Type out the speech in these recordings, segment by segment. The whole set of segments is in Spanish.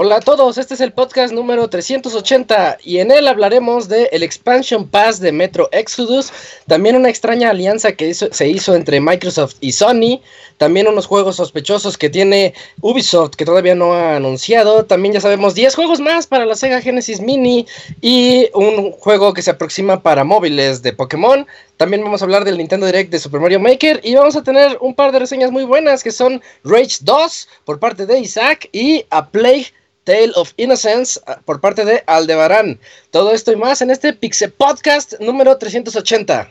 Hola a todos, este es el podcast número 380 y en él hablaremos de el Expansion Pass de Metro Exodus, también una extraña alianza que se hizo entre Microsoft y Sony, también unos juegos sospechosos que tiene Ubisoft que todavía no ha anunciado, también ya sabemos 10 juegos más para la Sega Genesis Mini y un juego que se aproxima para móviles de Pokémon, también vamos a hablar del Nintendo Direct de Super Mario Maker y vamos a tener un par de reseñas muy buenas que son Rage 2 por parte de Isaac y A Plague Tale of Innocence ah, por parte de Aldebarán. Todo esto y más en este Pixel Podcast número 380.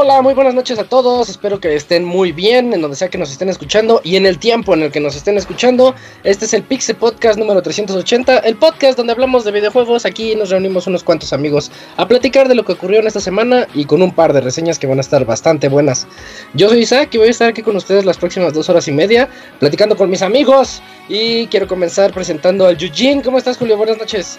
Hola, muy buenas noches a todos. Espero que estén muy bien en donde sea que nos estén escuchando y en el tiempo en el que nos estén escuchando. Este es el Pixel Podcast número 380, el podcast donde hablamos de videojuegos. Aquí nos reunimos unos cuantos amigos a platicar de lo que ocurrió en esta semana y con un par de reseñas que van a estar bastante buenas. Yo soy Isaac y voy a estar aquí con ustedes las próximas dos horas y media platicando con mis amigos. Y quiero comenzar presentando al Eugene. ¿Cómo estás, Julio? Buenas noches.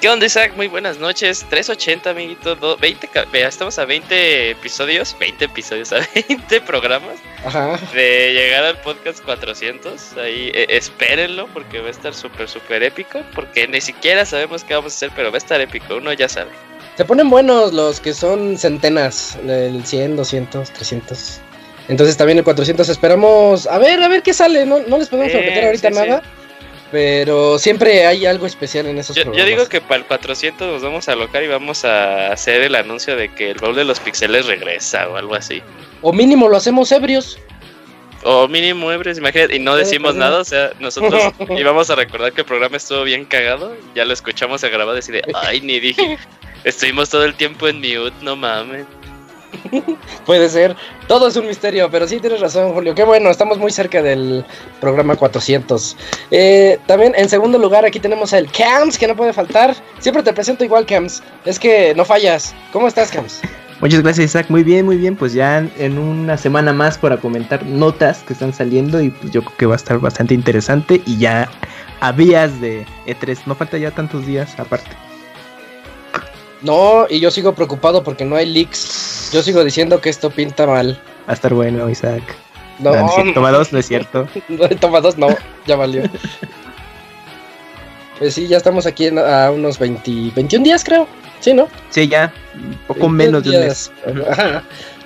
¿Qué onda, Isaac? Muy buenas noches. 380, amiguito. 20, estamos a 20 episodios. 20 episodios, a 20 programas. Ajá. De llegar al podcast 400. Ahí eh, espérenlo porque va a estar súper, súper épico. Porque ni siquiera sabemos qué vamos a hacer, pero va a estar épico. Uno ya sabe. Se ponen buenos los que son centenas. El 100, 200, 300. Entonces también el 400 esperamos. A ver, a ver qué sale. No, no les podemos prometer ahorita nada. Pero siempre hay algo especial en esos yo, Yo digo que para el 400 nos vamos a alocar y vamos a hacer el anuncio de que el baúl de los pixeles regresa o algo así. O mínimo lo hacemos ebrios. O mínimo ebrios, imagínate, y no decimos nada, o sea, nosotros íbamos a recordar que el programa estuvo bien cagado, ya lo escuchamos a grabado y de, ay, ni dije, estuvimos todo el tiempo en mute, no mames. Puede ser. Todo es un misterio, pero sí tienes razón, Julio. Qué bueno, estamos muy cerca del programa 400. Eh, también, en segundo lugar, aquí tenemos el Cams, que no puede faltar. Siempre te presento igual, Cams. Es que no fallas. ¿Cómo estás, Cams? Muchas gracias, Isaac. Muy bien, muy bien. Pues ya en una semana más para comentar notas que están saliendo y pues yo creo que va a estar bastante interesante. Y ya habías de E3. No falta ya tantos días aparte. No, y yo sigo preocupado porque no hay leaks. Yo sigo diciendo que esto pinta mal. Va a estar bueno, Isaac. No, no, toma dos, no es cierto. no, toma dos, no, ya valió. pues sí, ya estamos aquí a unos 20, 21 días, creo. Sí, ¿no? Sí, ya. Un poco menos de un mes.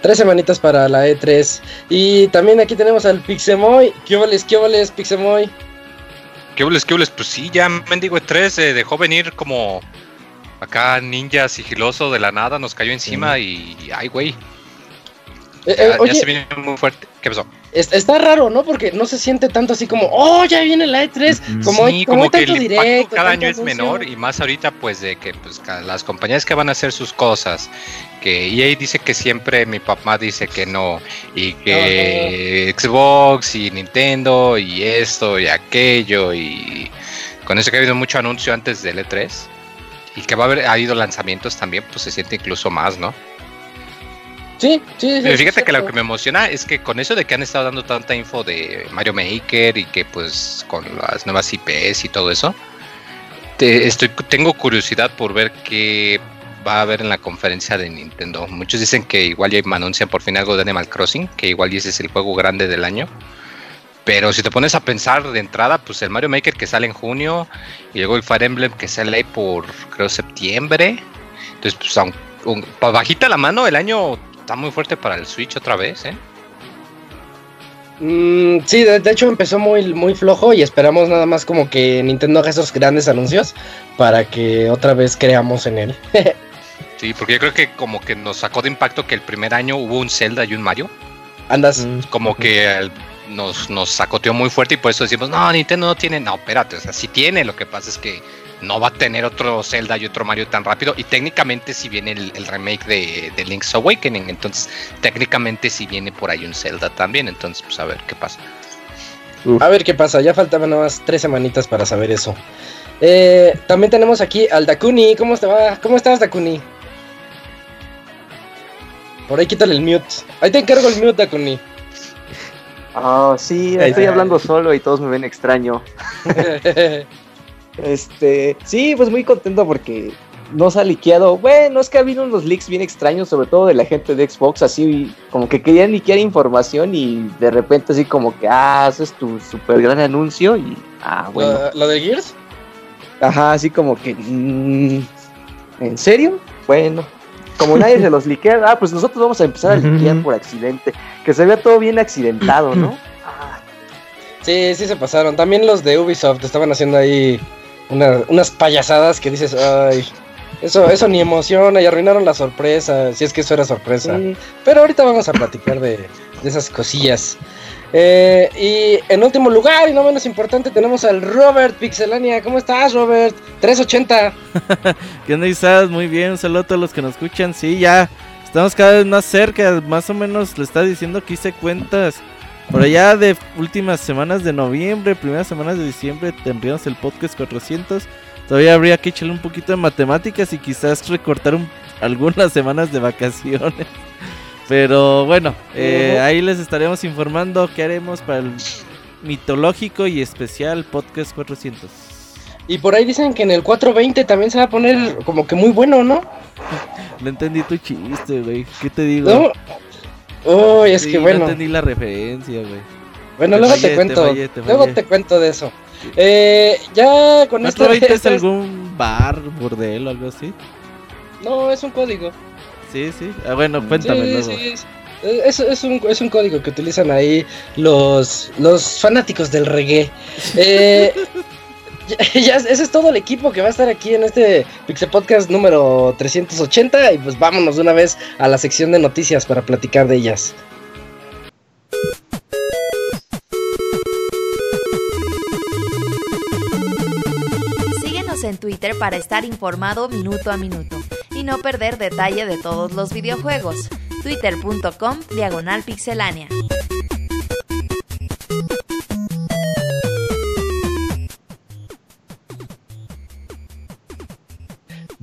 Tres semanitas para la E3. Y también aquí tenemos al Pixemoy. ¿Qué oles, qué oles, Pixemoy? ¿Qué oles, qué oles? Pues sí, ya Mendigo E3 eh, dejó venir como Acá ninja sigiloso de la nada nos cayó encima y. ¡Ay, güey! Eh, eh, ya, se viene muy fuerte. ¿Qué pasó? Está raro, ¿no? Porque no se siente tanto así como, oh, ya viene la E3. Como, sí, como, que el directo, cada año es menor y más ahorita, pues, de que pues, las compañías que van a hacer sus cosas, que EA dice que siempre, mi papá dice que no, y que Xbox y Nintendo y esto y aquello, y con eso que ha habido mucho anuncio antes del E3 y que va a haber ha habido lanzamientos también, pues se siente incluso más, ¿no? Sí, sí, sí. fíjate que lo que me emociona es que con eso de que han estado dando tanta info de Mario Maker y que pues con las nuevas IPs y todo eso, estoy, tengo curiosidad por ver qué va a haber en la conferencia de Nintendo. Muchos dicen que igual ya anuncian por fin algo de Animal Crossing, que igual ese es el juego grande del año. Pero si te pones a pensar de entrada, pues el Mario Maker que sale en junio y luego el Fire Emblem que sale ahí por, creo, septiembre. Entonces, pues, aun, bajita la mano, el año está muy fuerte para el Switch otra vez, ¿eh? Mm, sí, de, hecho empezó muy, muy flojo y esperamos nada más como que Nintendo haga esos grandes anuncios para que otra vez creamos en él. sí, porque yo creo que como que nos sacó de impacto que el primer año hubo un Zelda y un Mario. Andas. Mm, como que nos, nos sacoteó muy fuerte y por eso decimos, no, Nintendo no tiene, no, espérate, o sea, sí tiene, lo que pasa es que no va a tener otro Zelda y otro Mario tan rápido. Y técnicamente si viene el, remake de, Link's Awakening, entonces técnicamente si viene por ahí un Zelda también. Entonces, pues a ver qué pasa. A ver qué pasa, ya faltaban más tres semanitas para saber eso. Eh, también tenemos aquí al Dakuni. ¿Cómo, te va? ¿Cómo estás, Dakuni? Por ahí quítale el mute. Ahí te encargo el mute, Dakuni. Ah, sí, estoy hablando solo y todos me ven extraño. Este, sí, pues muy contento porque no se ha liqueado. Bueno, es que ha habido unos leaks bien extraños, sobre todo de la gente de Xbox, así como que querían liquear información y de repente así como que, ah, haces tu super gran anuncio y, ah, bueno. ¿Lo, de Gears? Ajá, así como que, mm, ¿en serio? Bueno, como nadie se los liquea, ah, pues nosotros vamos a empezar a liquear por accidente. Que se vea todo bien accidentado, ¿no? Sí, sí se pasaron. También los de Ubisoft estaban haciendo ahí unas payasadas que dices, ay, eso, eso ni emociona y arruinaron la sorpresa, si es que eso era sorpresa. Pero ahorita vamos a platicar de, esas cosillas. Eh, y en último lugar, y no menos importante, tenemos al Robert Pixelania. ¿Cómo estás, Robert? 380. ¿Qué onda, estás? Muy bien, un saludo a todos los que nos escuchan. Sí, ya estamos cada vez más cerca. Más o menos le está diciendo que hice cuentas por allá de últimas semanas de noviembre, primeras semanas de diciembre, tendríamos el podcast 400. Todavía habría que echarle un poquito de matemáticas y quizás recortar algunas semanas de vacaciones. Pero bueno, eh, ahí les estaremos informando qué haremos para el mitológico y especial podcast 400. Y por ahí dicen que en el 420 también se va a poner como que muy bueno, ¿no? No entendí tu chiste, güey. ¿Qué te digo? Uy, es que bueno. No entendí la referencia, güey. Bueno, luego te cuento. luego te cuento de eso. Eh, ya con esto. ¿Es algún bar, burdel o algo así? No, es un código. Sí, sí. Ah, bueno, cuéntame sí, luego. Sí, es, es, un, es un código que utilizan ahí los, los fanáticos del reggae. Eh, ya, ese es todo el equipo que va a estar aquí en este Pixel Podcast número 380 y pues vámonos de una vez a la sección de noticias para platicar de ellas. Síguenos en Twitter para estar informado minuto a minuto no perder detalle de todos los videojuegos. Twitter.com Diagonal Pixelánea.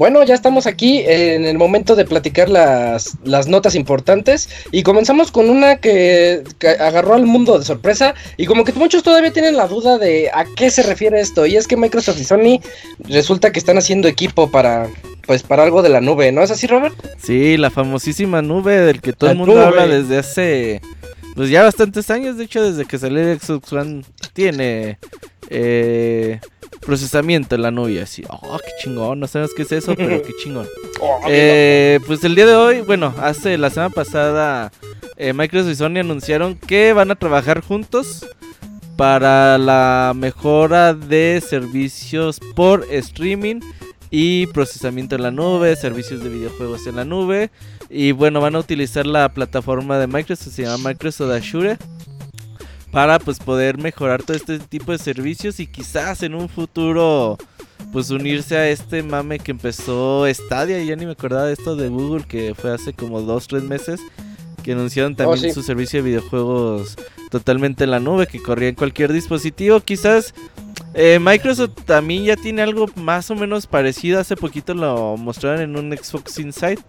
Bueno, ya estamos aquí en el momento de platicar las, las notas importantes y comenzamos con una que, agarró al mundo de sorpresa y como que muchos todavía tienen la duda de a qué se refiere esto y es que Microsoft y Sony resulta que están haciendo equipo para pues para algo de la nube, ¿no es así Robert? Sí, la famosísima nube del que todo el mundo habla desde hace pues ya bastantes años, de hecho desde que salió el Xbox One tiene eh, procesamiento en la nube. Así, oh, qué chingón, no sabes qué es eso, pero qué chingón. Oh, eh, pues el día de hoy, bueno, hace la semana pasada, eh, Microsoft y Sony anunciaron que van a trabajar juntos para la mejora de servicios por streaming y procesamiento en la nube, servicios de videojuegos en la nube. Y bueno, van a utilizar la plataforma de Microsoft, se llama Microsoft Azure para pues poder mejorar todo este tipo de servicios y quizás en un futuro pues unirse a este mame que empezó Stadia, ya ni me acordaba de esto de Google que fue hace como dos, tres meses que anunciaron también oh, su servicio de videojuegos totalmente en la nube que corría en cualquier dispositivo, quizás eh, Microsoft también ya tiene algo más o menos parecido, hace poquito lo mostraron en un Xbox Inside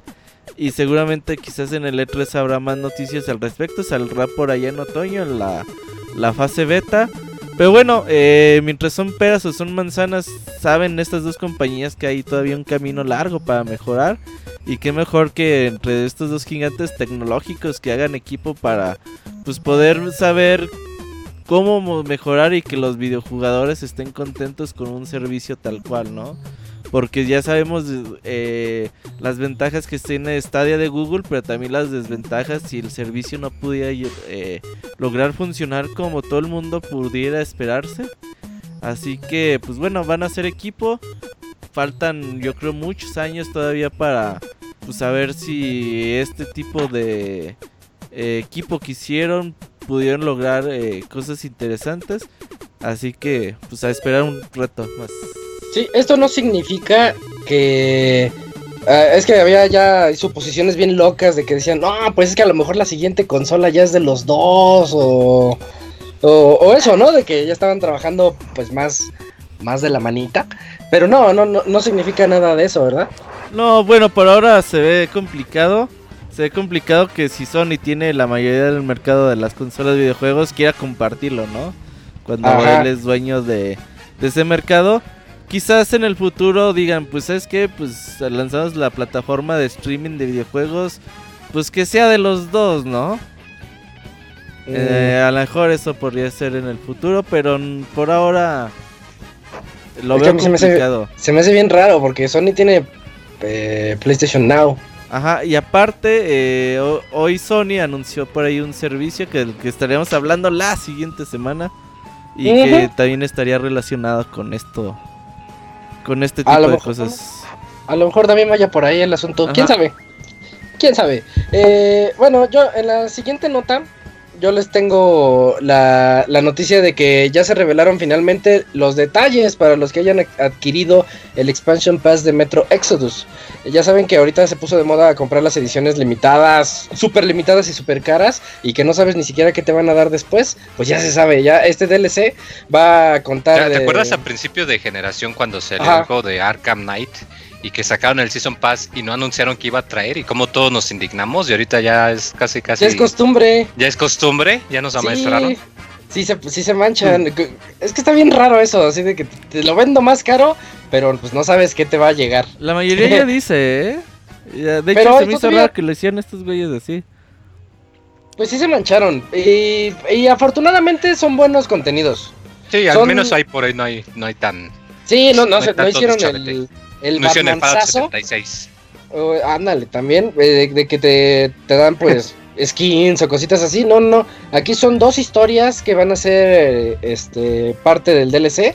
y seguramente quizás en el E3 habrá más noticias al respecto. Saldrá por allá en otoño la, la fase beta. Pero bueno, eh, mientras son peras o son manzanas, saben estas dos compañías que hay todavía un camino largo para mejorar. Y qué mejor que entre estos dos gigantes tecnológicos que hagan equipo para pues poder saber cómo mejorar y que los videojugadores estén contentos con un servicio tal cual, ¿no? Porque ya sabemos eh, las ventajas que tiene Stadia de Google, pero también las desventajas si el servicio no pudiera eh, lograr funcionar como todo el mundo pudiera esperarse. Así que, pues bueno, van a ser equipo. Faltan, yo creo, muchos años todavía para pues, saber si este tipo de eh, equipo que hicieron pudieron lograr eh, cosas interesantes. Así que, pues a esperar un reto más. Sí, esto no significa que... Ah, es que había ya suposiciones bien locas de que decían, no, pues es que a lo mejor la siguiente consola ya es de los dos o... O, eso, ¿no? De que ya estaban trabajando pues más, más de la manita. Pero no, no, no, no significa nada de eso, ¿verdad? No, bueno, por ahora se ve complicado. Se ve complicado que si Sony tiene la mayoría del mercado de las consolas de videojuegos, quiera compartirlo, ¿no? Cuando él es dueño de, ese mercado. Quizás en el futuro digan, pues es que pues lanzamos la plataforma de streaming de videojuegos, pues que sea de los dos, ¿no? Eh, a lo mejor eso podría ser en el futuro, pero por ahora lo veo complicado. Se me, hace, bien raro porque Sony tiene eh, PlayStation Now. Ajá, y aparte, eh, hoy Sony anunció por ahí un servicio que, que estaríamos hablando la siguiente semana y que también estaría relacionado con esto, con este tipo de cosas. A lo mejor también vaya por ahí el asunto, quién sabe, quién sabe. Eh, bueno, yo en la siguiente nota yo les tengo la, noticia de que ya se revelaron finalmente los detalles para los que hayan adquirido el Expansion Pass de Metro Exodus. Ya saben que ahorita se puso de moda comprar las ediciones limitadas, súper limitadas y súper caras, y que no sabes ni siquiera qué te van a dar después. Pues ya se sabe, ya este DLC va a contar. ¿Te acuerdas al principio de generación cuando se el juego de Arkham Knight? Y que sacaron el Season Pass y no anunciaron que iba a traer y como todos nos indignamos y ahorita ya es casi casi... Ya es costumbre. Ya es costumbre, ya nos amaestraron. Sí, se, sí se manchan. Mm. Es que está bien raro eso, así de que te lo vendo más caro, pero pues no sabes qué te va a llegar. La mayoría ya dice, ¿eh? De hecho, se me hizo raro que lo hicieran estos güeyes así. Pues sí se mancharon. Y, y afortunadamente son buenos contenidos. Sí, al menos ahí por ahí no hay, no hay tan... Sí, no, no, no hicieron el, el no Batman el 76. ándale, también, eh, de, que te, te, dan pues skins o cositas así. No, no, aquí son dos historias que van a ser este, parte del DLC.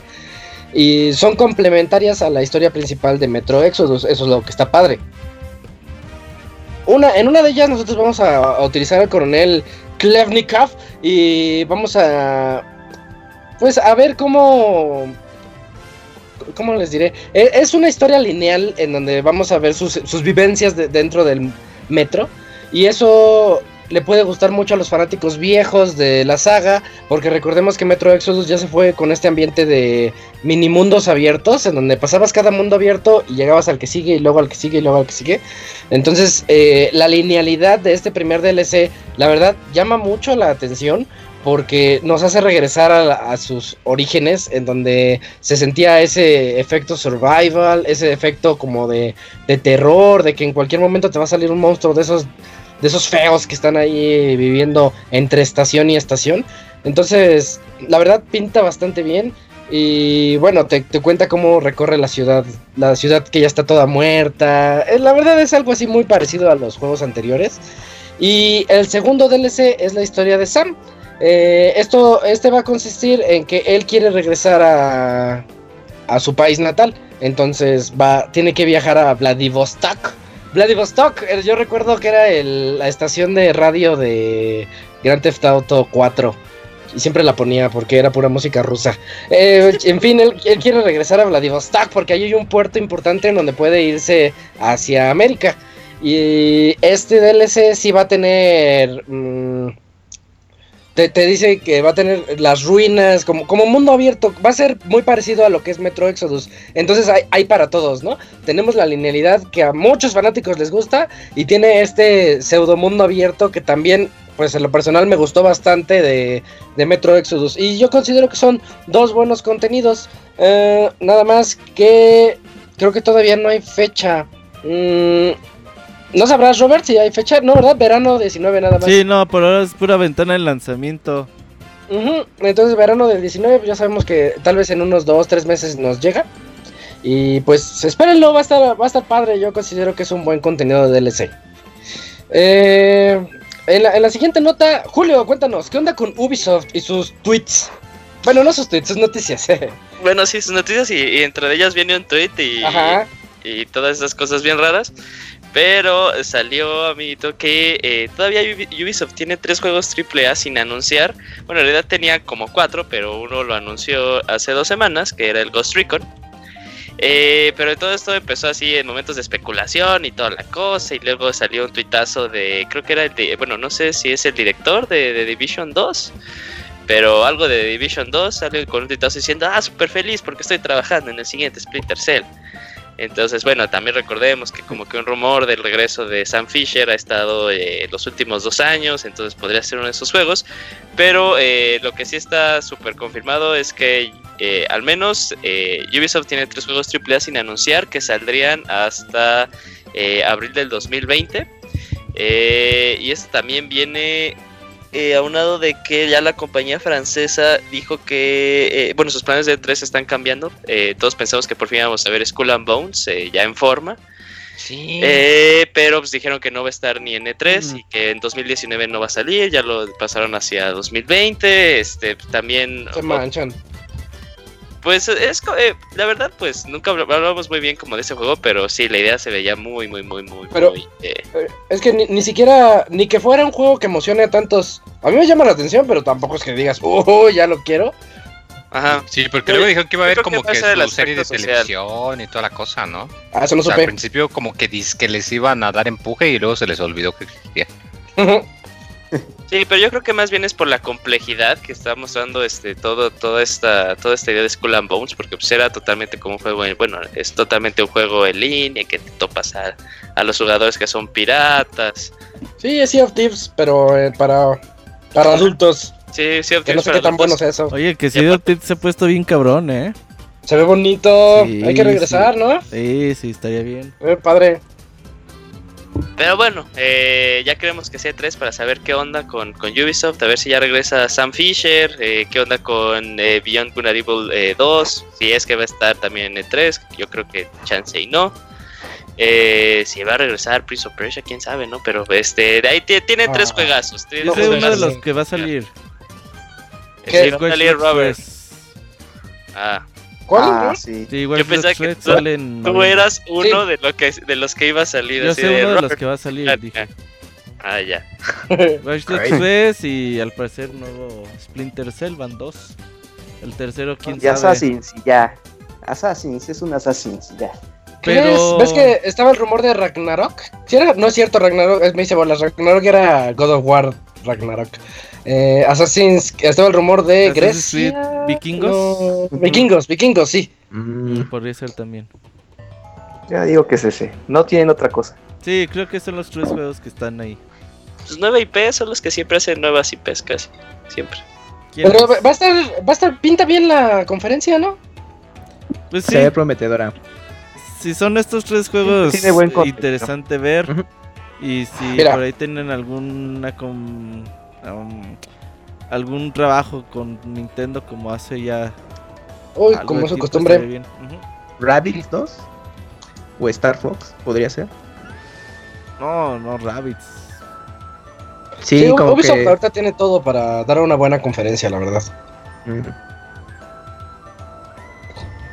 Y son complementarias a la historia principal de Metro Exodus. Eso es lo que está padre. Una, en una de ellas nosotros vamos a, utilizar al coronel Klevnikov y vamos a pues a ver cómo ¿cómo les diré? E, es una historia lineal en donde vamos a ver sus, vivencias dentro del metro. Y eso le puede gustar mucho a los fanáticos viejos de la saga, porque recordemos que Metro Exodus ya se fue con este ambiente de mini mundos abiertos, en donde pasabas cada mundo abierto y llegabas al que sigue y luego al que sigue y luego al que sigue. Entonces, eh, la linealidad de este primer DLC, la verdad, llama mucho la atención, porque nos hace regresar a, sus orígenes en donde se sentía ese efecto survival, ese efecto como de, terror, de que en cualquier momento te va a salir un monstruo de esos, de esos feos que están ahí viviendo entre estación y estación. Entonces, la verdad pinta bastante bien. Y bueno, te, te, cuenta cómo recorre la ciudad, la ciudad que ya está toda muerta. Eh, la verdad es algo así muy parecido a los juegos anteriores. Y el segundo DLC es la historia de Sam, eh, esto, este va a consistir en que él quiere regresar a, a su país natal. Entonces va, tiene que viajar a Vladivostok. Vladivostok, eh, yo recuerdo que era la estación de radio de Grand Theft Auto 4. Y siempre la ponía porque era pura música rusa. Eh, en fin, él, quiere regresar a Vladivostok porque ahí hay un puerto importante en donde puede irse hacia América. Y este DLC sí va a tener... Mm, te, dice que va a tener las ruinas, como, como mundo abierto, va a ser muy parecido a lo que es Metro Exodus. Entonces hay, para todos, ¿no? Tenemos la linealidad que a muchos fanáticos les gusta y tiene este pseudo mundo abierto que también, pues en lo personal me gustó bastante de, de Metro Exodus. Y yo considero que son dos buenos contenidos. Eh, nada más que creo que todavía no hay fecha. Mm, ¿No sabrás, Robert, si hay fecha? No, ¿verdad? Verano 19 nada más. Sí, no, por ahora es pura ventana de lanzamiento. Entonces, verano del 19, pues ya sabemos que tal vez en unos 2, 3 meses nos llega. Y pues espérenlo, va a estar, va a estar padre. Yo considero que es un buen contenido de DLC. Eh, en, la, siguiente nota, Julio, cuéntanos, ¿qué onda con Ubisoft y sus tweets? Bueno, no sus tweets, sus noticias. bueno, sí, sus noticias y, entre ellas viene un tweet y, y, todas esas cosas bien raras. Pero salió, amiguito, que eh, todavía Ubisoft tiene tres juegos AAA sin anunciar. Bueno, en realidad tenía como cuatro, pero uno lo anunció hace dos semanas, que era el Ghost Recon. Eh, pero todo esto empezó así en momentos de especulación y toda la cosa. Y luego salió un tuitazo de, creo que era el de, bueno, no sé si es el director de, Division 2. Pero algo de Division 2 salió con un tuitazo diciendo, ah, súper feliz porque estoy trabajando en el siguiente Splinter Cell. Entonces, bueno, también recordemos que como que un rumor del regreso de Sam Fisher ha estado eh, los últimos dos años, entonces podría ser uno de esos juegos. Pero eh, lo que sí está súper confirmado es que eh, al menos Ubisoft tiene tres juegos AAA sin anunciar que saldrían hasta abril del 2020. y esto también viene eh, aunado de que ya la compañía francesa dijo que, eh, bueno, sus planes de E3 están cambiando. Eh, todos pensamos que por fin vamos a ver Skull and Bones eh, ya en forma. Sí. pero pues dijeron que no va a estar ni en E3 y que en 2019 no va a salir. Ya lo pasaron hacia 2020. Este, también. Se manchan. Pues es eh, la verdad, pues nunca hablamos muy bien como de ese juego, pero sí, la idea se veía muy, muy, muy, muy. Pero eh, eh, es que ni, siquiera, ni que fuera un juego que emocione a tantos. A mí me llama la atención, pero tampoco es que digas, oh, ya lo quiero. Ajá. Sí, porque luego dijeron que iba a haber como que, su serie de televisión y toda la cosa, ¿no? Ah, eso no o Al principio como que, que les iban a dar empuje y luego se les olvidó que existía. Sí, pero yo creo que más bien es por la complejidad que está mostrando este todo toda esta toda esta idea de Skull and Bones, porque pues era totalmente como un juego, bueno, es totalmente un juego en línea que te topas a, los jugadores que son piratas. Sí, es Sea of Thieves, pero eh, para para adultos. Sí, Sea of Thieves. no sé qué tan bueno es eso. Oye, que Sea of Thieves se ha puesto bien cabrón, ¿eh? Se ve bonito, hay que regresar, ¿no? Sí, sí, estaría bien. Padre. Pero bueno, eh, ya queremos que sea 3 para saber qué onda con, Ubisoft, a ver si ya regresa Sam Fisher, eh, qué onda con eh, Beyond Good Evil 2, si es que va a estar también en E3, yo creo que chance y no. si va a regresar Prince of Persia, quién sabe, ¿no? Pero este, de ahí tiene tres ah. juegazos. es uno de los que va a salir. ¿Qué? va a salir Robert. Ah, ¿Cuál? Ah, sí. Yo pensaba que tú, eras uno de, lo que, de los que iba a salir. Yo soy uno de, los que va a salir, dije. Ah, ya. Watch Dogs 3 y al parecer nuevo Splinter Cell van dos. El tercero, quién y sabe. Assassin's, ya. Assassin's, es un Assassin's, ya. Pero... ¿Ves que estaba el rumor de Ragnarok? ¿Sí era? No es cierto, Ragnarok, me dice bolas, Ragnarok era God of War Ragnarok. Eh, Assassin's, estaba el rumor de Grecia. ¿Vikingos? vikingos, vikingos, sí. Mm, podría ser también. Ya digo que es ese, no tienen otra cosa. Sí, creo que son los tres juegos que están ahí. Pues nueva IP son los que siempre hacen nuevas IPs casi, siempre. Pero va a estar, va a estar, pinta bien la conferencia, ¿no? Pues sí. Se ve prometedora. Si son estos tres juegos, interesante ver. Y si por ahí tienen alguna con algún trabajo con Nintendo como hace ya. Uy, como es su costumbre. ¿Rabbids 2? ¿O Star Fox? ¿Podría ser? No, no, Rabbids. Sí, como Ubisoft ahorita tiene todo para dar una buena conferencia, la verdad.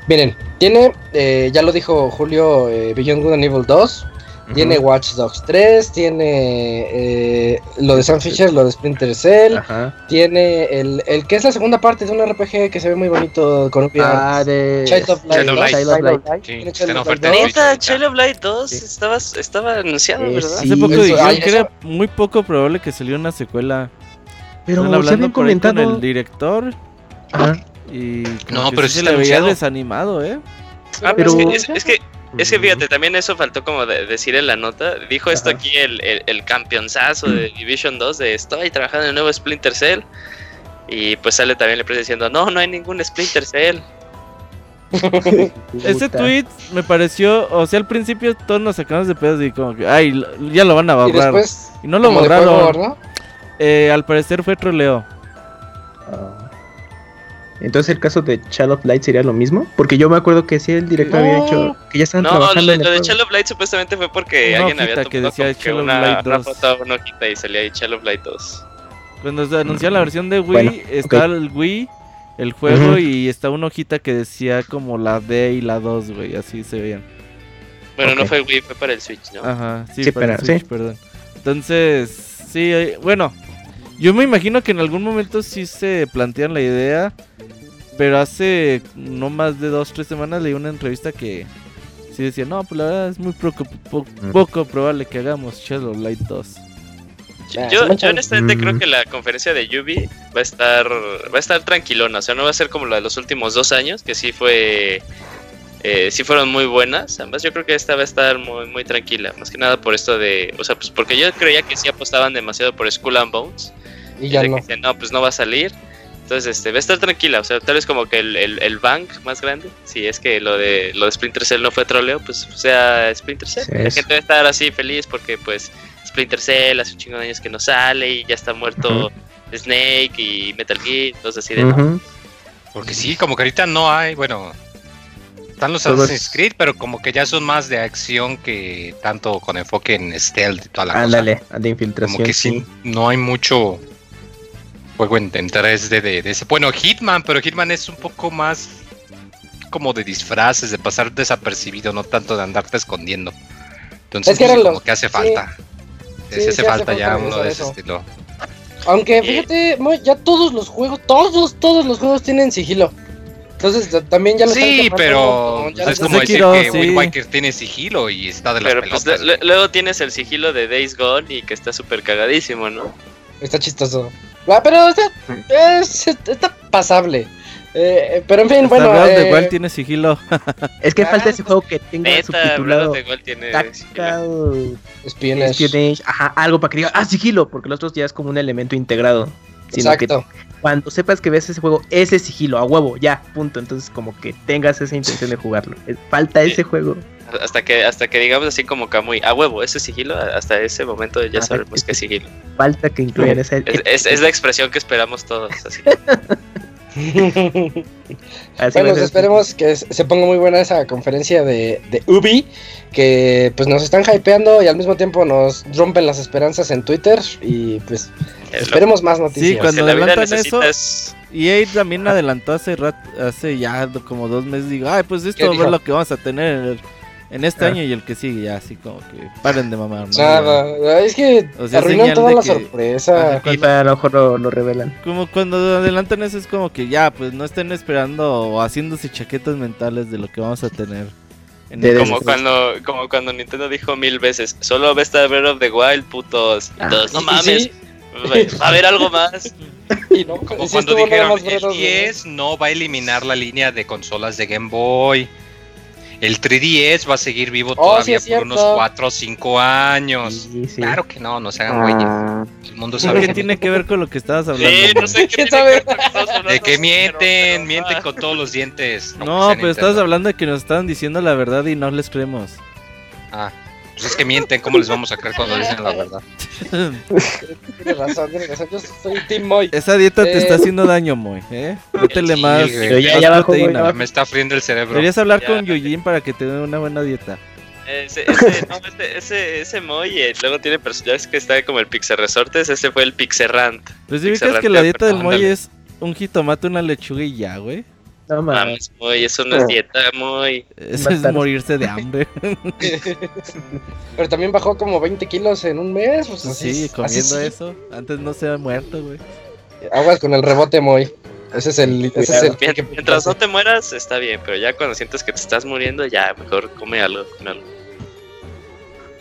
Miren, tiene, eh, ya lo dijo Julio, eh, Beyond Good and Evil 2, tiene Watch Dogs 3, tiene eh, lo de Sam Fisher, lo de Splinter Cell, tiene el, el que es la segunda parte de un RPG que se ve muy bonito con un Ah, de Child of Light. Child of Light. Child of Light 2 estaba, estaba anunciado, eh, ¿verdad? Hace poco dijeron que era muy poco probable que saliera una secuela. Pero Están hablando con el director. Y no, pero sí se le veía desanimado, ¿eh? Ah, pero es que es que fíjate, también eso faltó como de decir en la nota. Dijo esto aquí el, el, el, campeonzazo de Division 2 de estoy trabajando en el nuevo Splinter Cell. Y pues sale también el precio diciendo, no, no hay ningún Splinter Cell. Ese tweet me pareció, o sea, al principio todos nos sacamos de pedos y como que, ay, ya lo van a borrar. Y, no lo borraron. Eh, al parecer fue troleo. Ah. Entonces el caso de Child of Light sería lo mismo, porque yo me acuerdo que sí el director había dicho que ya estaban no, trabajando en No, lo de Child of Light supuestamente fue porque alguien había tomado que decía que una, una, foto una hojita y salía ahí Child of Light 2. Cuando se anunció la versión de Wii, está el Wii, el juego y está una hojita que decía como la D y la 2, güey, así se veían. Bueno, no fue Wii, fue para el Switch, ¿no? Ajá, sí, para el Switch, perdón. Entonces, sí, eh, bueno, yo me imagino que en algún momento sí se plantean la idea, pero hace no más de dos, tres semanas leí una entrevista que sí decía, no, pues la verdad es muy poco, poco probable que hagamos Shadow Light 2. Yo, yo, honestamente creo que la conferencia de Yubi va a estar va a estar tranquilona, o sea, no va a ser como la de los últimos dos años, que sí fue eh, sí fueron muy buenas. Además, yo creo que esta va a estar muy, muy tranquila, más que nada por esto de, o sea, pues porque yo creía que sí apostaban demasiado por Skull and Bones. Y ya no. no, pues no va a salir. Entonces, este, va a estar tranquila, o sea, tal vez como que el, el, bank más grande, si es que lo de lo de Splinter Cell no fue troleo, pues sea Splinter Cell. la gente va a estar así feliz porque pues Splinter Cell hace un chingo de años que no sale y ya está muerto Snake y Metal Gear, entonces así de no. Porque sí, como que ahorita no hay, bueno, están los Assassin's Creed, pero como que ya son más de acción que tanto con enfoque en stealth y toda la Ándale, de infiltración. Como que sí, no hay mucho juego en, 3D de, ese. Bueno, Hitman, pero Hitman es un poco más como de disfraces, de pasar desapercibido, no tanto de andarte escondiendo. Entonces, es como que hace falta. Sí. hace, falta ya uno de ese estilo. Aunque fíjate, ya todos los juegos, todos, todos los juegos tienen sigilo. Entonces también ya lo Sí, pero es como decir que sí. tiene sigilo y está de las Pero pues, luego tienes el sigilo de Days Gone y que está súper cagadísimo, ¿no? Está chistoso. Ah, pero está, pasable. Eh, pero en fin, bueno. Eh, de igual tiene sigilo. es que falta ese juego que tenga Beta, subtitulado. tiene Espionage. Ajá, algo para que diga, ah, sigilo, porque los otros ya es como un elemento integrado. Exacto. Cuando sepas que ves ese juego, ese sigilo, a huevo, ya, punto. Entonces, como que tengas esa intención de jugarlo. Falta ese juego. Hasta que, hasta que digamos así como Kamui, a huevo, ese sigilo, hasta ese momento ya sabemos que es sigilo. Falta que incluyan ese. Es, es, la expresión que esperamos todos. Así. bueno, esperemos que se ponga muy buena esa conferencia de, de, Ubi, que pues nos están hypeando y al mismo tiempo nos rompen las esperanzas en Twitter y pues esperemos más noticias. Sí, cuando adelantan eso, EA también adelantó hace hace ya como dos meses, digo, ay, pues esto es lo que vamos a tener en este ah. año y el que sigue, ya así como que paren de mamar. ¿no? Nada, es que arruinan toda la sorpresa. y para a lo mejor lo, revelan. Como cuando adelantan eso es como que ya, pues no estén esperando o haciéndose chaquetas mentales de lo que vamos a tener. como cuando, como cuando Nintendo dijo mil veces, solo ves a Breath of the Wild, putos. Ah, no mames. Va a haber algo más. Y no, como cuando dijeron, el 10 no va a eliminar la línea de consolas de Game Boy. El 3DS va a seguir vivo oh, todavía por unos 4 o 5 años. Claro que no, no se hagan güeyes. Ah. El mundo sabe. ¿Qué tiene que ver con lo que estabas hablando? Sí, no sé qué sabe. De que mienten, mienten con todos los dientes. No, pero estabas hablando de que nos estaban diciendo la verdad y no les creemos. Ah, pues es que mienten, ¿cómo les vamos a creer cuando dicen la verdad? tienes razón, tienes razón. Yo soy Team Moy. Esa dieta te está eh. haciendo daño, Moy. ¿eh? Métele más, ya, ya proteína. Me está friendo el cerebro. Deberías hablar con Yujin para que te dé una buena dieta. Ese, ese, no, ese, ese, ese Moy, eh, luego tiene personajes que está como el Pixel Resortes, ese fue el Pixerrant. Pues si viste que la dieta del Moy es un jitomate, una lechuga y ya, güey. No mames. muy, eso no es dieta, muy. Eso es morirse de hambre. Pero también bajó como 20 kilos en un mes. Pues sí, comiendo eso. Antes no se ha muerto, güey. Aguas con el rebote, muy. Ese es el. Ese es el Mientras no te mueras, está bien. Pero ya cuando sientes que te estás muriendo, ya mejor come algo. Come algo.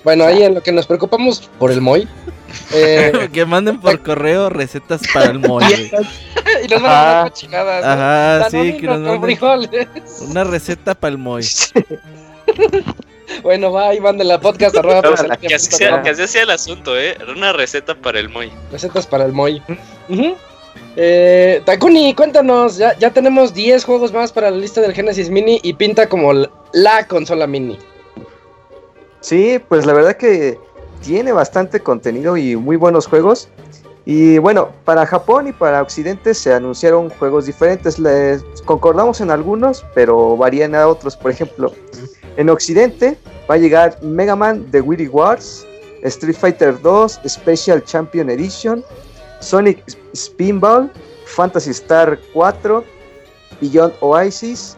Bueno, ahí en lo que nos preocupamos por el Moy. Eh, que manden por correo recetas para el Moy. y nos van a dar cochinadas. Ajá, sí, que nos manden una receta para el Moy. bueno, va, ahí manden la podcast. Arroba, que, así sea, que así sea el asunto, ¿eh? Una receta para el Moy. Recetas para el Moy. Eh, Takuni, cuéntanos, ya, ya tenemos 10 juegos más para la lista del Genesis Mini y pinta como la consola mini. Sí, pues la verdad que tiene bastante contenido y muy buenos juegos. Y bueno, para Japón y para Occidente se anunciaron juegos diferentes. Les concordamos en algunos, pero varían a otros. Por ejemplo, en Occidente va a llegar Mega Man The Witty Wars, Street Fighter 2 Special Champion Edition, Sonic Spinball, Fantasy Star 4, Beyond Oasis,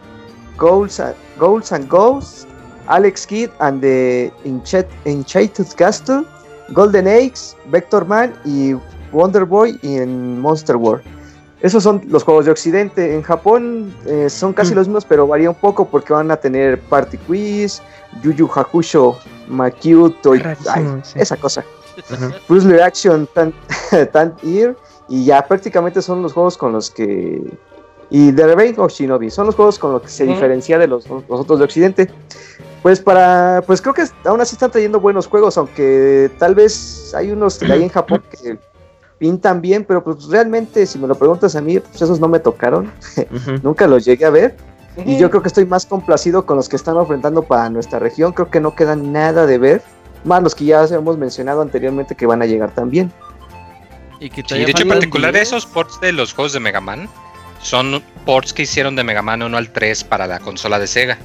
Goals and, Goals and Ghosts, Alex Kidd and the Enchanted Castle, Golden Eggs, Vector Man y Wonder Boy en Monster World. Esos son los juegos de Occidente. En Japón eh, son casi mm. los mismos, pero varía un poco porque van a tener Party Quiz, Yu Yu Hakusho, Makyuto y esa cosa. Bruce Action, Tant, Tant Ear, y ya prácticamente son los juegos con los que. Y The Revenge of Shinobi, son los juegos con los que se diferencia de los, los, otros de Occidente. Pues para. Pues creo que aún así están trayendo buenos juegos, aunque tal vez hay unos de ahí en Japón que pintan bien, pero pues realmente, si me lo preguntas a mí, pues esos no me tocaron. Nunca los llegué a ver. Y yo creo que estoy más complacido con los que están ofrendando para nuestra región. Creo que no queda nada de ver. Más los que ya hemos mencionado anteriormente que van a llegar también. Y, que de hecho, en particular, esos ports de los juegos de Mega Man son ports que hicieron de Mega Man 1 al 3 para la consola de Sega.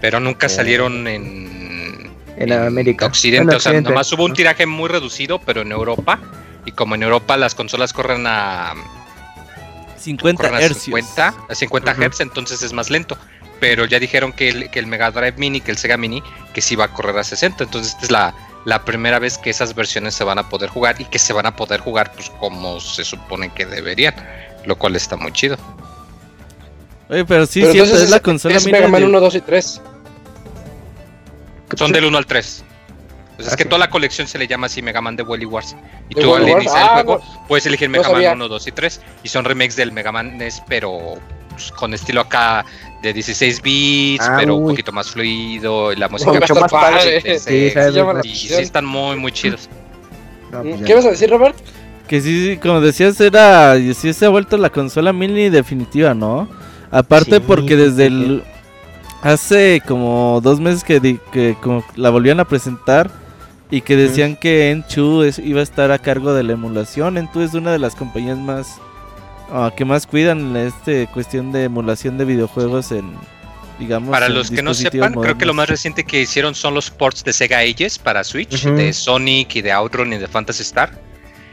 Pero nunca oh. salieron en, en, América. Occidente. O sea, nomás hubo un tiraje muy reducido, pero en Europa y como en Europa las consolas corren a 50 Hz. 50, a 50 Hz, entonces es más lento. Pero ya dijeron que el, que el Mega Drive Mini, que el Sega Mini, que sí va a correr a 60. Entonces esta es la, la primera vez que esas versiones se van a poder jugar y que se van a poder jugar pues como se supone que deberían. Lo cual está muy chido. Oye, pero sí, sí es, la consola es Mega Man 1, 2 y 3. Son del 1 al 3. Pues es que toda la colección se le llama así Mega Man de Wily Wars. Y tú al iniciar el ah, juego puedes elegir Mega Man 1, 2 y 3. Y son remakes del Mega Man NES, pero pues, con estilo acá de 16 bits, ah, pero un poquito más fluido. Y la música mucho más padre. Sí, y sí están muy, muy chidos. Pues ¿Qué vas a decir, Robert? Que sí, como decías, era. Sí se ha vuelto la consola mini definitiva, ¿no? Aparte porque desde el. Hace como dos meses que, que como la volvían a presentar y que decían que Enchu iba a estar a cargo de la emulación. Enchu es una de las compañías más ah, que más cuidan este cuestión de emulación de videojuegos en digamos para los que no sepan creo que lo más reciente que hicieron son los ports de Sega Ages para Switch de Sonic y de Outrun y de Phantasy Star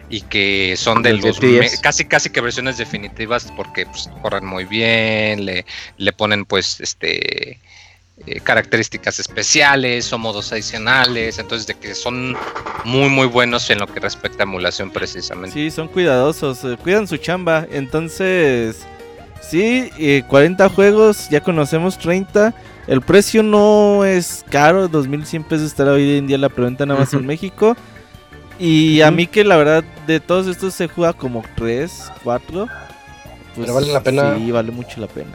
y que son de los casi casi que versiones definitivas porque pues, corren muy bien le, le ponen pues este eh, características especiales o modos adicionales, entonces de que son muy muy buenos en lo que respecta a emulación precisamente. Sí, son cuidadosos, eh, cuidan su chamba, entonces sí, 40 eh, juegos, ya conocemos 30, el precio no es caro, 2100 pesos estará hoy en día la preventa nada más en México. Y a mí que la verdad de todos estos se juega como 3, 4. Pues vale la pena. Sí, vale mucho la pena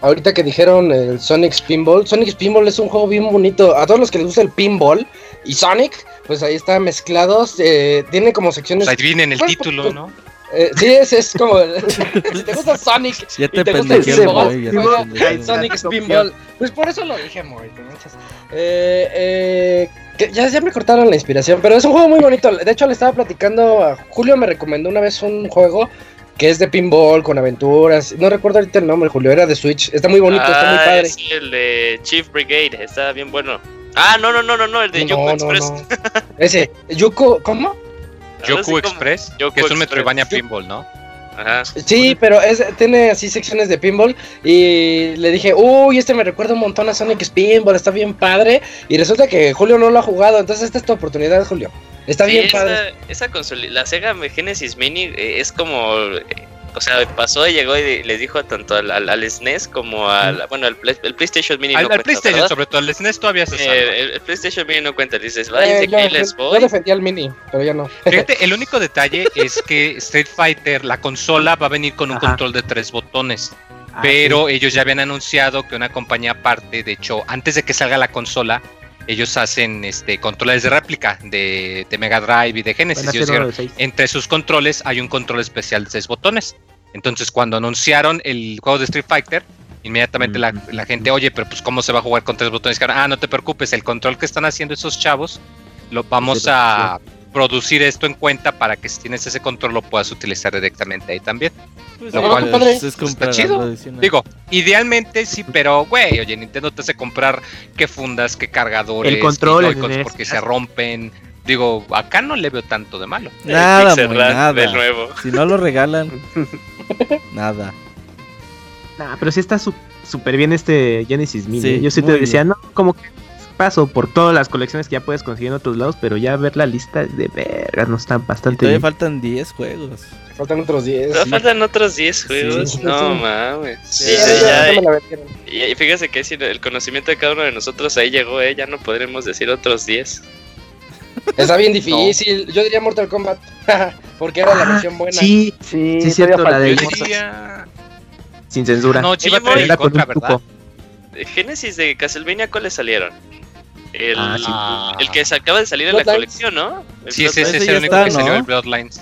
ahorita que dijeron el Sonic Pinball, Sonic Pinball es un juego bien bonito. A todos los que les gusta el pinball y Sonic, pues ahí está mezclados. Eh, tiene como secciones. Pues ahí viene en el pues, título, pues, ¿no? Eh, sí, es, es como. si te gusta Sonic. Ya te, y te gusta el pinball, Sonic Pinball. Pues por eso lo dije, Moy. Eh, eh, ya, ya me cortaron la inspiración, pero es un juego muy bonito. De hecho, le estaba platicando a Julio, me recomendó una vez un juego que es de pinball con aventuras. No recuerdo ahorita el nombre, Julio, era de Switch. Está muy bonito, está muy ah, padre. Sí, el de Chief Brigade, está bien bueno. Ah, no, no, no, no, no el de Yoko Express. Ese, Yoko, ¿cómo? Yoku Express, que es un Metroidvania pinball, ¿no? Ajá. Sí, pero es, tiene así secciones de pinball y le dije, uy, este me recuerda un montón a Sonic Pinball, está bien padre. Y resulta que Julio no lo ha jugado, entonces esta es tu oportunidad, Julio. Está bien esa, padre. Esa consola, la Sega Genesis Mini eh, es como eh, o sea, pasó y llegó y le dijo tanto al, al, SNES como al, bueno, el, el, PlayStation Mini. Al, no PlayStation, sobre todo, el SNES todavía se eh, el, PlayStation Mini no cuenta, dices, vaya, eh, yo, les voy. Yo defendía el Mini, pero ya no. Fíjate, el único detalle es que Street Fighter, la consola, va a venir con un control de tres botones. Ah, pero ellos ya habían anunciado que una compañía aparte, de hecho, antes de que salga la consola, ellos hacen este controles de réplica de, Mega Drive y de Genesis. entre sus controles hay un control especial de seis botones. Entonces, cuando anunciaron el juego de Street Fighter, inmediatamente la, gente, oye, pero pues cómo se va a jugar con tres botones. Ah, no te preocupes, el control que están haciendo esos chavos, lo vamos a producir esto en cuenta para que si tienes ese control lo puedas utilizar directamente ahí también. Pues, lo cual es, está chido. Digo, idealmente sí, pero güey, oye, Nintendo te hace comprar qué fundas, qué cargadores, el control porque se rompen. Digo, acá no le veo tanto de malo. Nada, nada. De nuevo. Si no lo regalan, nada. Nah, pero sí está súper bien este Genesis Mini. ¿eh? Yo sí te decía, no, como que paso por todas las colecciones que ya puedes conseguir en otros lados, pero ya ver la lista de vergas no están bastante todavía faltan 10 juegos. Faltan otros 10. Faltan otros 10 juegos. no mames. Sí, y, fíjese que si el conocimiento de cada uno de nosotros ahí llegó, ¿eh? ya no podremos decir otros 10. Está bien difícil. Yo diría Mortal Kombat. porque era la ah, versión buena. Sí, sí, sí, cierto. La de Sin censura. No, Chiva traía contra, ¿verdad? Génesis de Castlevania, ¿cuáles salieron? El, ah, el que se acaba de salir en la colección, ¿no? sí, ese es el único que salió el Bloodlines.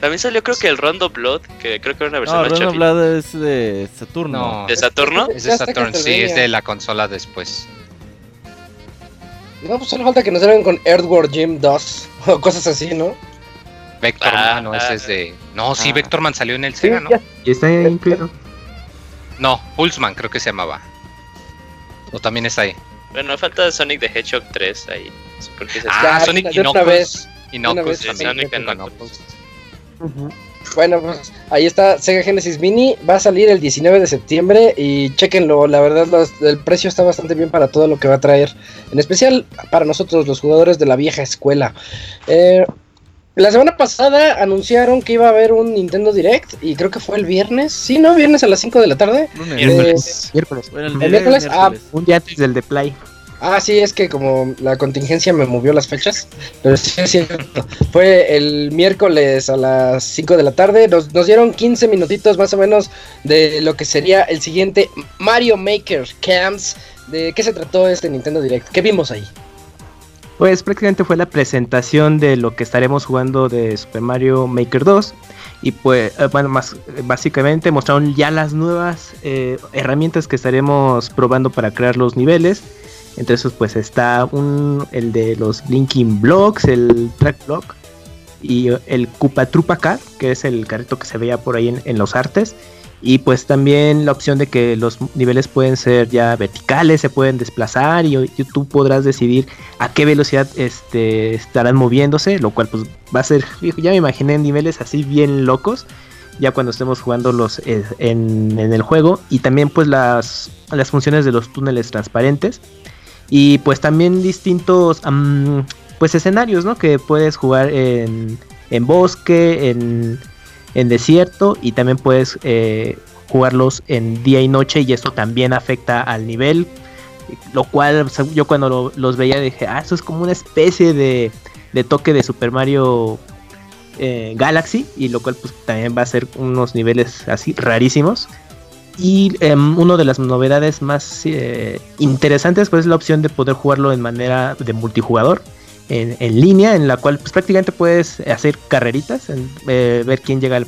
También salió creo que el Rondo Blood, que creo que era una versión no, más Rondo Blood es de Saturno. ¿De Saturno? Es de Saturno, sí, es de la consola después. No, pues solo falta que nos salgan con Earthworm Jim 2 o cosas así, ¿no? Vectorman, ah, no, ese es de. No, sí, ah. Vectorman salió en el Sega, ¿no? Y está incluido. No, Pulseman creo que se llamaba. O también está ahí. Bueno, falta Sonic the Hedgehog 3 ahí. ah, Sonic y Knuckles Sonic Bueno, pues ahí está Sega Genesis Mini. Va a salir el 19 de septiembre y chequenlo. La verdad, el precio está bastante bien para todo lo que va a traer. En especial para nosotros, los jugadores de la vieja escuela. Eh, la semana pasada anunciaron que iba a haber un Nintendo Direct y creo que fue el viernes. Sí, ¿no? Viernes a las 5 de la tarde. Miércoles. Eh, miércoles. el, miércoles, ah, un día antes del de Play. Ah, sí, es que como la contingencia me movió las fechas, pero sí es cierto. Fue el miércoles a las 5 de la tarde, nos, nos, dieron 15 minutitos más o menos de lo que sería el siguiente Mario Maker Camps. ¿De qué se trató este Nintendo Direct? ¿Qué vimos ahí? Pues prácticamente fue la presentación de lo que estaremos jugando de Super Mario Maker 2. Y pues, eh, bueno, más básicamente mostraron ya las nuevas eh, herramientas que estaremos probando para crear los niveles. Entre esos, pues está el de los Linking Blocks, el Track Block y el Koopa Trupa que es el carrito que se veía por ahí en los artes. Y pues también la opción de que los niveles pueden ser ya verticales, se pueden desplazar y, tú podrás decidir a qué velocidad este, estarán moviéndose, lo cual pues va a ser, ya me imaginé niveles así bien locos, ya cuando estemos jugando los eh, en, el juego. Y también pues las, las funciones de los túneles transparentes. Y pues también distintos pues escenarios, ¿no? Que puedes jugar en, en bosque, en en desierto y también puedes eh, jugarlos en día y noche y esto también afecta al nivel. Lo cual yo cuando los veía dije, ah, eso es como una especie de, de toque de Super Mario eh, Galaxy y lo cual pues también va a ser unos niveles así rarísimos. Y em, una de las novedades más eh, interesantes pues es la opción de poder jugarlo en manera de multijugador en, línea en la cual pues, prácticamente puedes hacer carreritas, eh, ver quién llega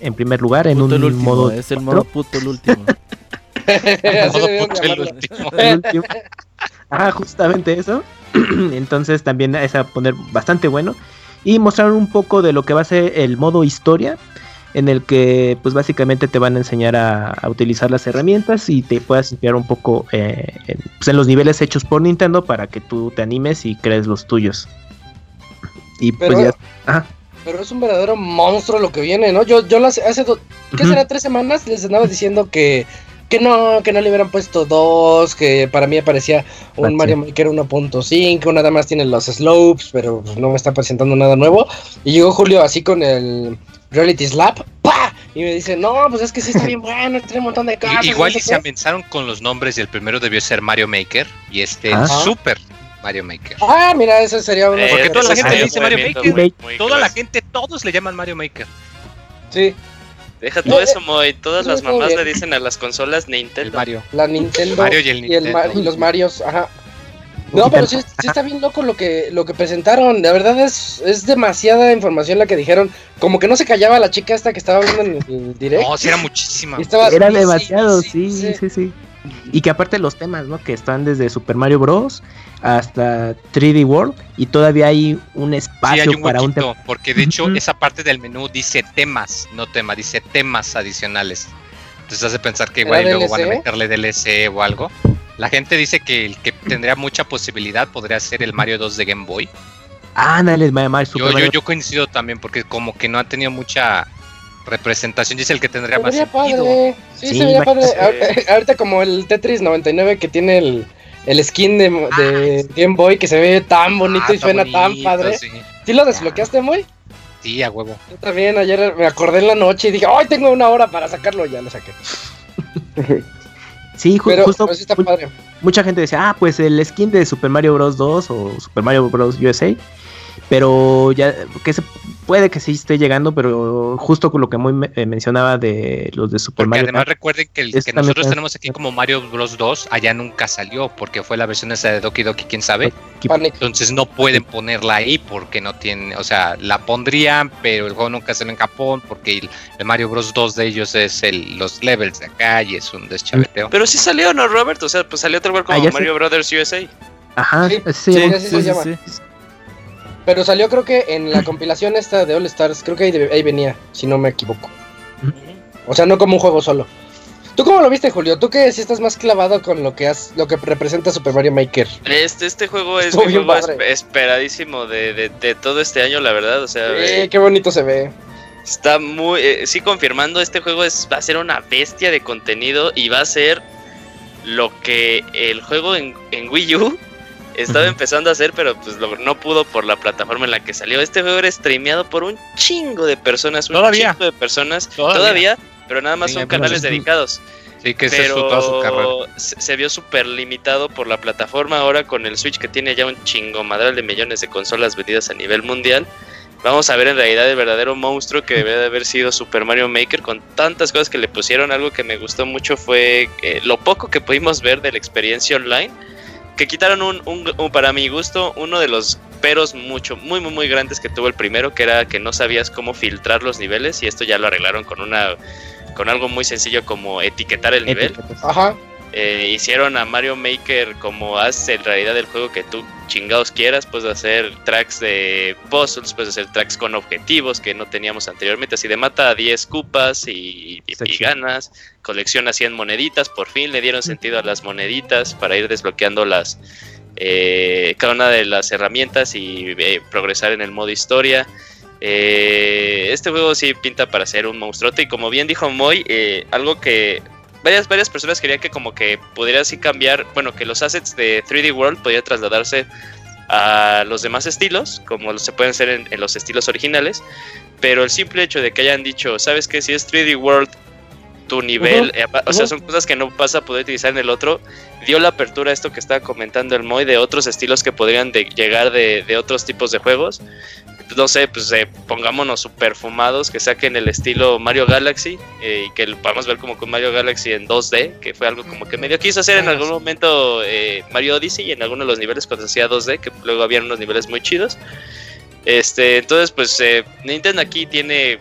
en primer lugar en un modo. Es el modo puto el último. Ah, justamente eso. Entonces también es a poner bastante bueno. Y mostrar un poco de lo que va a ser el modo historia en el que pues básicamente te van a enseñar a, utilizar las herramientas y te puedas inspirar un poco eh, pues, en, los niveles hechos por Nintendo para que tú te animes y crees los tuyos. Y pues ya... Pero es un verdadero monstruo lo que viene, ¿no? Yo, yo las, hace, ¿qué será? Tres semanas les andaba diciendo que, que no, que no le hubieran puesto dos, que para mí parecía un Mario Maker 1.5, nada más tiene los slopes, pero no me está presentando nada nuevo. Y llegó Julio así con el Reality Slap, ¡pa! Y me dice, no, pues es que sí está bien bueno, tiene un montón de cosas. Igual y se amenazaron con los nombres y el primero debió ser Mario Maker y este ah. Super Mario Maker. Ah, mira, ese sería uno. Porque toda la gente le dice Mario Maker. toda la gente, todos le llaman Mario Maker. Sí. Deja todo eso, Moy. Todas las mamás le dicen a las consolas Nintendo. Mario. La Nintendo. Mario y el Nintendo. Y, los Marios, ajá. No, pero sí, está bien loco lo que, lo que presentaron. La verdad es, es demasiada información la que dijeron. Como que no se callaba la chica esta que estaba hablando en el directo. No, sí era muchísima. era demasiado, sí, sí, sí, Y que aparte los temas, ¿no? Que están desde Super Mario Bros. hasta 3D World. Y todavía hay un espacio para un tema. Porque de hecho, esa parte del menú dice temas, no tema, dice temas adicionales. Entonces hace pensar que igual luego van a meterle DLC o algo. La gente dice que el que tendría mucha posibilidad podría ser el Mario 2 de Game Boy. Ándale, Mario yo, yo, yo coincido también porque como que no ha tenido mucha representación. Dice el que tendría más sentido. Sí, se vería padre. Ahorita como el Tetris 99 que tiene el, el skin de, de ah, Game Boy que se ve tan bonito ah, y suena tan padre. Sí. ¿Sí lo desbloqueaste muy? Sí, a huevo. Yo también ayer me acordé en la noche y dije, ¡ay, tengo una hora para sacarlo! Ya lo saqué. Sí, justo. Mucha gente decía, ah, pues el skin de Super Mario Bros. 2 o Super Mario Bros. USA pero ya que se puede que sí esté llegando, pero justo con lo que muy eh, mencionaba de los de Super porque Mario. Además recuerden que el que nosotros tenemos aquí como Mario Bros 2 allá nunca salió porque fue la versión esa de Doki Doki, quién sabe. Entonces no pueden ponerla ahí porque no tiene, o sea, la pondrían, pero el juego nunca salió en Japón porque el, Mario Bros 2 de ellos es el, los levels de acá y es un deschaveteo. Pero sí salió, ¿no, Robert? O sea, pues salió otro lugar como ah, Mario Brothers USA. Ajá, sí, sí, sí, sí pero salió creo que en la compilación esta de All Stars, creo que ahí, venía, si no me equivoco. O sea, no como un juego solo. ¿Tú cómo lo viste, Julio? ¿Tú que si estás más clavado con lo que has, lo que representa Super Mario Maker? Este, este juego es mi juego esperadísimo de, todo este año, la verdad. O sea, qué bonito se ve. Está muy, eh, sí confirmando, este juego es, va a ser una bestia de contenido y va a ser lo que el juego en, en Wii U estaba empezando a hacer, pero pues no pudo por la plataforma en la que salió. Este juego era streameado por un chingo de personas, un ¿Todavía? chingo de personas, todavía, pero nada más son canales dedicados. Sí, que pero se, se, vio súper limitado por la plataforma. Ahora con el Switch que tiene ya un chingo madral de millones de consolas vendidas a nivel mundial. Vamos a ver en realidad el verdadero monstruo que debe de haber sido Super Mario Maker con tantas cosas que le pusieron. Algo que me gustó mucho fue eh, lo poco que pudimos ver de la experiencia online que quitaron un, para mi gusto, uno de los peros mucho, muy, muy, muy grandes que tuvo el primero, que era que no sabías cómo filtrar los niveles y esto ya lo arreglaron con una, con algo muy sencillo como etiquetar el nivel. Ajá. Eh, hicieron a Mario Maker como hace en realidad el juego que tú chingados quieras, puedes hacer tracks de puzzles, puedes hacer tracks con objetivos que no teníamos anteriormente, así de mata a 10 cupas y, ganas, colecciona 100 moneditas, por fin le dieron sentido a las moneditas para ir desbloqueando las eh, cada una de las herramientas y eh, progresar en el modo historia. este juego sí pinta para ser un monstruote y como bien dijo Moy, algo que varias, varias personas querían que como que pudiera así cambiar, bueno, que los assets de 3D World podían trasladarse a los demás estilos, como se pueden hacer en, los estilos originales, pero el simple hecho de que hayan dicho, sabes que si es 3D World, tu nivel, eh, o sea, son cosas que no vas a poder utilizar en el otro, dio la apertura a esto que estaba comentando el Moy de otros estilos que podrían llegar de, de otros tipos de juegos no sé, pues eh, pongámonos super fumados, que saquen el estilo Mario Galaxy eh, y que lo podamos ver como con Mario Galaxy en 2D, que fue algo como que medio quiso hacer en algún momento eh, Mario Odyssey y en algunos de los niveles cuando hacía 2D, que luego habían unos niveles muy chidos. Este, entonces, pues Nintendo aquí tiene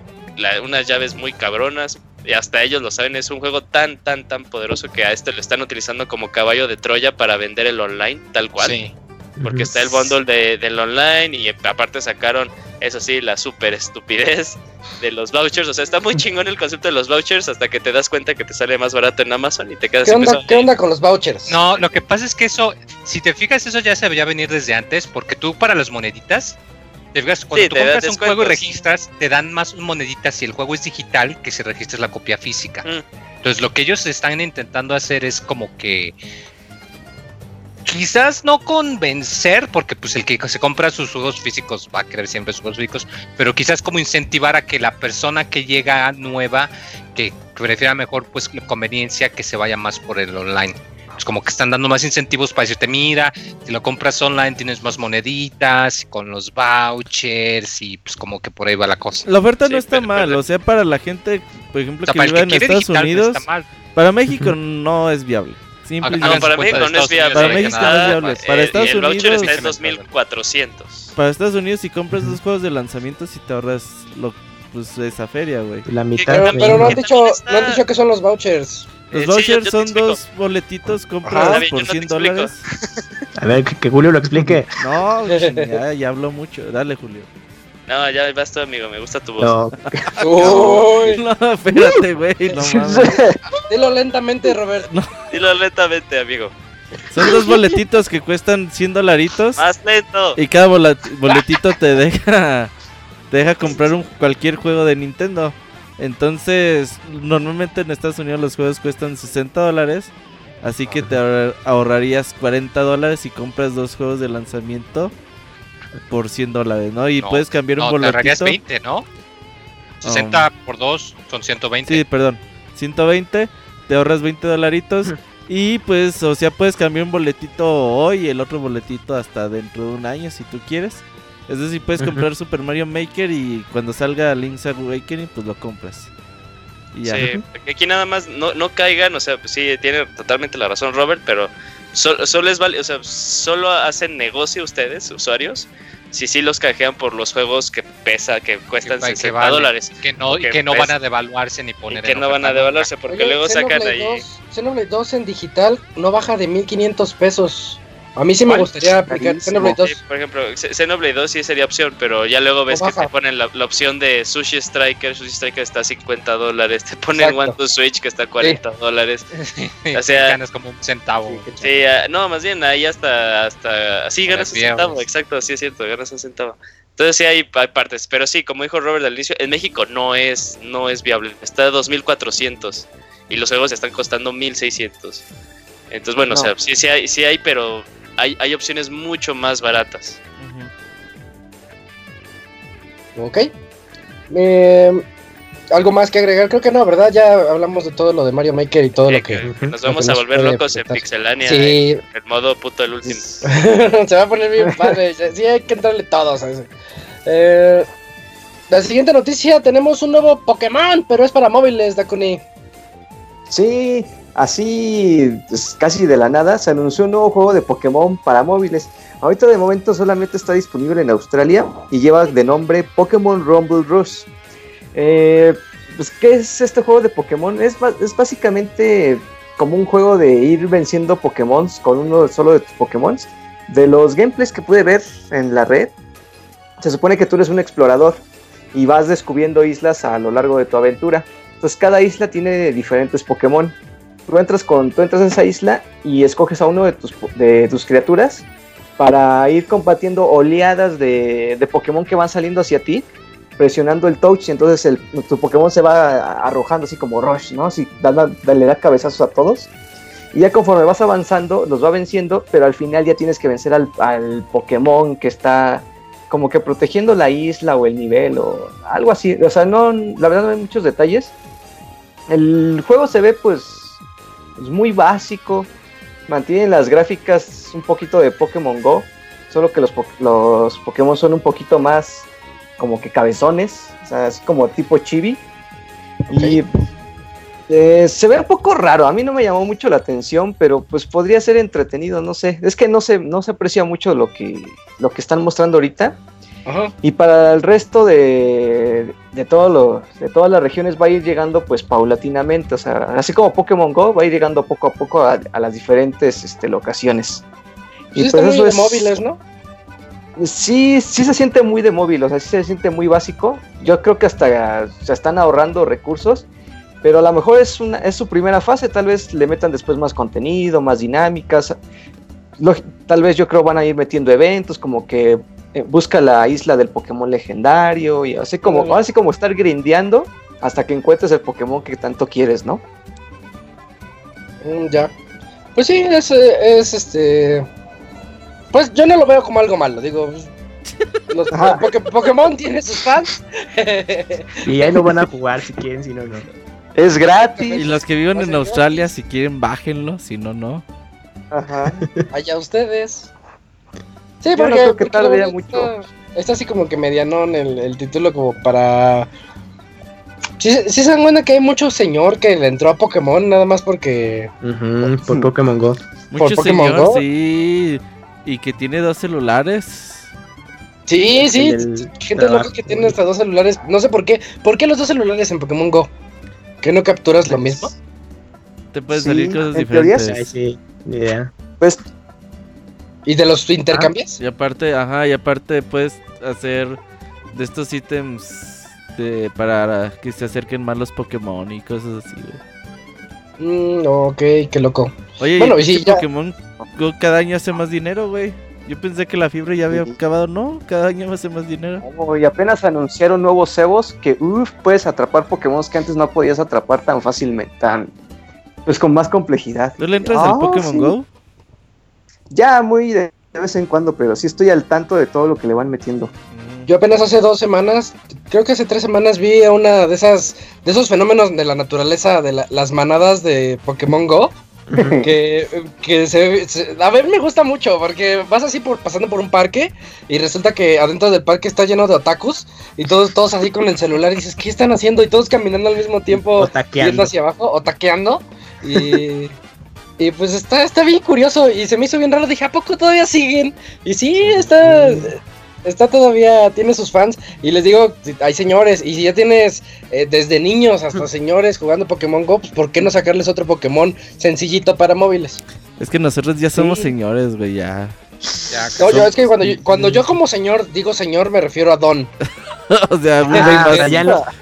unas llaves muy cabronas. Y hasta ellos lo saben, es un juego tan, tan, tan poderoso que a este lo están utilizando como caballo de Troya para vender el online, tal cual. Sí porque está el bundle de, del online y aparte sacaron, eso sí, la super estupidez de los vouchers. O sea, está muy chingón el concepto de los vouchers hasta que te das cuenta que te sale más barato en Amazon y te quedas ¿Qué onda, ¿qué onda con los vouchers? No, lo que pasa es que eso, si te fijas, eso ya se debería venir desde antes, porque tú para las moneditas, te fijas, cuando tú compras un juego y registras, te dan más moneditas si el juego es digital que si registras la copia física. Mm. Entonces, lo que ellos están intentando hacer es como que quizás no convencer, porque pues el que se compra sus juegos físicos va a querer siempre sus juegos físicos, pero quizás como incentivar a que la persona que llega nueva, que prefiera mejor pues la conveniencia, que se vaya más por el online. Pues como que están dando más incentivos para decirte, mira, si lo compras online tienes más moneditas, con los vouchers y pues como que por ahí va la cosa. La oferta no está mal, o sea, para la gente, por ejemplo, que vive en Estados Unidos, para México no es viable. Simple no, para México no es viable. Para México no es viable. Para Estados Unidos está en 2400. Para Estados Unidos si compras dos juegos de lanzamiento si te ahorras lo pues esa feria, güey. La mitad. Pero, pero no han dicho no han dicho que son los vouchers. Los vouchers son dos boletitos comprados por 100 dólares. A ver, que, Julio lo explique. No, ya, ya habló mucho. Dale, Julio. No, ya vas tú, amigo. Me gusta tu voz. No, Uy. no espérate, güey. No Dilo lentamente, Robert. Dilo lentamente, amigo. Son dos boletitos que cuestan 100 dolaritos. Más lento. Y cada boletito te deja, te deja comprar un, cualquier juego de Nintendo. Entonces, normalmente en Estados Unidos los juegos cuestan 60 dólares. Así que te ahorrarías 40 dólares y compras dos juegos de lanzamiento por 100 dólares, ¿no? Y puedes cambiar un boletito. Te ahorrarías 20, ¿no? 60 por 2 son 120. Sí, perdón. 120, te ahorras 20 dolaritos. y pues, o sea, puedes cambiar un boletito hoy y el otro boletito hasta dentro de un año si tú quieres. Es decir, puedes comprar Super Mario Maker y cuando salga Link's Awakening, pues lo compras. Y ya. Sí, aquí nada más no, no caigan, o sea, sí, tiene totalmente la razón Robert, pero solo, solo es o sea, solo hacen negocio ustedes, usuarios, si sí los canjean por los juegos que pesa, que cuestan 60 dólares. Que no, que no van a devaluarse ni poner. que no van a devaluarse, porque luego sacan ahí. Xenoblade 2 en digital no baja de 1500 pesos. A mí sí me gustaría aplicar Xenoblade 2. por ejemplo, Xenoblade 2 sí sería opción, pero ya luego ves que te ponen la, opción de Sushi Striker. Sushi Striker está a 50 dólares. Te ponen One to Switch que está a 40 dólares. o sea, ganas como un centavo. Sí, no, más bien ahí hasta. hasta sí, ganas un centavo. Exacto, sí es cierto, ganas un centavo. Entonces sí hay, hay, partes, pero sí, como dijo Robert al inicio, en México no es, no es viable. Está a 2.400 y los juegos están costando 1.600. Entonces, bueno, o sea, sí, sí hay, sí hay, pero hay, opciones mucho más baratas. Ok. Eh, ¿Algo más que agregar? Creo que no, ¿verdad? Ya hablamos de todo lo de Mario Maker y todo lo que, Nos vamos a volver locos en Pixelania. Sí. En modo puto el último. Se va a poner bien padre. sí, hay que entrarle todos a ese. Eh, la siguiente noticia: tenemos un nuevo Pokémon, pero es para móviles, Dakuni. Sí, Así, pues, casi de la nada, se anunció un nuevo juego de Pokémon para móviles. Ahorita de momento solamente está disponible en Australia y lleva de nombre Pokémon Rumble Rush. Eh, pues, ¿qué es este juego de Pokémon? Es, es, básicamente como un juego de ir venciendo Pokémon con uno solo de tus Pokémon. De los gameplays que pude ver en la red, se supone que tú eres un explorador y vas descubriendo islas a lo largo de tu aventura. Entonces cada isla tiene diferentes Pokémon tú entras, con, tú entras a esa isla y escoges a uno de tus, de tus criaturas para ir combatiendo oleadas de, de Pokémon que van saliendo hacia ti, presionando el touch y entonces el, tu Pokémon se va arrojando así como Rush, ¿no? Así le da cabezazos a todos. Y ya conforme vas avanzando, los va venciendo, pero al final ya tienes que vencer al, al Pokémon que está como que protegiendo la isla o el nivel o algo así. O sea, no, la verdad no hay muchos detalles. El juego se ve pues es muy básico. Mantiene las gráficas un poquito de Pokémon Go. Solo que los, los Pokémon son un poquito más como que cabezones. O sea, así como tipo chibi. Y eh, se ve un poco raro. A mí no me llamó mucho la atención, pero pues podría ser entretenido. No sé. Es que no se, no se aprecia mucho lo que, lo que están mostrando ahorita. Y para el resto de, de, todo de todas las regiones va a ir llegando pues paulatinamente, o sea, así como Pokémon Go va a ir llegando poco a poco a, las diferentes este, locaciones. y pues eso de móviles, ¿no? Sí, sí se siente muy de móvil, o sea, sí se siente muy básico. Yo creo que hasta se están ahorrando recursos, pero a lo mejor es, una, es su primera fase, tal vez le metan después más contenido, más dinámicas. tal vez yo creo van a ir metiendo eventos como que eh, busca la isla del Pokémon legendario y así como, así como estar grindeando hasta que encuentres el Pokémon que tanto quieres, ¿no? Mm, ya. Pues sí, es, es, este. Pues yo no lo veo como algo malo, digo. Los, Pokémon tiene sus fans. y ahí lo van a jugar si quieren, si no, no. Es gratis. Y los que viven en Australia, si quieren, bájenlo, si no, no. Ajá. Allá ustedes. Sí, porque, que mucho. Está, así como que medianón el, el título como para Sí, sí se dan cuenta que hay mucho señor que le entró a Pokémon nada más porque... por Pokémon Go. Mucho señor, sí. Y que tiene dos celulares. Sí, sí, gente loca que tiene hasta dos celulares. No sé por qué. ¿Por qué los dos celulares en Pokémon Go? ¿Que no capturas lo mismo? Te pueden salir cosas diferentes. sí, sí. Pues. ¿Y de los intercambias? y aparte, ajá, y aparte puedes hacer de estos ítems de, para que se acerquen más los Pokémon y cosas así, güey. Mm, ok, qué loco. Oye, bueno, y si Pokémon cada año hace más dinero, güey. Yo pensé que la fiebre ya había acabado, no, cada año hace más dinero. y apenas anunciaron nuevos cebos que, uff, puedes atrapar Pokémon que antes no podías atrapar tan fácilmente, tan, pues con más complejidad. ¿Tú le entras al ah, Pokémon Go? Ya, muy de vez en cuando, pero sí estoy al tanto de todo lo que le van metiendo. Mm. Yo apenas hace dos semanas, creo que hace tres semanas vi una de esas, de esos fenómenos de la naturaleza de las manadas de Pokémon Go que, que se, a ver me gusta mucho porque vas así por pasando por un parque y resulta que adentro del parque está lleno de otakus y todos todos así con el celular y dices qué están haciendo y todos caminando al mismo tiempo viendo hacia abajo o taqueando y y pues está está bien curioso y se me hizo bien raro dije a poco todavía siguen y sí está está todavía, tiene sus fans. Y les digo, hay señores, y si ya tienes eh, desde niños hasta señores jugando Pokémon Go, pues ¿por qué no sacarles otro Pokémon sencillito para móviles? Es que nosotros ya somos señores, güey, ya. no, yo es que cuando yo, cuando yo como señor digo señor me refiero a Don. o sea, ah,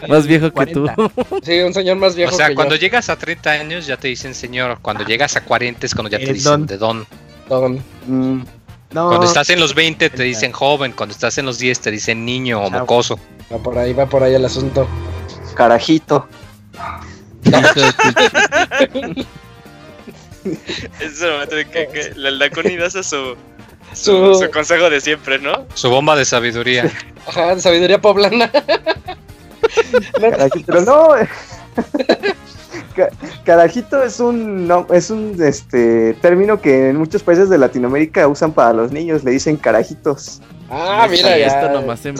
más, viejo que tú. sí, un señor más viejo. O sea, cuando llegas a 30 años ya te dicen señor, cuando llegas a 40 es cuando ya te dicen de Don. Don. Mm. Cuando estás en los 20 te dicen joven, cuando estás en los 10 te dicen niño o mocoso. Va por ahí, va por ahí el asunto. Carajito. Eso que, que la Lacuni hace su, su, su, consejo de siempre, ¿no? Su bomba de sabiduría. Ajá, de sabiduría poblana. Pero no. Carajito es un es un este término que en muchos países de Latinoamérica usan para los niños, le dicen carajitos. Ah, mira, ya, esto nomás en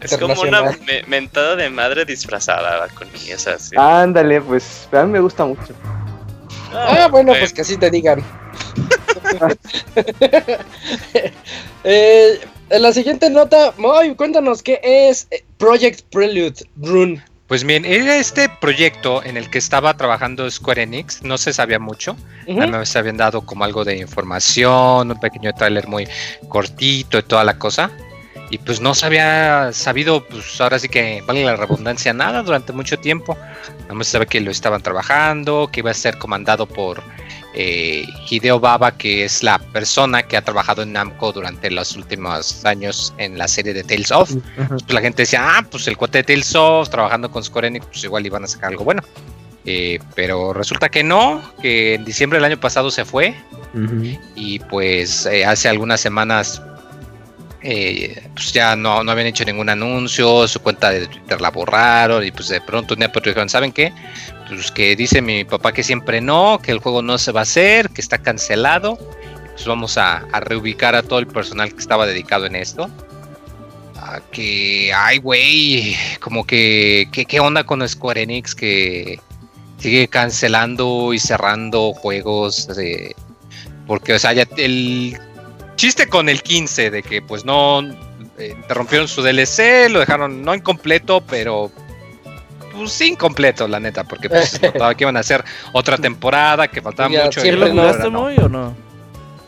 Es como una mentada de madre disfrazada con así. Ándale, pues a mí me gusta mucho. Ah, bueno, pues que así te digan. eh, en la siguiente nota, Moy, cuéntanos qué es Project Prelude Rune. Pues bien, era este proyecto en el que estaba trabajando Square Enix, no se sabía mucho, uh -huh. se habían dado como algo de información, un pequeño tráiler muy cortito y toda la cosa. Y pues no se había sabido, pues ahora sí que vale la redundancia, nada durante mucho tiempo. Nada más se sabe que lo estaban trabajando, que iba a ser comandado por eh, Hideo Baba, que es la persona que ha trabajado en Namco durante los últimos años en la serie de Tales of. Pues la gente decía, ah, pues el cuate de Tales of trabajando con Square Enix, pues igual iban a sacar algo bueno. Eh, pero resulta que no, que en diciembre del año pasado se fue y pues eh, hace algunas semanas eh, pues ya no, no habían hecho ningún anuncio, su cuenta de Twitter la borraron y pues de pronto un día dijeron, ¿saben qué? Pues que dice mi papá que siempre no, que el juego no se va a hacer, que está cancelado, pues vamos a, reubicar a todo el personal que estaba dedicado en esto. A que, ay güey, como que, ¿qué onda con Square Enix que sigue cancelando y cerrando juegos? porque, o sea, ya el chiste con el 15 de que pues no eh, interrumpieron su DLC, lo dejaron no incompleto, pero pues incompleto, la neta, porque pues que iban a hacer otra temporada, que faltaba mucho. ¿Sí lo jugaste muy o no?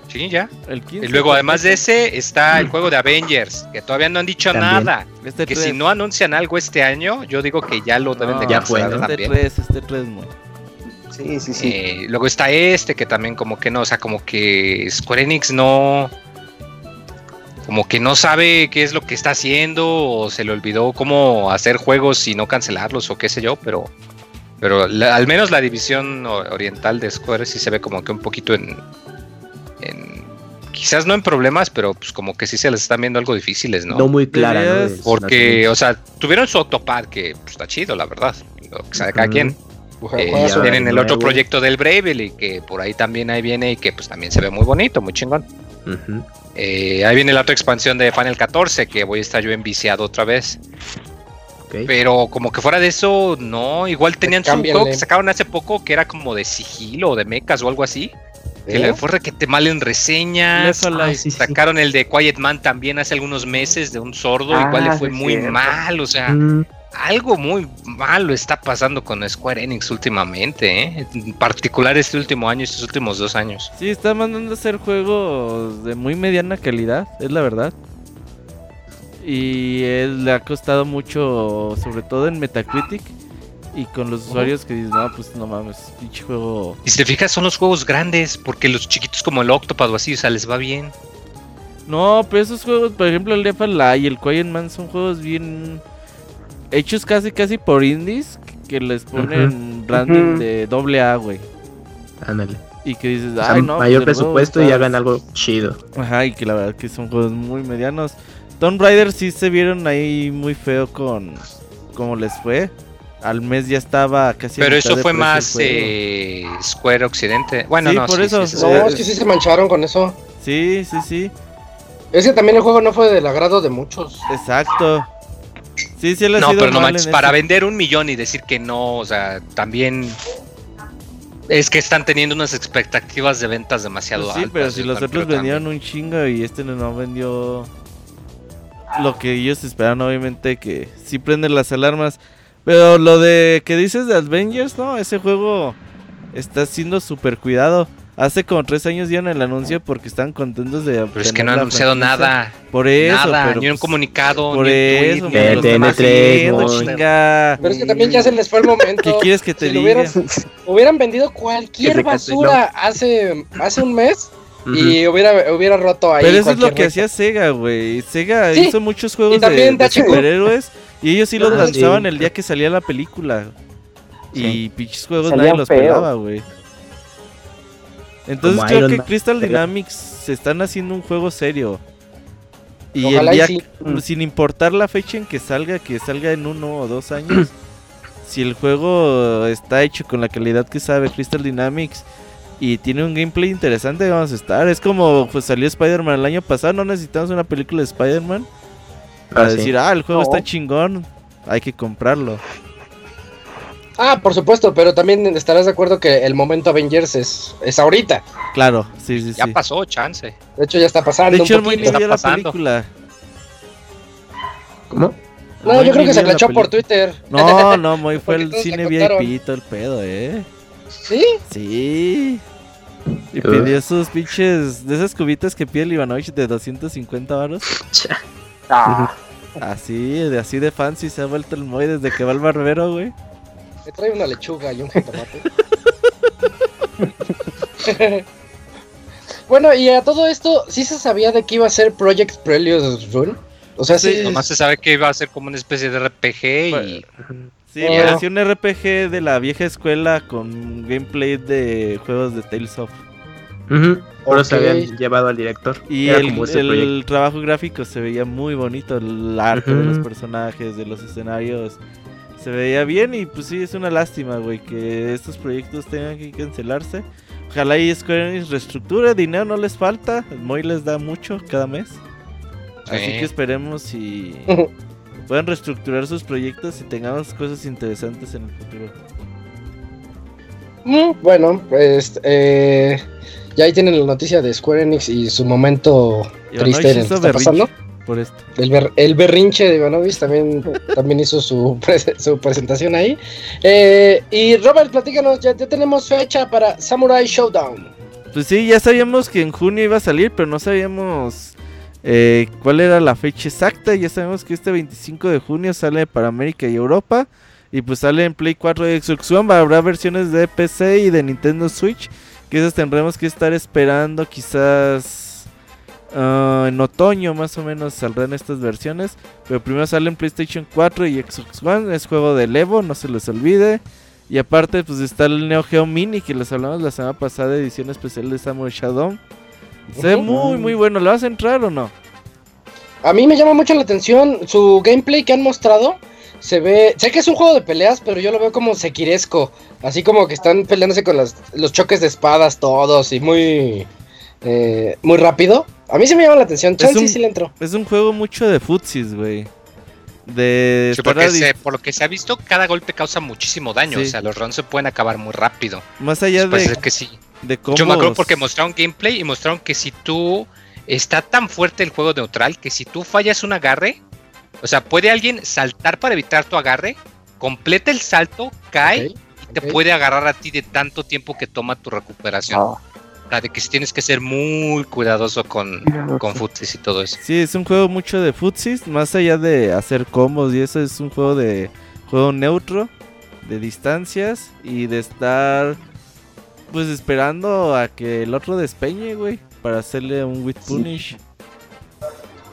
Sí, ya. El 15, y luego, además de ese, está el juego de Avengers, que todavía no han dicho nada. Este que si no anuncian algo este año, yo digo que ya lo deben de ya fue, este 3, este 3 muy. Sí, sí, sí. Eh, luego está este que también como que no, o sea, como que Square Enix no, como que no sabe qué es lo que está haciendo o se le olvidó cómo hacer juegos y no cancelarlos o qué sé yo, pero pero al menos la división oriental de Square sí se ve como que un poquito en, quizás no en problemas, pero pues como que sí se les están viendo algo difíciles, ¿no? No muy clara, Porque, o sea, tuvieron su Octopad que pues, está chido, la verdad. O sea, cada quien. Eh, tienen el otro proyecto del Bravely que por ahí también ahí viene y que pues también se ve muy bonito, muy chingón. Eh, ahí viene la otra expansión de Final 14 que voy a estar yo enviciado otra vez. Pero como que fuera de eso, no. Igual tenían su juego que sacaron hace poco que era como de sigilo o de mecas o algo así. Que le ¿Eh? fue que te mal en reseñas. Ah, sacaron el de Quiet Man también hace algunos meses de un sordo. igual le ah, fue muy mal. O sea, mm. Algo muy malo está pasando con Square Enix últimamente. ¿eh? En particular este último año, estos últimos dos años. Sí, está mandando a hacer juegos de muy mediana calidad, es la verdad. Y él le ha costado mucho, sobre todo en Metacritic y con los usuarios que dicen, no, pues no mames, pinche juego. Y si te fijas, son los juegos grandes, porque los chiquitos como el Octopad o así, o sea, les va bien. No, pero esos juegos, por ejemplo, el Defa y el Quiet Man son juegos bien hechos casi casi por indies que les ponen branding de doble A, güey. Ándale. Y que dices, ay, no. Mayor pues, presupuesto y hagan algo chido. Ajá, y que la verdad que son juegos muy medianos. Tomb Raider sí se vieron ahí muy feo con cómo les fue al mes ya estaba casi. Pero eso fue más eh, Square Occidente. Bueno, no, por eso. no, es que sí se mancharon con eso. Sí, sí, sí. Es que también el juego no fue del agrado de muchos. Exacto. Sí, sí, No, pero no manches, para vender un millón y decir que no, o sea, también. Es que están teniendo unas expectativas de ventas demasiado pues sí, altas. Sí, pero si los otros vendieron un chingo y este no vendió lo que ellos esperaban, obviamente, que sí prenden las alarmas. Pero lo de que dices de Avengers, no, ese juego está siendo súper cuidado. Hace como tres años dieron el anuncio porque están contentos de. Pero es que no han anunciado nada. Por eso. Nada, ni un pues, comunicado. Por ni eso. Tweet, Pero es que también ya se les fue el momento. ¿Qué quieres que te diga? Hubieran, vendido cualquier basura hace, hace un mes. Y hubiera, hubiera roto ahí. Pero eso es lo que hacía Sega, güey. Sega hizo muchos juegos de superhéroes. Y ellos sí los ah, lanzaban el día que salía la película. Y pinches juegos nadie los pelaba, güey. Entonces creo que Crystal Dynamics se están haciendo un juego serio. Y el día, mm. sin importar la fecha en que salga, que salga en uno o dos años, si el juego está hecho con la calidad que sabe Crystal Dynamics y tiene un gameplay interesante, vamos a estar. Es como pues salió Spider-Man el año pasado, no necesitamos una película de Spider-Man. Para ah, decir, ah, el juego está chingón, hay que comprarlo. Ah, por supuesto, pero también estarás de acuerdo que el momento Avengers es, es ahorita. Claro, sí, sí, ya pasó, chance. De hecho, ya está pasando. De hecho, el está la película. ¿Cómo? No, yo creo que se la echó por Twitter. No, no, muy fue el cine VIP todo el pedo, ¿eh? ¿Sí? Sí. Y pidió sus pinches. De esas cubitas que pide el Ivanovich de 250 varos. Ah. Así, de así de fancy se ha vuelto el Moy desde que va al barbero, güey. Me trae una lechuga y un jitomate. bueno, y a todo esto, ¿sí se sabía de que iba a ser Project Prelude Run? O sea, sí. Nomás se sabe que iba a ser como una especie de RPG y. Sí, parecía un RPG de la vieja escuela con gameplay de juegos de Tales of. Por se habían llevado al director. Y el, trabajo gráfico se veía muy bonito, el arte de los personajes, de los escenarios. Se veía bien y pues sí, es una lástima, güey, que estos proyectos tengan que cancelarse. Ojalá y Square Enix reestructure, dinero no les falta, el Moy les da mucho cada mes. Así que esperemos y puedan reestructurar sus proyectos y tengamos cosas interesantes en el futuro. Mm, bueno, pues eh, ya ahí tienen la noticia de Square Enix y su momento triste en el que está pasando. Por esto. El, berrinche de Ivanovich también, también hizo su, su presentación ahí. Eh, y Robert, platícanos, ya, tenemos fecha para Samurai Showdown. Pues sí, ya sabíamos que en junio iba a salir, pero no sabíamos eh, cuál era la fecha exacta. Ya sabemos que este 25 de junio sale para América y Europa. Y pues sale en Play 4 de Xbox One. Habrá versiones de PC y de Nintendo Switch. Que esas tendremos que estar esperando quizás ah, en otoño más o menos saldrán estas versiones. Pero primero sale en PlayStation 4 y Xbox One. Es juego de Evo, no se les olvide. Y aparte pues está el Neo Geo Mini que les hablamos la semana pasada, edición especial de Samurai Shadow. Se ve muy muy bueno, ¿lo vas a entrar o no? A mí me llama mucho la atención su gameplay que han mostrado se ve, sé que es un juego de peleas, pero yo lo veo como sequiresco, así como que están peleándose con los choques de espadas todos y muy, eh, muy rápido. A mí se me llama la atención, Chance sí le entró. Es un juego mucho de futsis, güey. De por lo que se ha visto, cada golpe causa muchísimo daño. O sea, los runs se pueden acabar muy rápido. Más allá de. que sí. Yo me acuerdo porque mostraron gameplay y mostraron que si tú. Está tan fuerte el juego neutral que si tú fallas un agarre. O sea, puede alguien saltar para evitar tu agarre. Completa el salto, cae y te puede agarrar a ti de tanto tiempo que toma tu recuperación. De que tienes que ser muy cuidadoso con, con futsis y todo eso. Sí, es un juego mucho de futsis, más allá de hacer combos y eso es un juego de juego neutro, de distancias y de estar pues esperando a que el otro despeñe, güey, para hacerle un with punish.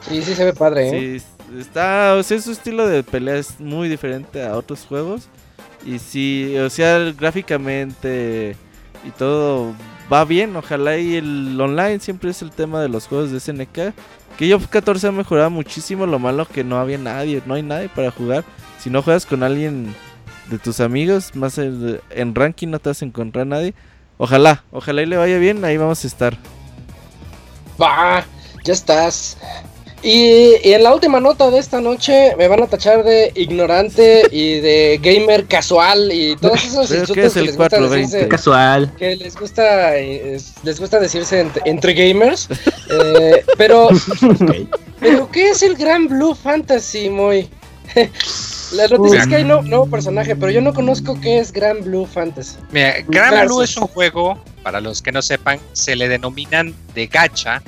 Sí, sí se ve padre, ¿eh? Sí, está, o sea, su estilo de pelea es muy diferente a otros juegos. Y sí, o sea, gráficamente y todo va bien, ojalá y el online siempre es el tema de los juegos de SNK. Que yo 14 ha mejorado muchísimo, lo malo que no había nadie, no hay nadie para jugar. Si no juegas con alguien de tus amigos, más en, ranking no te vas a encontrar nadie. Ojalá, ojalá y le vaya bien, ahí vamos a estar. Va, ya estás. Y, en la última nota de esta noche me van a tachar de ignorante y de gamer casual y todos esos insultos que les gusta decirse casual. Que les gusta les gusta decirse entre, gamers. Eh, pero pero ¿qué es el Gran Blue Fantasy, muy? La noticia es que hay no, nuevo personaje, pero yo no conozco qué es Gran Blue Fantasy. Mira, Gran Blue es un juego, para los que no sepan, se le denominan de gacha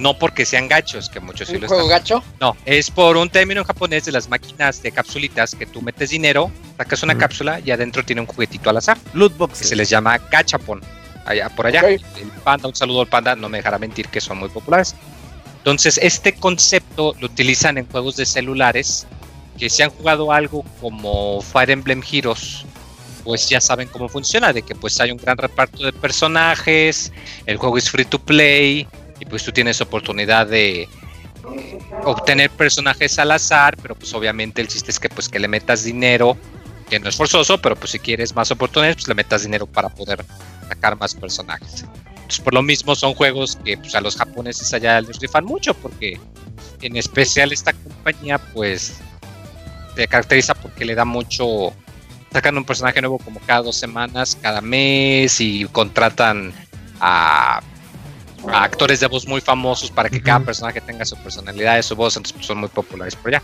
no porque sean gachos, que muchos sí lo juego gacho? No, es por un término japonés de las máquinas de capsulitas que tú metes dinero, sacas una cápsula y adentro tiene un juguetito al azar. Lootbox. Que se les llama gachapon. Allá por allá. El panda, un saludo al panda, no me dejará mentir que son muy populares. Entonces, este concepto lo utilizan en juegos de celulares que si han jugado algo como Fire Emblem Heroes, pues ya saben cómo funciona, de que pues hay un gran reparto de personajes, el juego es free to play, y pues tú tienes oportunidad de obtener personajes al azar, pero pues obviamente el chiste es que pues que le metas dinero, que no es forzoso, pero pues si quieres más oportunidades, pues le metas dinero para poder sacar más personajes. Por lo mismo son juegos que pues a los japoneses allá les rifan mucho, porque en especial esta compañía pues se caracteriza porque le da mucho, sacan un personaje nuevo como cada dos semanas, cada mes y contratan a actores de voz muy famosos para que cada personaje tenga su personalidad y su voz, entonces pues, son muy populares por allá.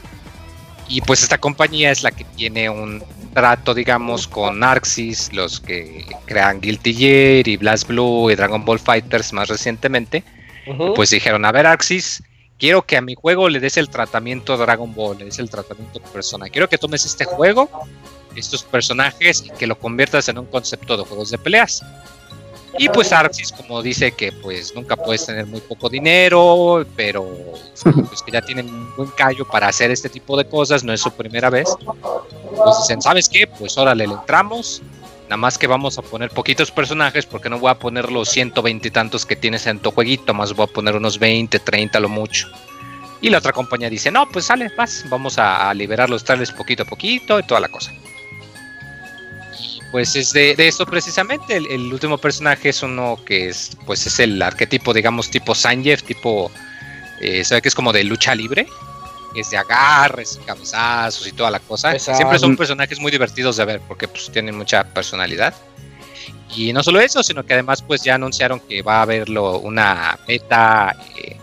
Y pues esta compañía es la que tiene un trato, digamos, con Arxis, los que crean Guilty Gear y Blast Blue y Dragon Ball Fighters más recientemente. Pues dijeron, a ver Arxis, quiero que a mi juego le des el tratamiento Dragon Ball, le des el tratamiento persona. Quiero que tomes este juego, estos personajes y que lo conviertas en un concepto de juegos de peleas. Y pues Arxis como dice que pues nunca puedes tener muy poco dinero, pero pues que ya tienen un buen callo para hacer este tipo de cosas, no es su primera vez. Pues dicen, ¿sabes qué? Pues órale, le entramos. Nada más que vamos a poner poquitos personajes porque no voy a poner los 120 y tantos que tienes en tu jueguito, más voy a poner unos 20, 30 lo mucho. Y la otra compañía dice, no, pues sale, vas, vamos a, liberar los trailers poquito a poquito y toda la cosa pues es de, de esto precisamente. El, último personaje es uno que es, pues es el arquetipo, digamos, tipo Sanjeev, tipo, eh, sabe que es como de lucha libre, es de agarres, cabezazos y toda la cosa. Siempre son personajes muy divertidos de ver porque pues tienen mucha personalidad. Y no solo eso, sino que además pues ya anunciaron que va a haberlo una meta eh,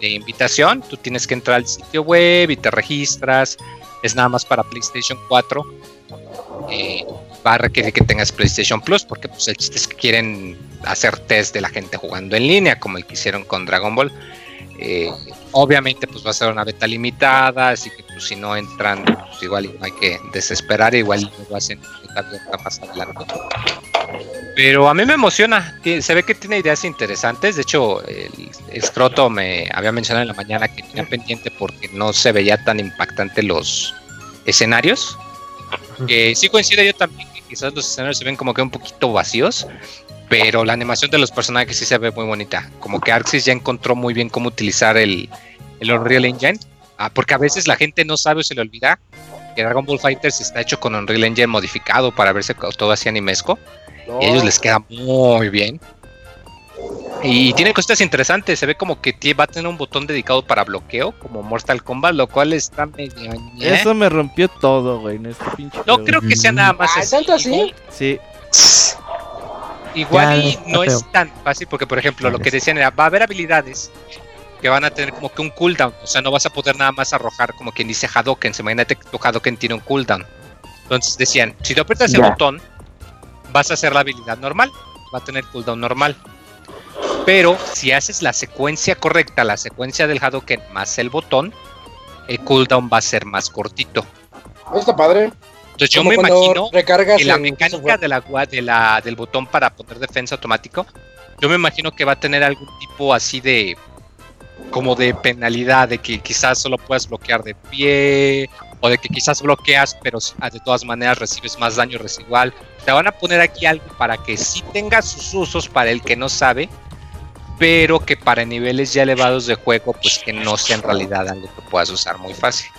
de invitación. Tú tienes que entrar al sitio web y te registras. Es nada más para PlayStation 4. Eh, va a requerir que tengas PlayStation Plus, porque pues el chiste es que quieren hacer test de la gente jugando en línea, como el que hicieron con Dragon Ball. Eh, obviamente pues va a ser una beta limitada, así que pues si no entran, pues igual hay que desesperar, igual lo hacen beta más adelante. Pero a mí me emociona, se ve que tiene ideas interesantes, de hecho el, Scroto me había mencionado en la mañana que tenía pendiente porque no se veía tan impactante los escenarios, que sí coincide yo también quizás los escenarios se ven como que un poquito vacíos, pero la animación de los personajes sí se ve muy bonita. Como que Arxis ya encontró muy bien cómo utilizar el, el Unreal Engine, ah, porque a veces la gente no sabe o se le olvida que Dragon Ball Fighters está hecho con Unreal Engine modificado para verse todo así animesco. Y a ellos les queda muy bien. Y tiene cosas interesantes, se ve como que va a tener un botón dedicado para bloqueo, como Mortal Kombat, lo cual está medio... Eso me rompió todo, güey, en este pinche No creo que sea nada más ah, ¿Tanto así? Sí. Igual y no es tan fácil, porque por ejemplo, lo que decían era, va a haber habilidades que van a tener como que un cooldown, o sea, no vas a poder nada más arrojar como quien dice Hadoken, se imagínate que tu Hadoken tiene un cooldown. Entonces decían, si tú aprietas el botón, vas a hacer la habilidad normal, va a tener cooldown normal. Pero si haces la secuencia correcta, la secuencia del Hadoken más el botón, el cooldown va a ser más cortito. Está padre. Entonces yo me imagino que la mecánica de la, de la, del botón para poner defensa automático, yo me imagino que va a tener algún tipo así de como de penalidad, de que quizás solo puedas bloquear de pie, o de que quizás bloqueas, pero de todas maneras recibes más daño residual. Te van a poner aquí algo para que sí tenga sus usos para el que no sabe, pero que para niveles ya elevados de juego, pues que no sea en realidad algo que puedas usar muy fácil.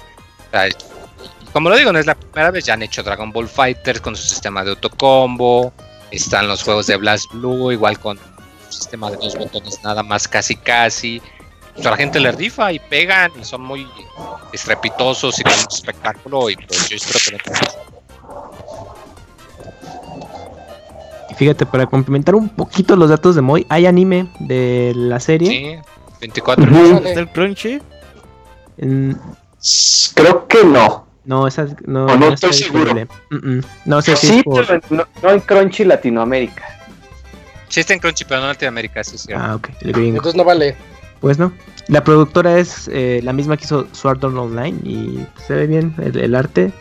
como lo digo, no es la primera vez, ya han hecho Dragon Ball Fighters con su sistema de autocombo, están los juegos de Blast Blue, igual con un sistema de dos botones nada más casi casi. A la gente le rifa y pegan y son muy estrepitosos y con un espectáculo y pues yo espero que no Fíjate, para complementar un poquito los datos de Moy, hay anime de la serie. Sí, 24. ¿Es el Crunchy? Creo que no. No, esa no, no, no estoy seguro. No sé si sí, pero no, no, en Crunchy Latinoamérica. Sí está en Crunchy, pero no en Latinoamérica, sí, sí. Ah, ok. Entonces no vale. Pues no. La productora es eh, la misma que hizo Sword Art Online y se ve bien el, el arte.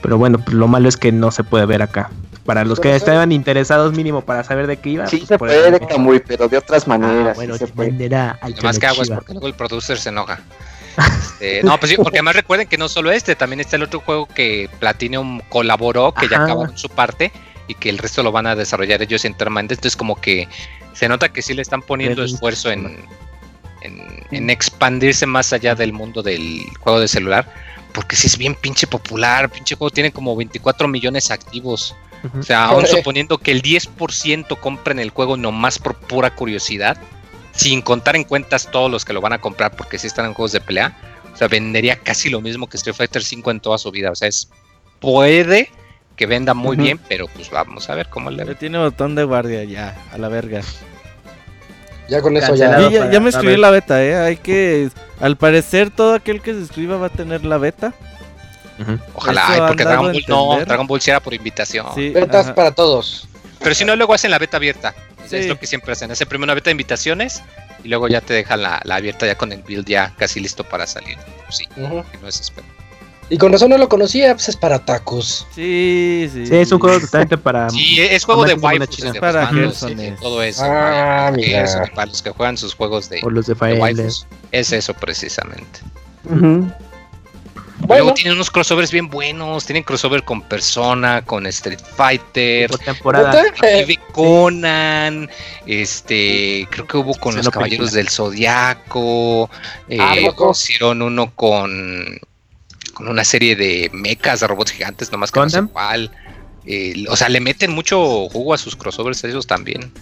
Pero bueno, pues lo malo es que no se puede ver acá. Para los que estaban interesados mínimo para saber de qué iba. Sí pues, se puede, muy, pero de otras ah, maneras. bueno, sí se venderá Más que aguas porque luego el producer se enoja. Este, no, pues sí, porque además recuerden que no solo este, también está el otro juego que Platinum colaboró, que ya acabaron su parte y que el resto lo van a desarrollar ellos internamente. Entonces, como que se nota que sí le están poniendo esfuerzo en, en, en, expandirse más allá del mundo del juego de celular, porque sí es bien pinche popular. Pinche juego tiene como 24 millones activos. O sea, aún suponiendo que el 10% compren el juego nomás por pura curiosidad, sin contar en cuentas todos los que lo van a comprar porque sí están en juegos de pelea, o sea, vendería casi lo mismo que Street Fighter 5 en toda su vida. O sea, es puede que venda muy bien, pero pues vamos a ver cómo le ve. Tiene botón de guardia ya, a la verga. Ya con eso ya. Ya, ya, me escribí la beta, eh. Hay que. Al parecer, todo aquel que se escriba va a tener la beta. Ojalá, porque Dragon Ball no, Dragon Ball sí era por invitación. Betas para todos. Pero si no, luego hacen la beta abierta. Es lo que siempre hacen. Hacen primero una beta de invitaciones y luego ya te dejan la, abierta ya con el build ya casi listo para salir. Sí, no es Y con razón no lo conocía, pues es para tacos. Sí, sí. Sí, es un juego totalmente para. Sí, es juego de waifus. para todo eso. Ah, para, los que juegan sus juegos de, o los de, de Es eso precisamente. Luego tienen unos crossovers bien buenos. Tienen crossover con Persona, con Street Fighter, temporada. Conan. Este, creo que hubo con los Caballeros del Zodiaco. Eh, ah, hicieron uno con, con una serie de mechas de robots gigantes, nomás que no sé cuál. Eh, o sea, le meten mucho jugo a sus crossovers esos también.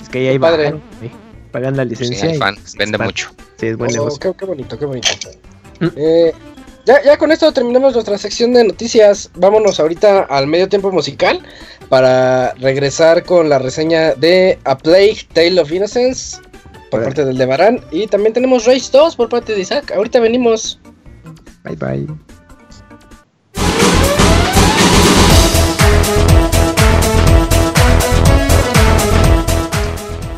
Es que ahí padre. pagan la licencia. vende mucho. Sí, es buen oh, qué, bonito, qué bonito. Mm. Eh, ya, ya con esto terminamos nuestra sección de noticias. Vámonos ahorita al medio tiempo musical para regresar con la reseña de A Plague Tale of Innocence por parte del Debarán. Y también tenemos Race 2 por parte de Isaac. Ahorita venimos. Bye bye.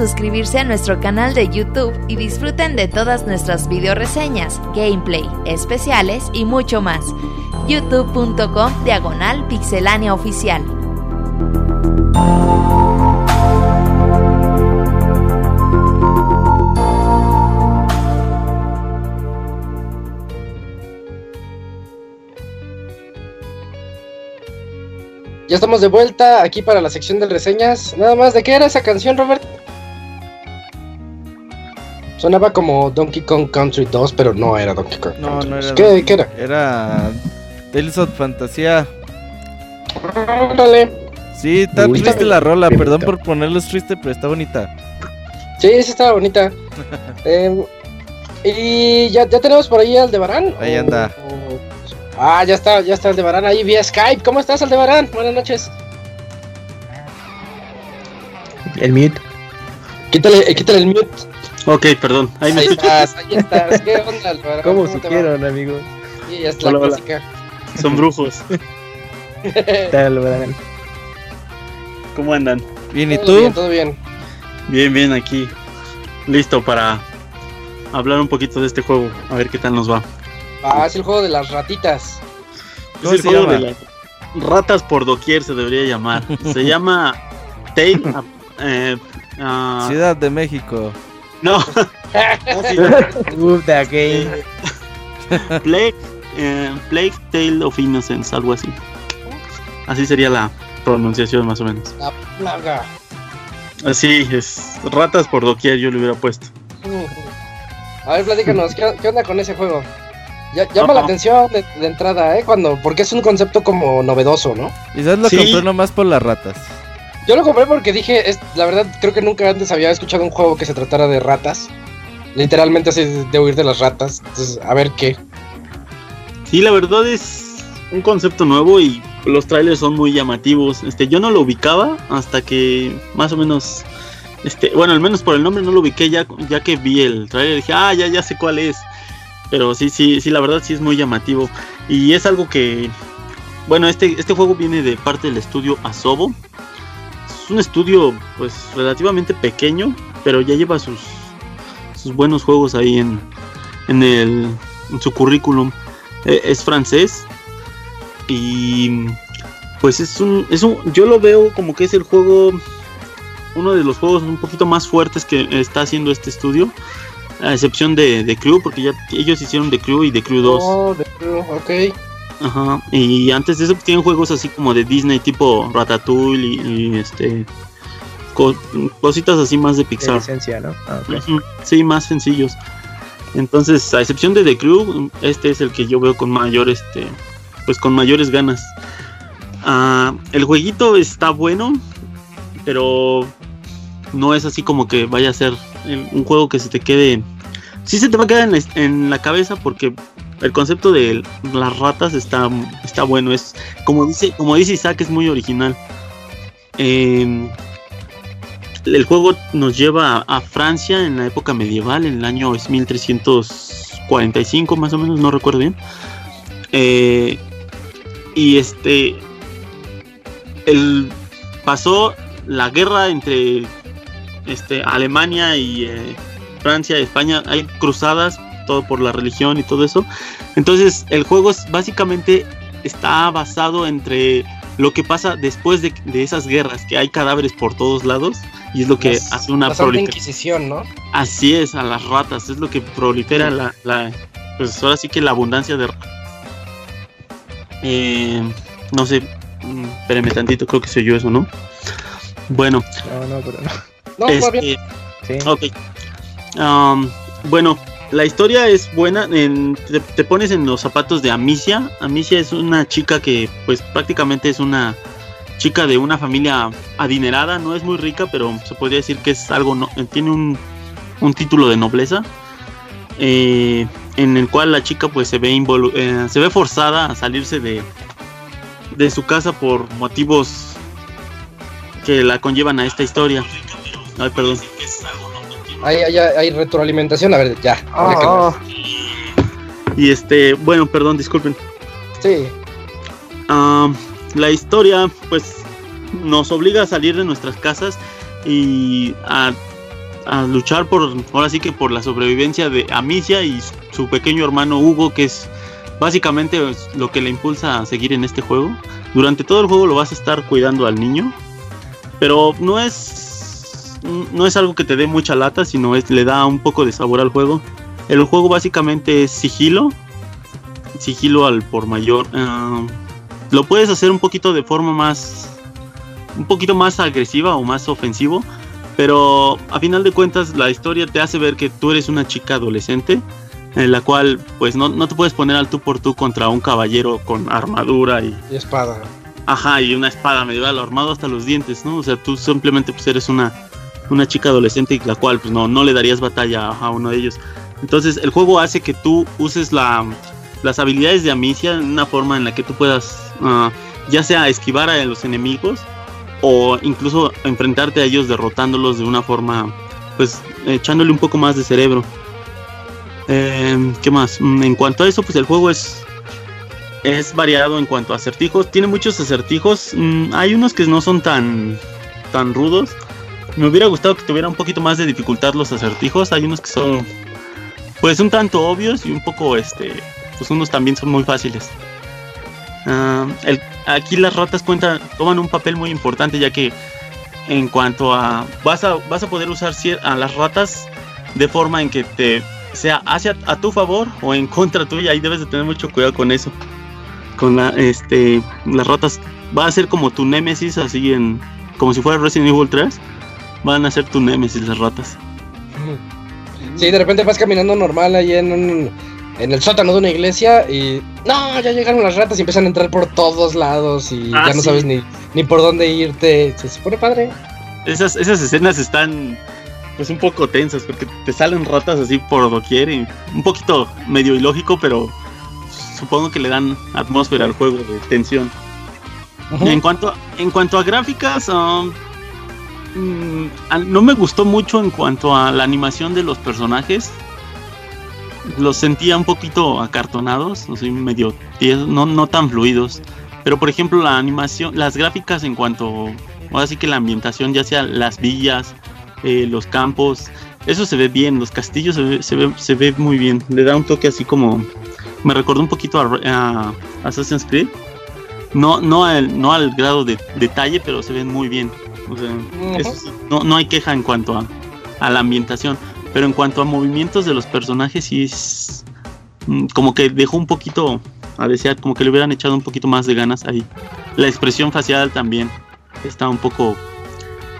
suscribirse a nuestro canal de YouTube y disfruten de todas nuestras video reseñas, gameplay, especiales y mucho más. youtube.com diagonal pixelania oficial. Ya estamos de vuelta aquí para la sección de reseñas. Nada más, ¿de qué era esa canción, Robert? Sonaba como Donkey Kong Country 2, pero no era Donkey Kong. No, no era. ¿Qué, ¿Qué, era? Era Tales of Fantasía. Dale. Sí, está triste la rola, perdón por ponerlos triste, pero está bonita. Sí, sí estaba bonita. eh, y ya, ya tenemos por ahí al de Barán. Ahí anda. Ah, ya está, ya está Aldebarán ahí vía Skype. ¿Cómo estás, Aldebarán? Buenas noches. El mute. Quítale, eh, quítale el mute. Ok, perdón. Ahí, me estás, ahí estás. ¿Qué onda, Aldebarán? ¿Cómo, ¿Cómo supieron, amigos? Sí, ya está la clásica. Son brujos. Aldebarán. ¿Cómo andan? Bien, ¿y tú? Bien, todo bien. Bien, bien, aquí. Listo para hablar un poquito de este juego. A ver qué tal nos va. Ah, es el juego de las ratitas. Es el juego de las ratas por doquier se debería llamar. Se llama Tale. Eh, uh, Ciudad de México. No. Move the game. Plague, eh, Plague Tale of Innocence, algo así. Así sería la pronunciación más o menos. La plaga. Así es. Ratas por doquier yo le hubiera puesto. A ver, platícanos, ¿qué, qué onda con ese juego? Ya, llama la atención de, de, entrada, ¿eh? Cuando, porque es un concepto como novedoso, ¿no? Quizás lo sí. compré nomás por las ratas. Yo lo compré porque dije, es, la verdad, creo que nunca antes había escuchado un juego que se tratara de ratas. Literalmente así de huir de las ratas. Entonces, a ver qué. Sí, la verdad es un concepto nuevo y los trailers son muy llamativos. Este, yo no lo ubicaba hasta que más o menos, este, bueno, al menos por el nombre no lo ubiqué ya, ya que vi el trailer. Dije, ah, ya, ya sé cuál es. Pero sí, sí, sí, la verdad sí es muy llamativo. Y es algo que. Bueno, este, este juego viene de parte del estudio Asobo. Un estudio, pues, relativamente pequeño, pero ya lleva sus, sus buenos juegos ahí en, en, el, su currículum. Eh, es francés. Y. Pues es un, es un. Yo lo veo como que es el juego. Uno de los juegos un poquito más fuertes que está haciendo este estudio a excepción de, de Crew, porque ya ellos hicieron The Crew y The Crew 2. Oh. Ajá, y antes de eso pues, tienen juegos así como de Disney, tipo Ratatouille y, y este. Co cositas así más de Pixar. De licencia, ¿no? Ah, okay. Sí, más sencillos. Entonces, a excepción de The Crew, este es el que yo veo con mayor, este, pues con mayores ganas. Uh, el jueguito está bueno, pero no es así como que vaya a ser un juego que se te quede. Sí se te va a quedar en la, en la cabeza porque el concepto de las ratas está, está bueno. Es como dice, como dice Isaac, es muy original. Eh, el juego nos lleva a, a, Francia en la época medieval, en el año 1345 más o menos, no recuerdo bien. Eh, y este, el pasó la guerra entre este, Alemania y eh, Francia, España, hay cruzadas, todo por la religión y todo eso. Entonces el juego es, básicamente está basado entre lo que pasa después de, de, esas guerras, que hay cadáveres por todos lados y es lo que las, hace una proliferación. ¿no? Así es, a las ratas, es lo que prolifera la, la pues ahora sí que la abundancia de eh, no sé, espérame tantito, creo que soy yo eso, ¿no? Bueno. No, no, pero no. No, este, bien. Sí. Ok. Um, bueno, la historia es buena. En, te, pones en los zapatos de Amicia. Amicia es una chica que, pues, prácticamente es una chica de una familia adinerada. No es muy rica, pero se podría decir que es algo. No, tiene un, un título de nobleza. Eh, en el cual la chica, pues, se ve, eh, se ve forzada a salirse de, de su casa por motivos que la conllevan a esta historia. Ay, perdón. Hay, hay, hay retroalimentación, a ver, ya. Oh. Y este, bueno, perdón, disculpen. Sí. Uh, la historia, pues, nos obliga a salir de nuestras casas y a, luchar por, ahora sí que por la sobrevivencia de Amicia y su pequeño hermano Hugo, que es básicamente lo que le impulsa a seguir en este juego. Durante todo el juego lo vas a estar cuidando al niño, pero no es no es algo que te dé mucha lata, sino es le da un poco de sabor al juego. El juego básicamente es sigilo, sigilo al por mayor. Ah, lo puedes hacer un poquito de forma más un poquito más agresiva o más ofensivo, pero a final de cuentas la historia te hace ver que tú eres una chica adolescente en la cual pues no, te puedes poner al tú por tú contra un caballero con armadura y, espada. Ajá, y una espada medieval armado hasta los dientes, ¿no? O sea, tú simplemente pues eres una, una chica adolescente la cual pues no, no le darías batalla a uno de ellos. Entonces el juego hace que tú uses la, las habilidades de Amicia en una forma en la que tú puedas ah, ya sea esquivar a los enemigos o incluso enfrentarte a ellos derrotándolos de una forma pues echándole un poco más de cerebro. Eh, ¿Qué más? Mm, en cuanto a eso, pues el juego es es variado en cuanto a acertijos. Tiene muchos acertijos. Mm, hay unos que no son tan tan rudos. Me hubiera gustado que tuviera un poquito más de dificultad los acertijos. Hay unos que son pues un tanto obvios y un poco, este, pues unos también son muy fáciles. Ah, aquí las ratas cuentan, toman un papel muy importante ya que en cuanto a vas a vas a poder usar a las ratas de forma en que te sea hacia a tu favor o en contra tuya y debes de tener mucho cuidado con eso con la, este las ratas va a ser como tu némesis así en como si fuera Resident Evil 3 van a ser tu némesis las ratas Sí, de repente vas caminando normal ahí en en el sótano de una iglesia y no, ya llegaron las ratas y empiezan a entrar por todos lados y ah, ya no sabes ni, ni por dónde irte. Se, pone padre. Esas, esas escenas están pues un poco tensas porque te salen ratas así por doquier y un poquito medio ilógico, pero supongo que le dan atmósfera al juego de tensión. en cuanto, en cuanto a gráficas, um, no me gustó mucho en cuanto a la animación de los personajes. Los sentía un poquito acartonados, medio no, no tan fluidos. Pero por ejemplo la animación, las gráficas en cuanto, ahora sí que la ambientación, ya sea las villas, eh, los campos, eso se ve bien, los castillos se ve, muy bien. Le da un toque así como, me recordó un poquito a, Assassin's Creed. No, no, al, no al grado de detalle, pero se ven muy bien no, no hay queja en cuanto a, a, la ambientación. Pero en cuanto a movimientos de los personajes, sí es mm, como que dejó un poquito a desear, como que le hubieran echado un poquito más de ganas ahí. La expresión facial también está un poco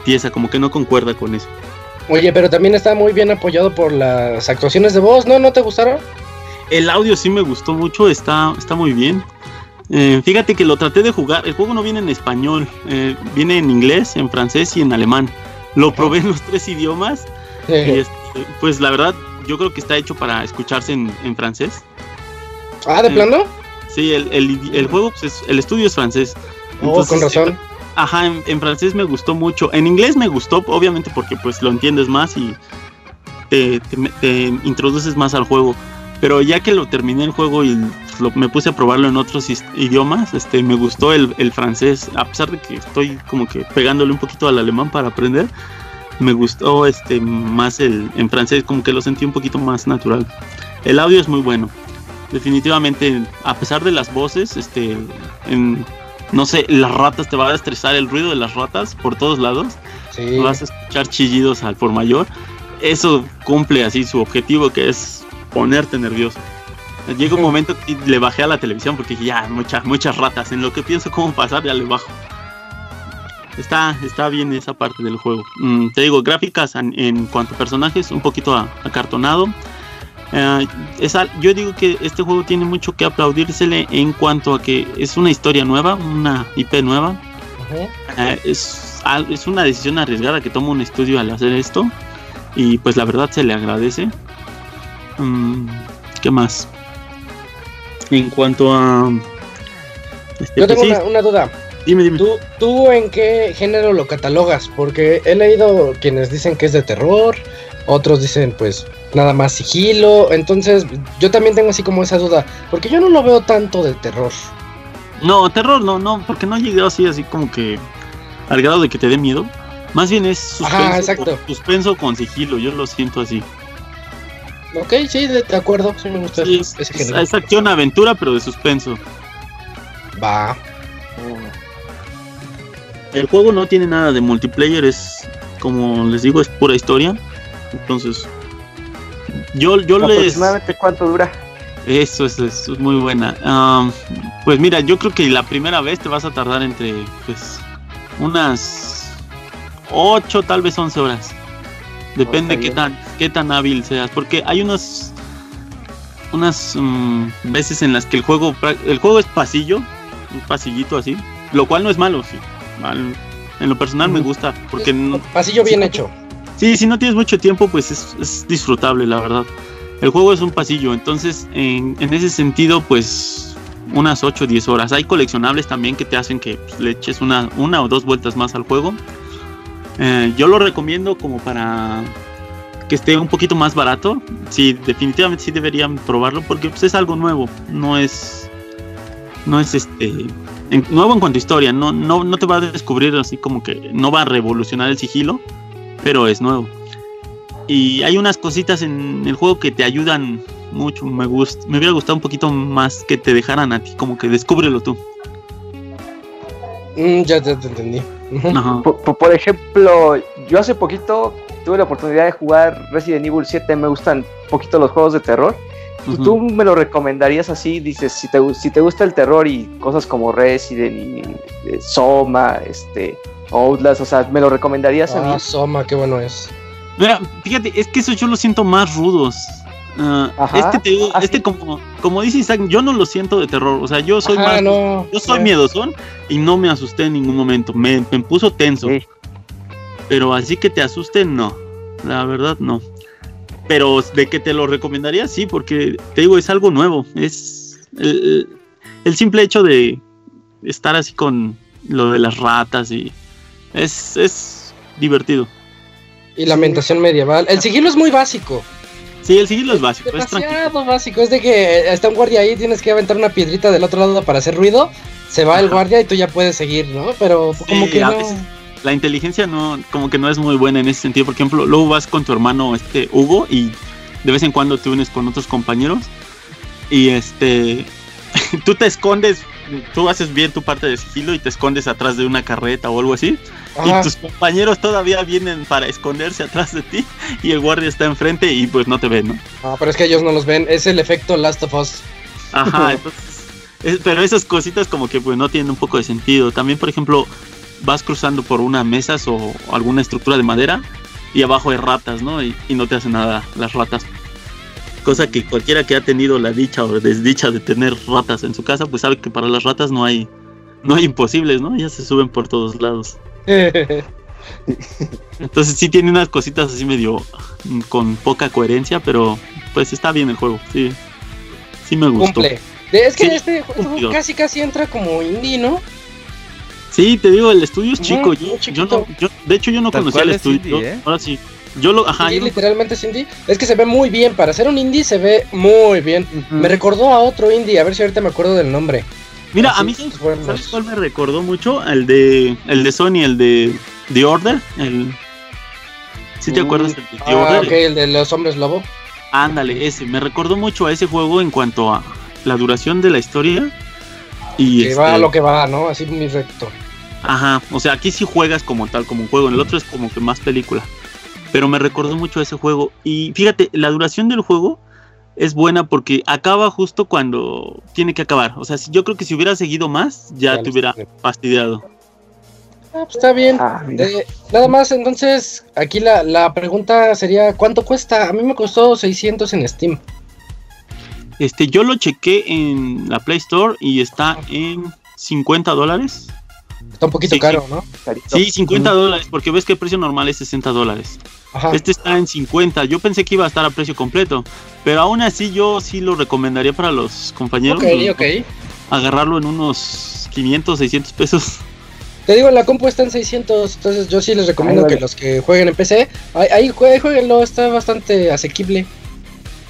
tiesa, como que no concuerda con eso. Oye, pero también está muy bien apoyado por las actuaciones de voz, ¿no? ¿No te gustaron? El audio sí me gustó mucho, está, está muy bien. Eh, fíjate que lo traté de jugar. El juego no viene en español, eh, viene en inglés, en francés y en alemán. Lo probé en los tres idiomas. y pues la verdad, yo creo que está hecho para escucharse en, francés. Ah, ¿de eh, plano? Sí, el, juego, pues, el estudio es francés. Oh, con razón. Ajá, en, francés me gustó mucho. En inglés me gustó, obviamente, porque pues lo entiendes más y te introduces más al juego. Pero ya que lo terminé el juego y me puse a probarlo en otros idiomas, este, me gustó el, francés, a pesar de que estoy como que pegándole un poquito al alemán para aprender, me gustó este más el en francés, como que lo sentí un poquito más natural. El audio es muy bueno. Definitivamente, a pesar de las voces, este, en, no sé, las ratas te va a estresar el ruido de las ratas por todos lados. Vas a escuchar chillidos al por mayor. Eso cumple así su objetivo que es ponerte nervioso. Llega un momento que le bajé a la televisión porque ya, muchas, muchas ratas. En lo que pienso cómo pasar, ya le bajo. Está, está bien esa parte del juego. Mm, te digo, gráficas en, cuanto a personajes, un poquito acartonado. Eh, yo digo que este juego tiene mucho que aplaudírsele en cuanto a que es una historia nueva, una IP nueva. Eh, es, es una decisión arriesgada que toma un estudio al hacer esto. Y pues la verdad se le agradece. Mm, ¿Qué más? En cuanto a. Este, Yo tengo pues una, duda. Dime, dime. ¿Tú, en qué género lo catalogas? Porque he leído quienes dicen que es de terror, otros dicen pues nada más sigilo. Entonces, yo también tengo así como esa duda. Porque yo no lo veo tanto de terror. No, terror no, no, porque no he llegado así, así como que al grado de que te dé miedo. Más bien es suspenso con sigilo, yo lo siento así. Ok, sí, de, acuerdo, sí me gusta. es, acción aventura, pero de suspenso. Va. El juego no tiene nada de multiplayer, es como les digo, es pura historia. Entonces, yo, yo les. cuánto dura? Eso es, es muy buena. pues mira, yo creo que la primera vez te vas a tardar entre pues unas 8, tal vez 11 horas. Depende qué tan, qué tan hábil seas. Porque hay unas unas mm, veces en las que el juego el juego es pasillo, un pasillito así, lo cual no es malo, sí. En lo personal me gusta porque pasillo bien hecho. Sí, si no tienes mucho tiempo, pues es, disfrutable, la verdad. El juego es un pasillo, entonces en, ese sentido, pues unas 8 o 10 horas. Hay coleccionables también que te hacen que pues, le eches una, una o dos vueltas más al juego. Eh, yo lo recomiendo como para que esté un poquito más barato. Sí, definitivamente sí deberían probarlo porque pues, es algo nuevo. No es. No es este. nuevo en cuanto a historia. No, no, no te va a descubrir así como que no va a revolucionar el sigilo. Pero es nuevo. Y hay unas cositas en el juego que te ayudan mucho. Me gusta, me hubiera gustado un poquito más que te dejaran a ti, como que descúbrelo tú. Mm, ya, te entendí. Por, ejemplo, yo hace poquito tuve la oportunidad de jugar Resident Evil 7, me gustan un poquito los juegos de terror. ¿Tú me lo recomendarías así? Dices, si te, si te gusta el terror y cosas como Resident y eh, Soma, este, Outlast, o sea, ¿me lo recomendarías a mí? Ah, Soma, qué bueno es. Mira, fíjate, es que eso yo lo siento más rudos. Ah, este te digo, ah, este como, como dice Isaac, yo no lo siento de terror. O sea, yo soy más. yo soy miedosón y no me asusté en ningún momento. Me, me puso tenso. Pero así que te asuste, no. La verdad, no. Pero de que te lo recomendaría, sí, porque te digo, es algo nuevo. Es el, simple hecho de estar así con lo de las ratas y es, es divertido. Y la ambientación medieval. El sigilo es muy básico. Sí, el sigilo es básico. Es demasiado básico. Es de que está un guardia ahí, tienes que aventar una piedrita del otro lado para hacer ruido. Se va el guardia y tú ya puedes seguir, ¿no? Pero como que no la inteligencia no, como que no es muy buena en ese sentido. Por ejemplo, luego vas con tu hermano este Hugo y de vez en cuando te unes con otros compañeros y este tú te escondes, tú haces bien tu parte de sigilo y te escondes atrás de una carreta o algo así. Y tus compañeros todavía vienen para esconderse atrás de ti y el guardia está enfrente y pues no te ven, ¿no? Ah, pero es que ellos no los ven, es el efecto Last of Us. Ajá, entonces, pero esas cositas como que pues no tienen un poco de sentido. También, por ejemplo, vas cruzando por una mesa o alguna estructura de madera y abajo hay ratas, ¿no? Y, no te hacen nada las ratas. Cosa que cualquiera que ha tenido la dicha o desdicha de tener ratas en su casa, pues sabe que para las ratas no hay, no hay imposibles, ¿no? Ya se suben por todos lados. Entonces sí tiene unas cositas así medio mm, con poca coherencia, pero pues está bien el juego, sí. Sí me gustó. Cumple. Es que este juego casi casi entra como indie, ¿no? Sí, te digo, el estudio es chico. yo, no, de hecho, yo no conocía el estudio. ¿eh? Ahora sí. Yo lo, ajá, literalmente es indie. Es que se ve muy bien. Para ser un indie se ve muy bien. Me recordó a otro indie. A ver si ahorita me acuerdo del nombre. Mira, a mí ¿sabes cuál me recordó mucho? El de el de Sony, el de The Order, el ¿Sí te acuerdas del The ah, Order? Ok, el de los hombres lobo. Ándale, ese, me recordó mucho a ese juego en cuanto a la duración de la historia y que va a este lo que va, ¿no? Así muy recto. Ajá, o sea, aquí sí juegas como tal, como un juego, en el otro es como que más película. Pero me recordó mucho a ese juego. Y fíjate, la duración del juego es buena porque acaba justo cuando tiene que acabar. O sea, yo creo que si hubiera seguido más, ya te hubiera fastidiado. Ah, pues está bien. Ah, eh, nada más, entonces, aquí la, la pregunta sería, ¿cuánto cuesta? A mí me costó 600 en Steam. Este, yo lo chequé en la Play Store y está en 50 dólares. Está un poquito caro, ¿no? Sí, 50 dólares, porque ves que el precio normal es 60 dólares. Este está en 50. Yo pensé que iba a estar a precio completo, pero aún así yo sí lo recomendaría para los compañeros. Ok, ok. Agarrarlo en unos 500, 600 pesos. Te digo, la compu está en 600, entonces yo sí les recomiendo que los que jueguen en PC, ahí, ahí jueguenlo, está bastante asequible.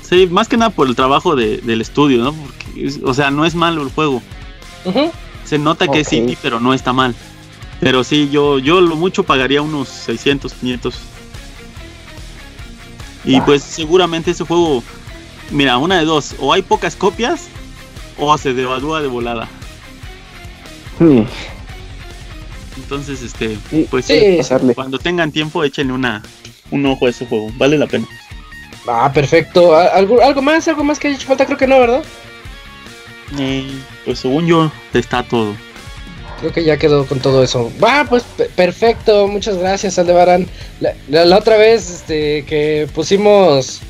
Sí, más que nada por el trabajo del estudio, ¿no? Porque, o sea, no es malo el juego. Se nota que es indie, pero no está mal. Pero sí, yo, yo lo mucho pagaría unos 600, 500. Y ah. pues seguramente ese juego, mira, una de dos, o hay pocas copias o se devalúa de volada. Entonces, este, pues sí, cuando tengan tiempo, échenle una, un ojo a ese juego, vale la pena. Ah, perfecto. ¿Algo, algo más? ¿Algo más que haya hecho falta? Creo que no, ¿verdad? Eh, pues según yo, está todo. Creo que ya quedó con todo eso. Va, pues perfecto. Muchas gracias, Aldebarán. La, la, otra vez este, que pusimos.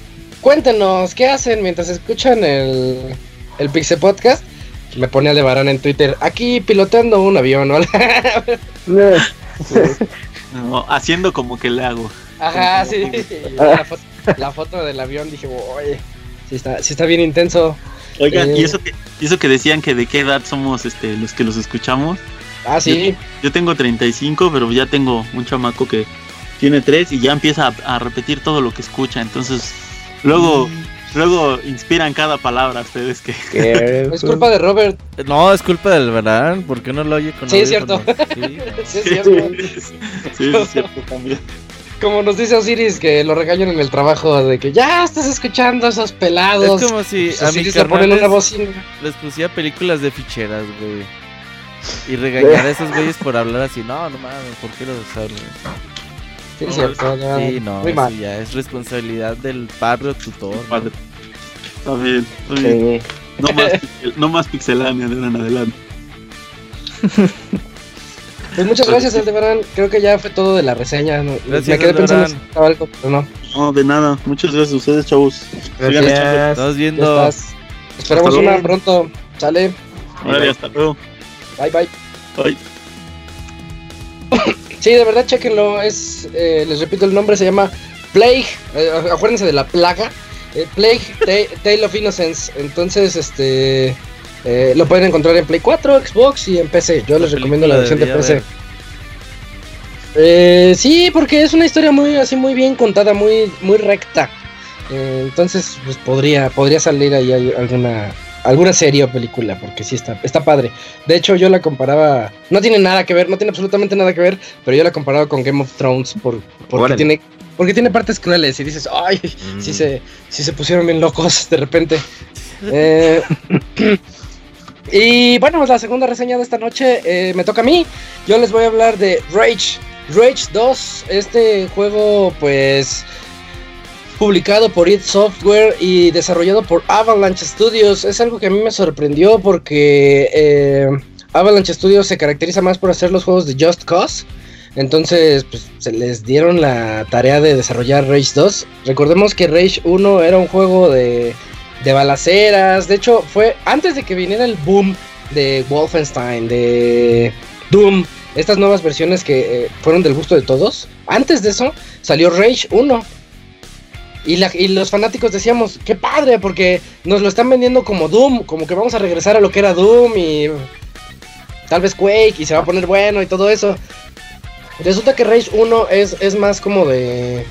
Cuéntenos, ¿qué hacen mientras escuchan el, el Pixel Podcast? Me pone Aldebarán en Twitter. Aquí piloteando un avión, ¿no? haciendo como que le hago. Ajá, sí. La foto, del avión dije, oye, sí está, sí está bien intenso. Oigan, ¿y, eso que, eso que decían que de qué edad somos este, los que los escuchamos? Ah, sí. Yo, tengo 35, pero ya tengo un chamaco que tiene 3 y ya empieza a, repetir todo lo que escucha. Entonces, luego, mm. luego inspiran cada palabra ustedes que... es culpa de Robert. No, es culpa del verán. ¿Por qué no lo oye con Sí, es cierto. Sí. sí, es cierto. sí, es cierto también. Como nos dice Osiris que lo regañan en el trabajo de que ya estás escuchando a esos pelados. Es como si pues a mis ponen una bocina. Les pusiera películas de ficheras, güey. Y regañar a esos güeyes por hablar así. No, no mames, ¿por qué lo saben? Sí, es cierto. sí, no, muy mal. ya es responsabilidad del padre tutor. Padre. Está bien, está bien. No, más, no más pixelania de ahora en adelante. Pues muchas gracias, Aldebarán. Creo que ya fue todo de la reseña. Me quedé pensando si estaba algo, pero no. No, de nada. Muchas gracias a ustedes, chavos. Gracias. Estás viendo. Esperamos una pronto. Sale. Vale, hasta luego. Bye, bye. Bye. sí, de verdad, chequenlo. Es, eh, les repito el nombre, se llama Plague. Eh, acuérdense de la plaga. Eh, Plague Tale of Innocence. Entonces, este. Eh, lo pueden encontrar en Play 4, Xbox y en PC. Yo les recomiendo la versión de PC. Eh, sí, porque es una historia muy así muy bien contada, muy muy recta. Eh, entonces, pues podría podría salir ahí alguna alguna serie o película, porque sí está está padre. De hecho, yo la comparaba, no tiene nada que ver, no tiene absolutamente nada que ver, pero yo la comparaba con Game of Thrones por porque tiene porque tiene partes crueles y dices, "Ay, sí mm. se sí se pusieron bien locos de repente." eh Y bueno, la segunda reseña de esta noche eh, me toca a mí. Yo les voy a hablar de Rage. Rage 2, este juego pues publicado por id Software y desarrollado por Avalanche Studios. Es algo que a mí me sorprendió porque eh, Avalanche Studios se caracteriza más por hacer los juegos de Just Cause. Entonces, pues, se les dieron la tarea de desarrollar Rage 2. Recordemos que Rage 1 era un juego de de balaceras. De hecho, fue antes de que viniera el boom de Wolfenstein, de Doom, estas nuevas versiones que eh, fueron del gusto de todos. Antes de eso salió Rage 1. Y, los fanáticos decíamos, qué padre, porque nos lo están vendiendo como Doom, como que vamos a regresar a lo que era Doom y tal vez Quake y se va a poner bueno y todo eso. Resulta que Rage 1 es, es más como de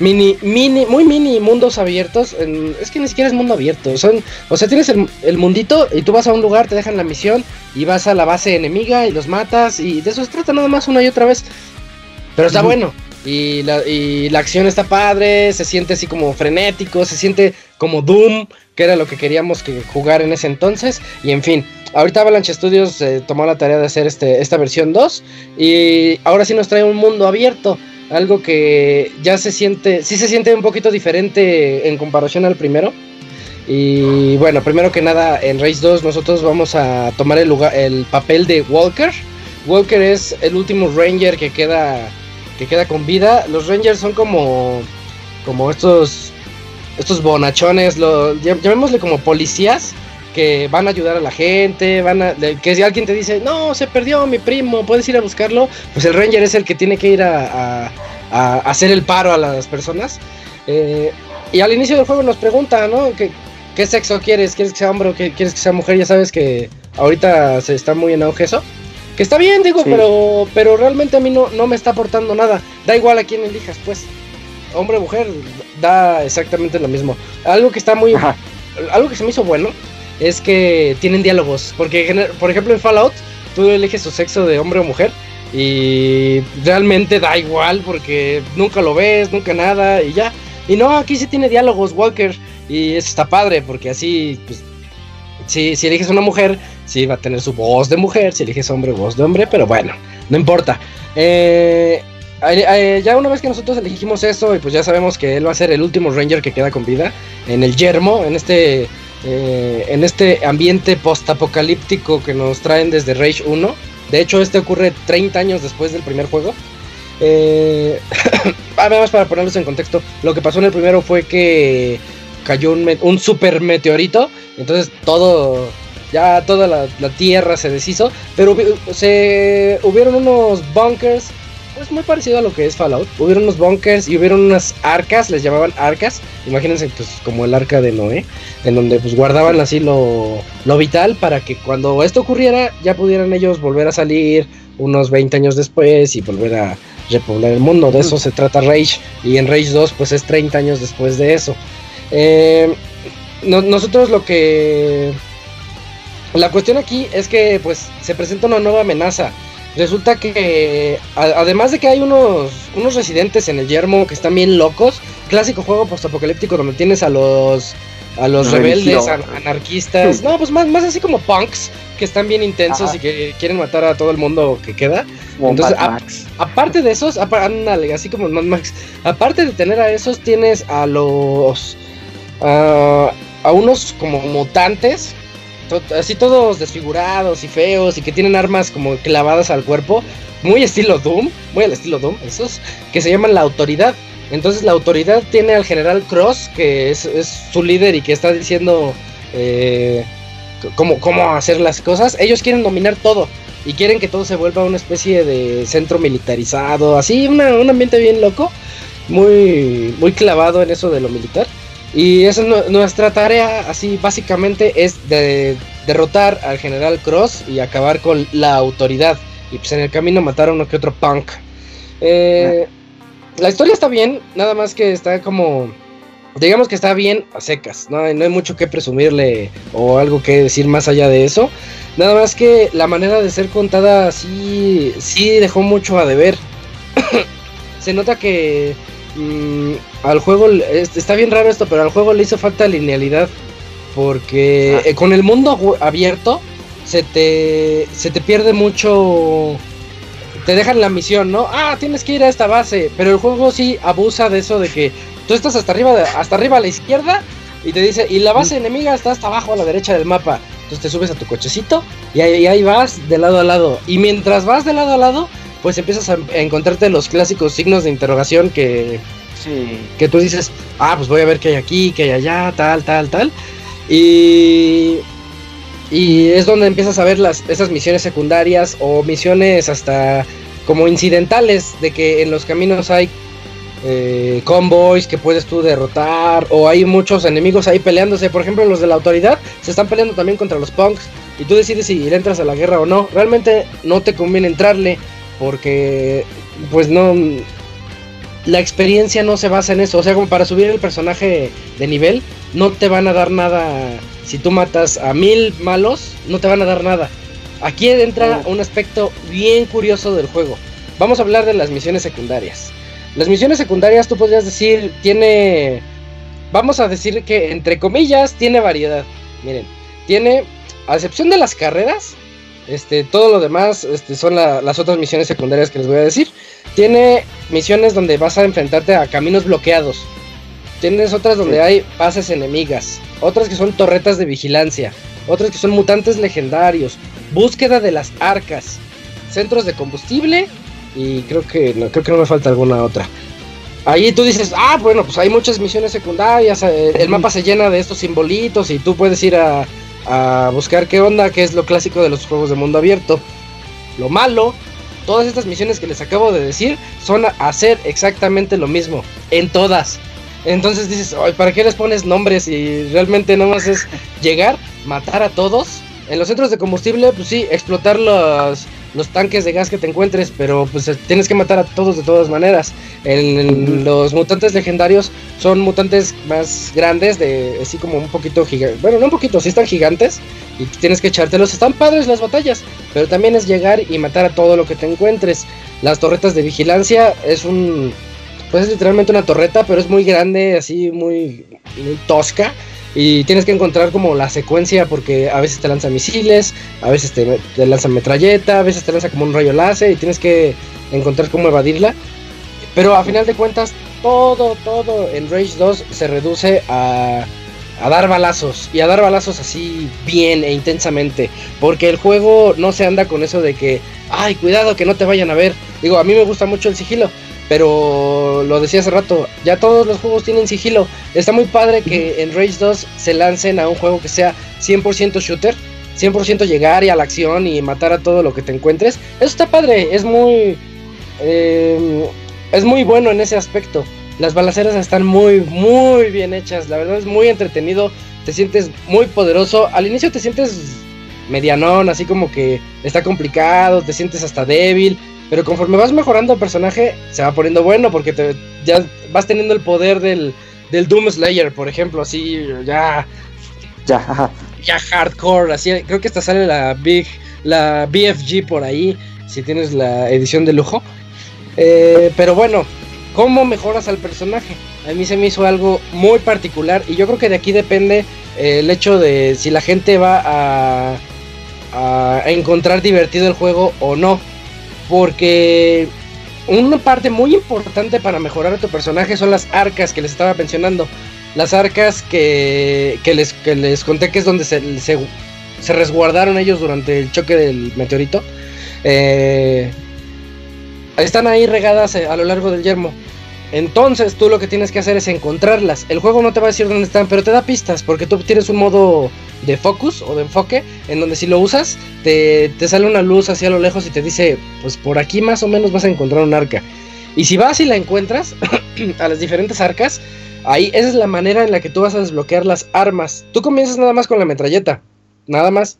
mini, mini, muy mini mundos abiertos. es que ni siquiera es mundo abierto. Son, o sea, tienes el, mundito y tú vas a un lugar, te dejan la misión y vas a la base enemiga y los matas. Y de eso se trata nada más una y otra vez. Pero está bueno. Y la, y la acción está padre, se siente así como frenético, se siente como Doom, que era lo que queríamos que jugar en ese entonces. Y en fin, ahorita Avalanche Studios eh, tomó la tarea de hacer este, esta versión 2 y ahora sí nos trae un mundo abierto algo que ya se siente, sí se siente un poquito diferente en comparación al primero. Y bueno, primero que nada, en Race 2 nosotros vamos a tomar el, lugar, el papel de Walker. Walker es el último Ranger que queda, que queda con vida. Los Rangers son como, como estos, estos bonachones, lo, llamémosle como policías que van a ayudar a la gente, van a, que si alguien te dice, no, se perdió mi primo, puedes ir a buscarlo, pues el ranger es el que tiene que ir a, hacer el paro a las personas. Eh, y al inicio del juego nos pregunta, ¿no? ¿Qué, ¿Qué, sexo quieres? ¿Quieres que sea hombre o quieres que sea mujer? Ya sabes que ahorita se está muy en auge eso. Que está bien, digo, pero, pero realmente a mí no, no me está aportando nada. Da igual a quién elijas, pues. Hombre o mujer, da exactamente lo mismo. Algo que está muy... Algo que se me hizo bueno es que tienen diálogos. Porque, por ejemplo, en Fallout, tú eliges su sexo de hombre o mujer y realmente da igual porque nunca lo ves, nunca nada y ya. Y no, aquí sí tiene diálogos Walker y eso está padre porque así, pues, si, si eliges una mujer, sí va a tener su voz de mujer, si eliges hombre, voz de hombre, pero bueno, no importa. Eh, ya una vez que nosotros elegimos eso, y pues ya sabemos que él va a ser el último Ranger que queda con vida en el yermo, en este, eh, en este ambiente post-apocalíptico que nos traen desde Rage 1. De hecho, este ocurre 30 años después del primer juego. Eh, además, para ponerlos en contexto, lo que pasó en el primero fue que cayó un super meteorito. Entonces todo, ya toda la, tierra se deshizo. Pero se hubieron unos bunkers es muy parecido a lo que es Fallout. Hubieron unos bunkers y hubieron unas arcas, les llamaban arcas. Imagínense, pues, como el arca de Noé, en donde pues guardaban así lo, lo vital para que cuando esto ocurriera ya pudieran ellos volver a salir unos 20 años después y volver a repoblar el mundo. De eso se trata Rage. Y en Rage 2, pues es 30 años después de eso. Eh, nosotros lo que. La cuestión aquí es que, pues, se presenta una nueva amenaza resulta que además de que hay unos, unos residentes en el yermo que están bien locos, clásico juego postapocalíptico donde tienes a los a los rebeldes, anarquistas, no, pues más, más así como punks que están bien intensos y que quieren matar a todo el mundo que queda. Entonces, aparte de esos, así como Mad Max, aparte de tener a esos, tienes a los a unos como mutantes así todos desfigurados y feos y que tienen armas como clavadas al cuerpo, muy estilo Doom, muy al estilo Doom, esos, que se llaman la autoridad. Entonces la autoridad tiene al general Cross, que es, su líder y que está diciendo eh, cómo, cómo hacer las cosas. Ellos quieren dominar todo y quieren que todo se vuelva una especie de centro militarizado, así un ambiente bien loco, muy, muy clavado en eso de lo militar. Y esa es nuestra tarea, así básicamente, es de derrotar al general Cross y acabar con la autoridad. Y pues en el camino matar a uno que otro punk. Eh, la historia está bien, nada más que está como... Digamos que está bien a secas, ¿no? no hay mucho que presumirle o algo que decir más allá de eso. Nada más que la manera de ser contada sí, sí dejó mucho a deber. Se nota que Al juego, está bien raro esto, pero al juego le hizo falta linealidad. Porque ah. eh, con el mundo abierto se te, se te pierde mucho. Te dejan la misión, ¿no? Ah, tienes que ir a esta base. Pero el juego sí abusa de eso de que tú estás hasta arriba, hasta arriba a la izquierda y te dice, y la base mm. enemiga está hasta abajo a la derecha del mapa. Entonces te subes a tu cochecito y ahí, ahí vas de lado a lado. Y mientras vas de lado a lado, pues empiezas a, encontrarte los clásicos signos de interrogación que, que tú dices, ah, pues voy a ver qué hay aquí, qué hay allá, tal, tal, tal. Y, y es donde empiezas a ver las, esas misiones secundarias o misiones hasta como incidentales de que en los caminos hay eh, convoys que puedes tú derrotar o hay muchos enemigos ahí peleándose. Por ejemplo, los de la autoridad se están peleando también contra los punks y tú decides si le entras a la guerra o no. Realmente no te conviene entrarle porque pues no la experiencia no se basa en eso, o sea, como para subir el personaje de nivel no te van a dar nada si tú matas a mil malos, no te van a dar nada. Aquí entra un aspecto bien curioso del juego. Vamos a hablar de las misiones secundarias. Las misiones secundarias tú podrías decir tiene vamos a decir que entre comillas tiene variedad. Miren, tiene a excepción de las carreras, este, todo lo demás este, son las otras misiones secundarias que les voy a decir. Tiene misiones donde vas a enfrentarte a caminos bloqueados. Tienes otras donde hay bases enemigas. Otras que son torretas de vigilancia. Otras que son mutantes legendarios. Búsqueda de las arcas. Centros de combustible. Y creo que no, creo que no me falta alguna otra. Ahí tú dices, ah, bueno, pues hay muchas misiones secundarias. Eh, el mapa se llena de estos simbolitos y tú puedes ir a, a buscar qué onda, qué es lo clásico de los juegos de mundo abierto. Lo malo, todas estas misiones que les acabo de decir son hacer exactamente lo mismo, en todas. Entonces dices, ¿para qué les pones nombres? Y realmente nada más es llegar, matar a todos. En los centros de combustible, pues sí, explotar los, los tanques de gas que te encuentres, pero pues tienes que matar a todos de todas maneras. En, los mutantes legendarios son mutantes más grandes, de así como un poquito gigantes. Bueno, no un poquito, sí están gigantes y tienes que echártelos. Están padres las batallas, pero también es llegar y matar a todo lo que te encuentres. Las torretas de vigilancia es un. Pues es literalmente una torreta, pero es muy grande, así muy, muy tosca y tienes que encontrar como la secuencia porque a veces te lanza misiles, a veces te, lanza metralleta, a veces te lanza como un rayo láser y tienes que encontrar cómo evadirla. Pero a final de cuentas, todo, todo en Rage 2 se reduce a, a dar balazos y a dar balazos así bien e intensamente. Porque el juego no se anda con eso de que, ay, cuidado que no te vayan a ver. Digo, a mí me gusta mucho el sigilo, pero lo decía hace rato, ya todos los juegos tienen sigilo. Está muy padre que en Rage 2 se lancen a un juego que sea 100% shooter, 100% llegar y a la acción y matar a todo lo que te encuentres. Eso está padre, es muy... Em, es muy bueno en ese aspecto. Las balaceras están muy, muy bien hechas. La verdad es muy entretenido. Te sientes muy poderoso. Al inicio te sientes medianón, así como que está complicado, te sientes hasta débil. Pero conforme vas mejorando el personaje, se va poniendo bueno porque te, ya vas teniendo el poder del, del Doom Slayer, por ejemplo, así ya. Ya, ya hardcore, así. Creo que hasta sale la Big, la BFG por ahí, si tienes la edición de lujo. Eh, pero bueno, ¿cómo mejoras al personaje? A mí se me hizo algo muy particular y yo creo que de aquí depende eh, el hecho de si la gente va a, a encontrar divertido el juego o no. Porque una parte muy importante para mejorar a tu personaje son las arcas que les estaba mencionando. Las arcas que, les, les conté que es donde se, se, resguardaron ellos durante el choque del meteorito. Eh, están ahí regadas a lo largo del yermo. Entonces tú lo que tienes que hacer es encontrarlas. El juego no te va a decir dónde están, pero te da pistas porque tú tienes un modo de focus o de enfoque en donde si lo usas te, sale una luz hacia lo lejos y te dice, pues por aquí más o menos vas a encontrar un arca. Y si vas y la encuentras a las diferentes arcas, ahí esa es la manera en la que tú vas a desbloquear las armas. Tú comienzas nada más con la metralleta, nada más.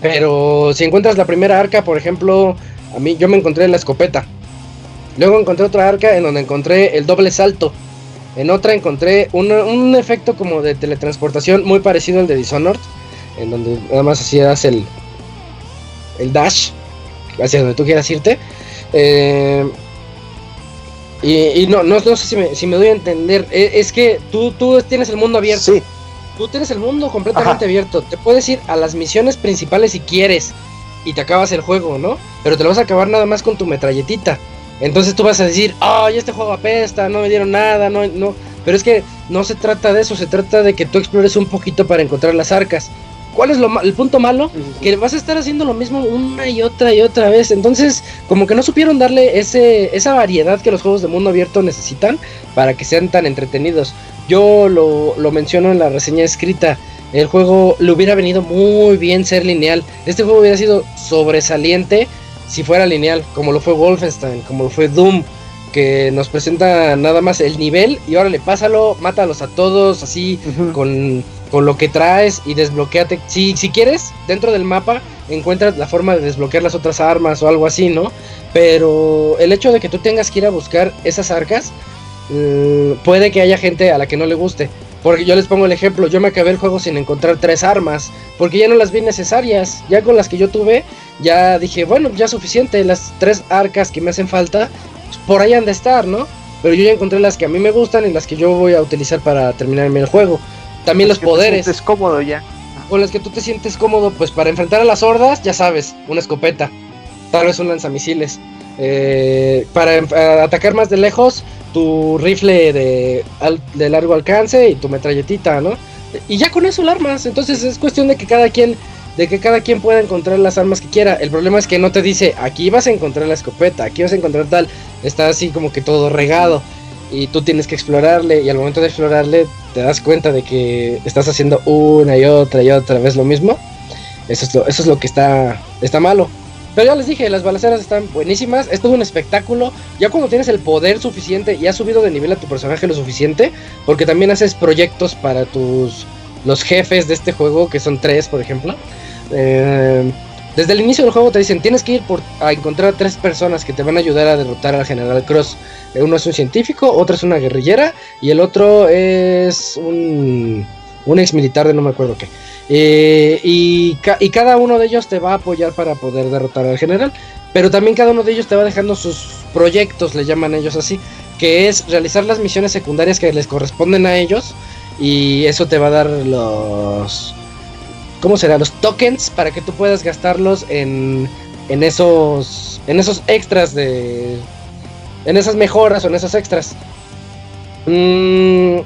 Pero si encuentras la primera arca, por ejemplo, a mí yo me encontré la escopeta. Luego encontré otra arca en donde encontré el doble salto. En otra encontré un, efecto como de teletransportación muy parecido al de Dishonored. En donde nada más hacías el, el dash hacia donde tú quieras irte. Eh, y, no, no, sé si me, doy a entender. E, es, que tú, tú tienes el mundo abierto. Sí. Tú tienes el mundo completamente abierto. Te puedes ir a las misiones principales si quieres. Y te acabas el juego, ¿no? Pero te lo vas a acabar nada más con tu metralletita. Entonces tú vas a decir, ay, este juego apesta, no me dieron nada, no, no. Pero es que no se trata de eso, se trata de que tú explores un poquito para encontrar las arcas. ¿Cuál es lo, el punto malo? Que vas a estar haciendo lo mismo una y otra y otra vez. Entonces, como que no supieron darle ese, esa variedad que los juegos de mundo abierto necesitan para que sean tan entretenidos. Yo lo, lo menciono en la reseña escrita. El juego le hubiera venido muy bien ser lineal. Este juego hubiera sido sobresaliente si fuera lineal, como lo fue Wolfenstein, como lo fue Doom, que nos presenta nada más el nivel y órale, pásalo, mátalos a todos así con, lo que traes y desbloqueate. Si, si quieres, dentro del mapa encuentras la forma de desbloquear las otras armas o algo así, ¿no? Pero el hecho de que tú tengas que ir a buscar esas arcas, mm, puede que haya gente a la que no le guste. Porque yo les pongo el ejemplo, yo me acabé el juego sin encontrar tres armas, porque ya no las vi necesarias, ya con las que yo tuve, ya dije, bueno, ya suficiente, las tres arcas que me hacen falta, pues, por ahí han de estar, ¿no? Pero yo ya encontré las que a mí me gustan y las que yo voy a utilizar para terminarme el juego. También los poderes. Te cómodo ya. Con las que tú te sientes cómodo, pues para enfrentar a las hordas, ya sabes, una escopeta, tal vez un lanzamisiles. Eh, para atacar más de lejos, tu rifle de, de largo alcance y tu metralletita, ¿no? Y ya con eso la armas. Entonces es cuestión de que cada quien de que cada quien pueda encontrar las armas que quiera. El problema es que no te dice, aquí vas a encontrar la escopeta, aquí vas a encontrar tal. Está así como que todo regado. Y tú tienes que explorarle y al momento de explorarle te das cuenta de que estás haciendo una y otra y otra vez lo mismo. Eso es lo, eso es lo que está, está malo. Pero ya les dije, las balaceras están buenísimas. Es todo un espectáculo. Ya cuando tienes el poder suficiente y has subido de nivel a tu personaje lo suficiente, porque también haces proyectos para tus los jefes de este juego, que son tres, por ejemplo. Eh, Desde el inicio del juego te dicen, tienes que ir por, a encontrar a tres personas que te van a ayudar a derrotar al General Cross. Eh, uno es un científico, otro es una guerrillera y el otro es un, un ex militar de no me acuerdo qué. Eh, y, y, cada uno de ellos te va a apoyar para poder derrotar al general. Pero también cada uno de ellos te va dejando sus proyectos, le llaman ellos así, que es realizar las misiones secundarias que les corresponden a ellos. Y eso te va a dar los ¿cómo será? Los tokens para que tú puedas gastarlos en, en esos, en esos extras de, en esas mejoras o en esos extras. Mm,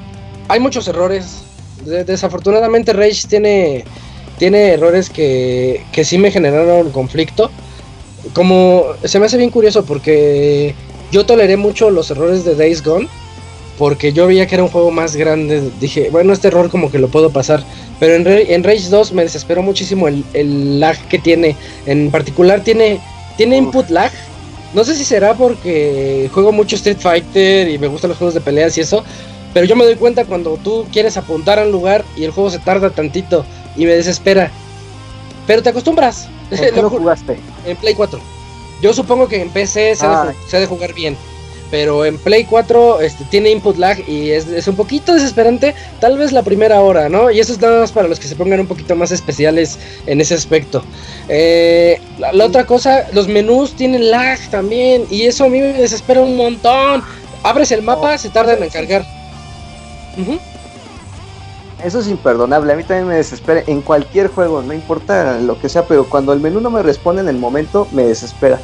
hay muchos errores. Desafortunadamente Rage tiene, tiene errores que, que sí me generaron conflicto. Como se me hace bien curioso porque yo toleré mucho los errores de Days Gone porque yo veía que era un juego más grande. Dije, bueno, este error como que lo puedo pasar. Pero en, en Rage 2 me desesperó muchísimo el, lag que tiene. En particular tiene, tiene input lag. No sé si será porque juego mucho Street Fighter y me gustan los juegos de peleas y eso. Pero yo me doy cuenta cuando tú quieres apuntar a un lugar y el juego se tarda tantito y me desespera. Pero te acostumbras. ¿Por lo jugaste? En Play 4. Yo supongo que en PC se, ha de, jugar bien pero en Play 4 este, tiene input lag y es, un poquito desesperante, tal vez la primera hora, ¿no? Y eso es nada más para los que se pongan un poquito más especiales en ese aspecto. Eh, la, otra cosa, los menús tienen lag también y eso a mí me desespera un montón. Abres el mapa, se tardan en cargar. Eso es imperdonable, a mí también me desespera en cualquier juego, no importa lo que sea, pero cuando el menú no me responde en el momento, me desespera.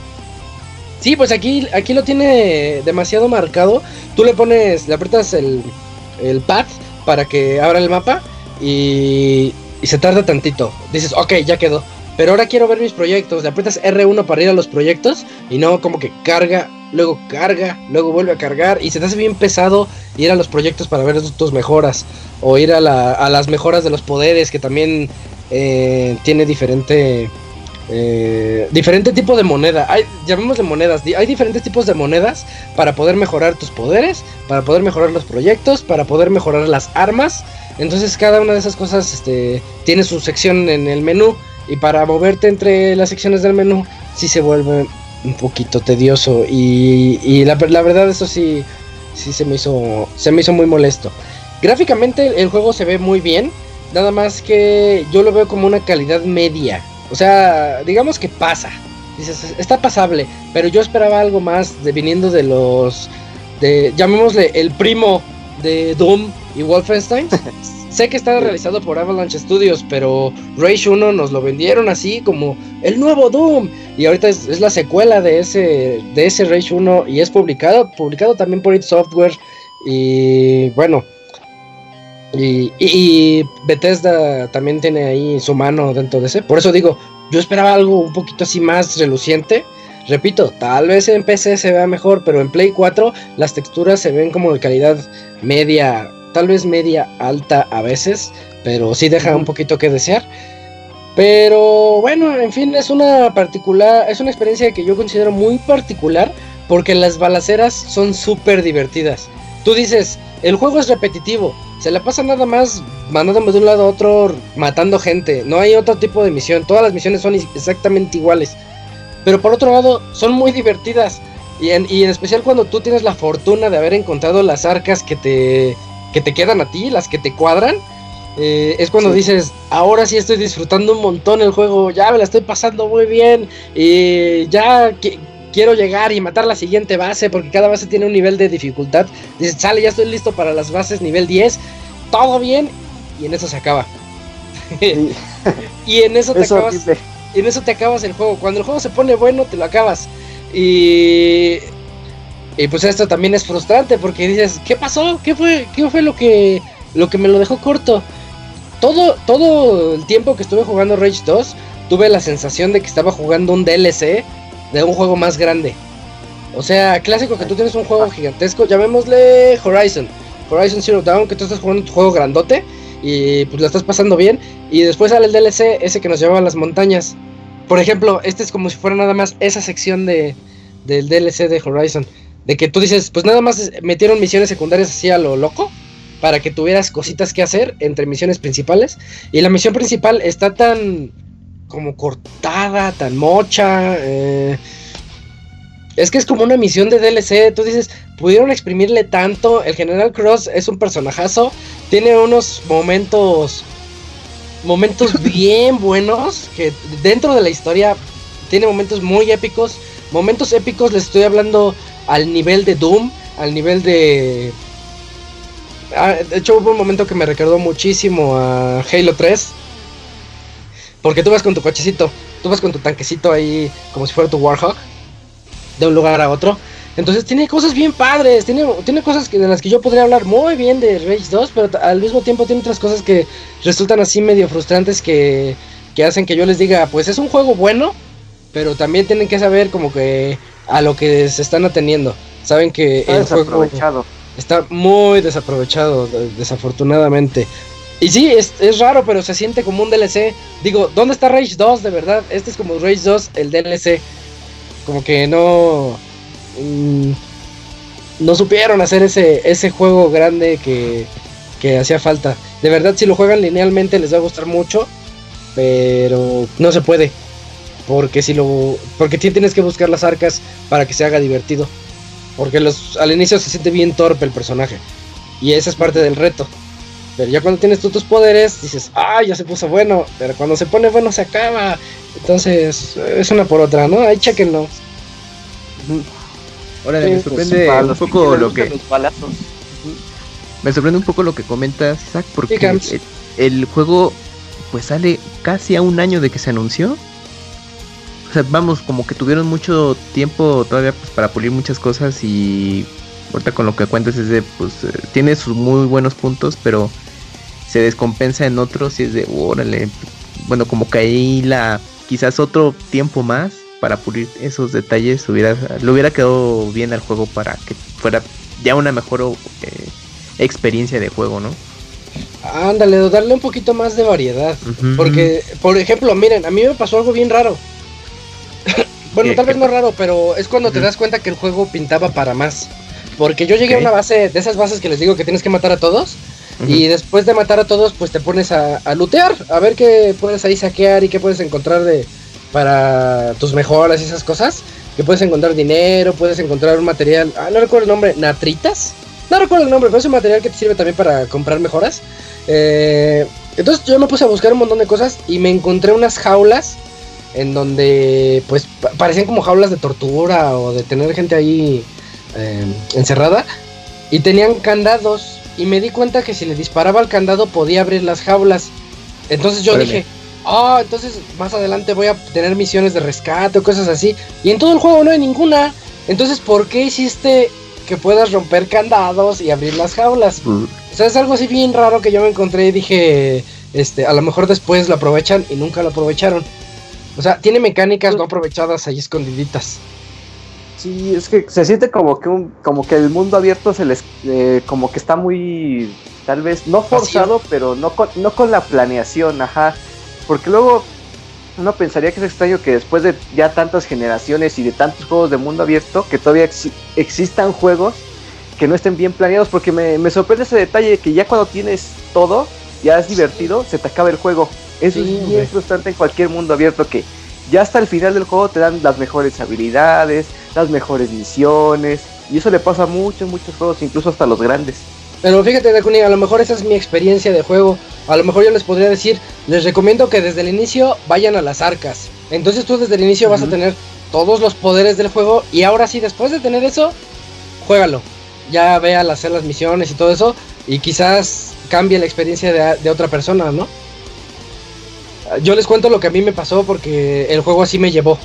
Sí, pues aquí, aquí lo tiene demasiado marcado. Tú le pones, le aprietas el, el pad para que abra el mapa y, y se tarda tantito. Dices, ok, ya quedó. Pero ahora quiero ver mis proyectos. Le aprietas R1 para ir a los proyectos y no como que carga, luego carga, luego vuelve a cargar y se te hace bien pesado ir a los proyectos para ver tus mejoras o ir a, la, a las mejoras de los poderes que también eh, tiene diferente eh, diferente tipo de moneda. Hay, llamémosle monedas. Hay diferentes tipos de monedas para poder mejorar tus poderes, para poder mejorar los proyectos, para poder mejorar las armas. Entonces cada una de esas cosas este, tiene su sección en el menú. Y para moverte entre las secciones del menú, sí se vuelve un poquito tedioso. Y, la, la, verdad, eso sí, sí se me hizo. Se me hizo muy molesto. Gráficamente el juego se ve muy bien. Nada más que yo lo veo como una calidad media. O sea, digamos que pasa. Dices, está pasable, pero yo esperaba algo más de viniendo de los de llamémosle el primo de Doom y Wolfenstein. sé que está realizado por Avalanche Studios, pero Rage 1 nos lo vendieron así como el nuevo Doom. Y ahorita es, la secuela de ese, de ese Rage 1 y es publicado, publicado también por id Software. Y bueno, y, Bethesda también tiene ahí su mano dentro de ese. Por eso digo, yo esperaba algo un poquito así más reluciente. Repito, tal vez en PC se vea mejor, pero en Play 4 las texturas se ven como de calidad media, tal vez media alta a veces, pero sí deja un poquito que desear. Pero bueno, en fin, es una particular, es una experiencia que yo considero muy particular porque las balaceras son súper divertidas. Tú dices, el juego es repetitivo, se la pasa nada más mandándome de un lado a otro matando gente. No hay otro tipo de misión. Todas las misiones son exactamente iguales. Pero por otro lado, son muy divertidas. Y en, especial cuando tú tienes la fortuna de haber encontrado las arcas que te, que te quedan a ti, las que te cuadran. Eh, es cuando dices, ahora sí estoy disfrutando un montón el juego, ya me la estoy pasando muy bien. Y ya quiero llegar y matar la siguiente base, porque cada base tiene un nivel de dificultad. Dices, sale, ya estoy listo para las bases nivel 10, todo bien, y en eso se acaba. y en eso te acabas. En eso te acabas el juego. Cuando el juego se pone bueno, te lo acabas. Y. Y pues esto también es frustrante porque dices, ¿qué pasó? ¿Qué fue? ¿Qué fue lo que lo que me lo dejó corto? Todo todo el tiempo que estuve jugando Rage 2 tuve la sensación de que estaba jugando un DLC de un juego más grande. O sea, clásico que tú tienes un juego gigantesco, llamémosle Horizon. Horizon Zero Dawn, que tú estás jugando un juego grandote y pues lo estás pasando bien. Y después sale el DLC, ese que nos llevaba a las montañas. Por ejemplo, este es como si fuera nada más esa sección de, del DLC de Horizon. De que tú dices, pues nada más metieron misiones secundarias así a lo loco. Para que tuvieras cositas que hacer entre misiones principales. Y la misión principal está tan como cortada, tan mocha. Eh, es que es como una misión de DLC. Tú dices, pudieron exprimirle tanto. El General Cross es un personajazo. Tiene unos momentos. Momentos bien buenos. Que dentro de la historia tiene momentos muy épicos. Momentos épicos, les estoy hablando al nivel de Doom. Al nivel de. Ah, de hecho, hubo un momento que me recordó muchísimo a Halo 3. Porque tú vas con tu cochecito, tú vas con tu tanquecito ahí como si fuera tu Warhawk, de un lugar a otro. Entonces tiene cosas bien padres, tiene, tiene cosas que, de las que yo podría hablar muy bien de Rage 2, pero al mismo tiempo tiene otras cosas que resultan así medio frustrantes que, que hacen que yo les diga, pues es un juego bueno, pero también tienen que saber como que a lo que se están atendiendo. Saben que el juego está muy desaprovechado, desafortunadamente. Y sí, es, es, raro, pero se siente como un DLC. Digo, ¿dónde está Rage 2 de verdad? Este es como Rage 2, el DLC. Como que no. Mm, no supieron hacer ese, ese juego grande que, que hacía falta. De verdad, si lo juegan linealmente les va a gustar mucho. Pero no se puede. Porque si lo. Porque tienes que buscar las arcas para que se haga divertido. Porque los, al inicio se siente bien torpe el personaje. Y esa es parte del reto. Pero ya cuando tienes tú tus poderes, dices, ah, ya se puso bueno. Pero cuando se pone bueno, se acaba. Entonces, es una por otra, ¿no? Ahí chequenlo. Ahora, me sorprende un poco lo que. Me sorprende un poco lo que comentas, Zach, porque el, juego pues sale casi a un año de que se anunció. O sea, vamos, como que tuvieron mucho tiempo todavía pues, para pulir muchas cosas y ahorita con lo que cuentas es de, pues, eh, tiene sus muy buenos puntos, pero se descompensa en otros y es de, órale, bueno, como que ahí la, quizás otro tiempo más para pulir esos detalles hubiera, le hubiera quedado bien al juego para que fuera ya una mejor eh, experiencia de juego, ¿no? Ándale, darle un poquito más de variedad. Porque, por ejemplo, miren, a mí me pasó algo bien raro. Bueno, tal vez no raro, pero es cuando te das cuenta que el juego pintaba para más. Porque yo llegué a una base, de esas bases que les digo que tienes que matar a todos. Y después de matar a todos, pues te pones a, a lootear, a ver qué puedes ahí saquear y qué puedes encontrar de para tus mejoras y esas cosas. Que puedes encontrar dinero, puedes encontrar un material, ah, no recuerdo el nombre, natritas. No recuerdo el nombre, pero es un material que te sirve también para comprar mejoras. Eh, entonces yo me puse a buscar un montón de cosas y me encontré unas jaulas en donde pues parecían como jaulas de tortura o de tener gente ahí eh, encerrada y tenían candados y me di cuenta que si le disparaba al candado podía abrir las jaulas. Entonces yo dije, oh, entonces más adelante voy a tener misiones de rescate o cosas así. Y en todo el juego no hay ninguna. Entonces, ¿por qué hiciste que puedas romper candados y abrir las jaulas? Mm. O sea, es algo así bien raro que yo me encontré y dije, este, a lo mejor después lo aprovechan y nunca lo aprovecharon. O sea, tiene mecánicas no aprovechadas ahí escondiditas. Sí, es que se siente como que un, como que el mundo abierto se les eh, como que está muy tal vez no forzado, pero no con, no con la planeación, ajá. Porque luego uno pensaría que es extraño que después de ya tantas generaciones y de tantos juegos de mundo abierto, que todavía existan juegos que no estén bien planeados, porque me, me, sorprende ese detalle de que ya cuando tienes todo, ya es divertido, se te acaba el juego. Eso es bien frustrante en cualquier mundo abierto que ya hasta el final del juego te dan las mejores habilidades, las mejores misiones. Y eso le pasa a muchos, muchos juegos, incluso hasta los grandes. Pero fíjate, Dakuni, a lo mejor esa es mi experiencia de juego. A lo mejor yo les podría decir, les recomiendo que desde el inicio vayan a las arcas. Entonces tú desde el inicio vas a tener todos los poderes del juego. Y ahora sí, después de tener eso, juégalo. Ya vea hacer las misiones y todo eso. Y quizás cambie la experiencia de, de otra persona, ¿no? Yo les cuento lo que a mí me pasó porque el juego así me llevó.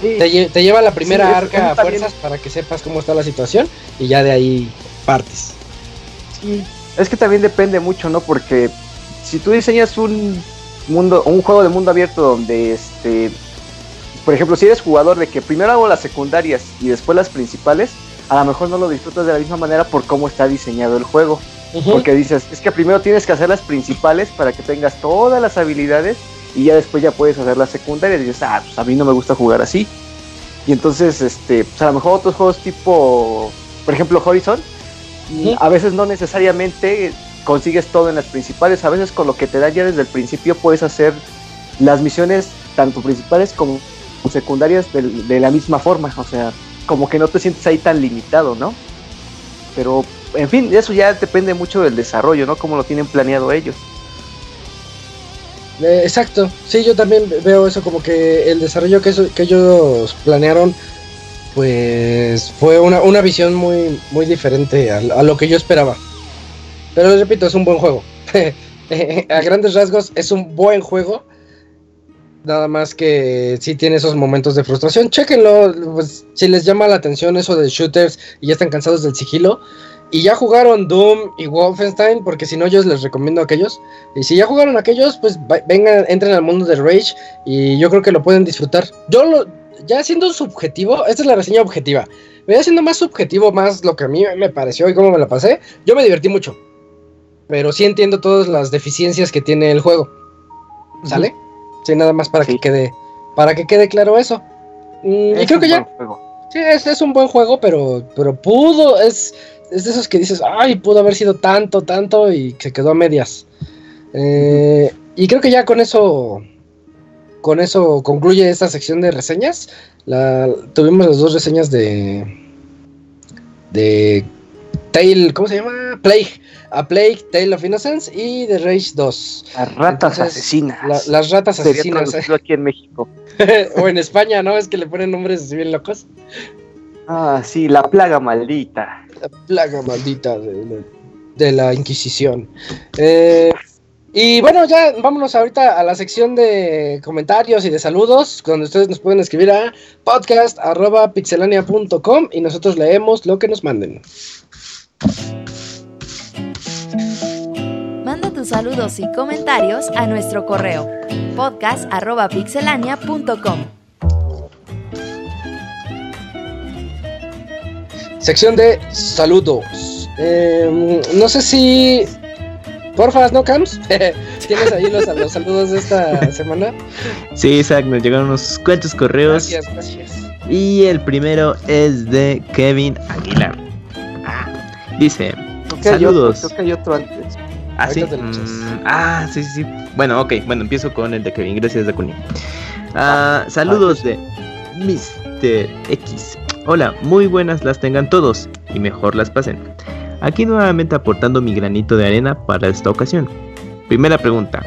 Te, lleva la primera arca a fuerzas para que sepas cómo está la situación y ya de ahí partes. Sí, es que también depende mucho, ¿no? Porque si tú diseñas un mundo, un juego de mundo abierto donde este por ejemplo, si eres jugador de que primero hago las secundarias y después las principales, a lo mejor no lo disfrutas de la misma manera por cómo está diseñado el juego. Porque dices, es que primero tienes que hacer las principales para que tengas todas las habilidades y ya después ya puedes hacer las secundarias. Y dices, ah, pues a mí no me gusta jugar así. Y entonces, este, pues a lo mejor otros juegos tipo, por ejemplo, Horizon, a veces no necesariamente consigues todo en las principales, a veces con lo que te da ya desde el principio puedes hacer las misiones tanto principales como secundarias de, la misma forma, o sea, como que no te sientes ahí tan limitado, ¿no? Pero, en fin, eso ya depende mucho del desarrollo, ¿no? Cómo lo tienen planeado ellos. Eh, exacto, sí, yo también veo eso como que el desarrollo que, ellos planearon, pues fue una, una visión muy, muy diferente a, a, lo que yo esperaba. Pero les repito, es un buen juego. a grandes rasgos es un buen juego. Nada más que sí tiene esos momentos de frustración. Chequenlo, pues, si les llama la atención eso de shooters y ya están cansados del sigilo. Y ya jugaron Doom y Wolfenstein, porque si no yo les recomiendo aquellos. Y si ya jugaron aquellos, pues vengan, entren al mundo de Rage y yo creo que lo pueden disfrutar. Yo lo, ya siendo subjetivo, esta es la reseña objetiva. Voy siendo más subjetivo, más lo que a mí me pareció y cómo me la pasé. Yo me divertí mucho. Pero sí entiendo todas las deficiencias que tiene el juego. ¿Sale? Sí, nada más para que quede para que quede claro eso. Mm, y creo que ya. Sí, es, es, un buen juego, pero, pero pudo, es, es de esos que dices, ay, pudo haber sido tanto, tanto y se quedó a medias. Eh, y creo que ya con eso, con eso concluye esta sección de reseñas. La, tuvimos las dos reseñas de, de Tale, ¿cómo se llama? Plague. A Plague, Tale of Innocence y The Rage 2. Las ratas asesinas. las ratas asesinas. ¿eh? aquí en México. o en España, ¿no? Es que le ponen nombres así bien locos. Ah, sí, la plaga maldita. La plaga maldita de, la Inquisición. Eh, y bueno, ya vámonos ahorita a la sección de comentarios y de saludos, donde ustedes nos pueden escribir a podcast.pixelania.com y nosotros leemos lo que nos manden. Manda tus saludos y comentarios a nuestro correo podcast.pixelania.com. Sección de saludos. Em, no sé si. Porfa, ¿no, Cams? ¿Tienes ahí los, saludos de esta semana? Sí, Isaac, nos llegaron unos cuantos correos. Gracias, gracias. Y el primero es de Kevin Aguilar. Ah, dice: Saludos. creo que hay otro antes. Ah, sí. Mm, ah, sí, sí, Bueno, ok. Bueno, empiezo con el de Kevin. Gracias, Dakuni. Ah, saludos de Mr. X. Hola, muy buenas las tengan todos y mejor las pasen. Aquí nuevamente aportando mi granito de arena para esta ocasión. Primera pregunta.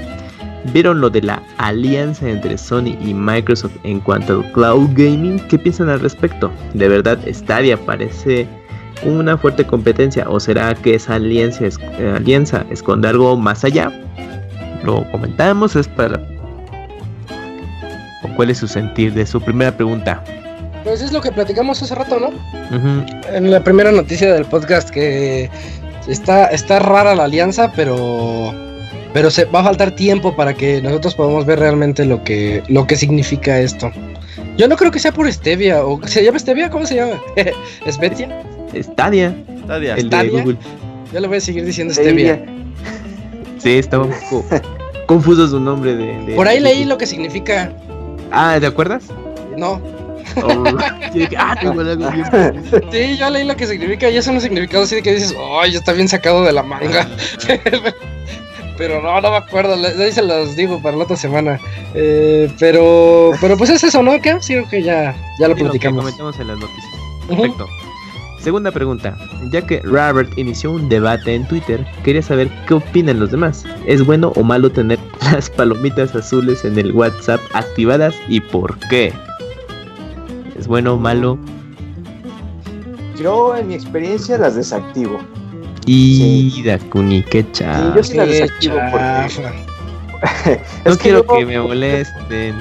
¿Vieron lo de la alianza entre Sony y Microsoft en cuanto al cloud gaming? ¿Qué piensan al respecto? ¿De verdad Stadia parece una fuerte competencia o será que esa alianza, eh, alianza esconde algo más allá? Lo comentamos, es para... ¿Cuál es su sentir de su primera pregunta? Pues es lo que platicamos hace rato, ¿no? En la primera noticia del podcast que está, está rara la alianza, pero pero se va a faltar tiempo para que nosotros podamos ver realmente lo que lo que significa esto. Yo no creo que sea por Stevia o se llama Stevia, ¿cómo se llama? ¿Esbetia? Stadia. Stadia. El de Google. Yo le voy a seguir diciendo Stevia. Sí, está un poco confuso su nombre de, Por ahí leí lo que significa. Ah, ¿te acuerdas? No. Ah, sí, yo leí lo que significa y eso no significado así de que dices, ay, está bien sacado de la manga. pero no, no me acuerdo, ahí se los digo para la otra semana. Eh, pero, pero pues es eso, ¿no? ¿Qué? Sí, que ya, ya lo platicamos. Lo comentamos en las noticias. Perfecto. Segunda pregunta. Ya que Robert inició un debate en Twitter, quería saber qué opinan los demás. ¿Es bueno o malo tener las palomitas azules en el WhatsApp activadas y por qué? ¿Es bueno o malo? Yo, en mi experiencia, las desactivo. Y Dakuni, qué chaval. yo sí las desactivo porque. no quiero que me molesten.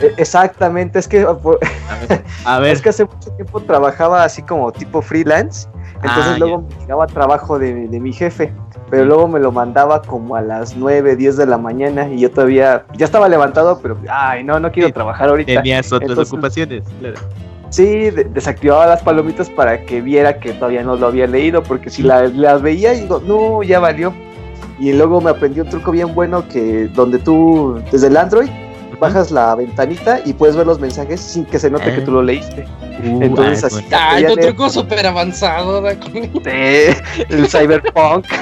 E, exactamente, es que a ver, es que hace mucho tiempo trabajaba así como tipo freelance, entonces ah, luego me llegaba trabajo de, de, mi jefe, pero luego me lo mandaba como a las 9, 10 de la mañana y yo todavía ya estaba levantado, pero ay, no, no quiero trabajar ahorita. Tenías otras ocupaciones, claro. Sí, desactivaba las palomitas para que viera que todavía no lo había leído, porque si las, las veía y digo, no, ya valió. Y luego me aprendí un truco bien bueno que donde tú, desde el Android, bajas la ventanita y puedes ver los mensajes sin que se note que tú lo leíste. Uh, Entonces así. Ay, un truco súper avanzado, el cyberpunk.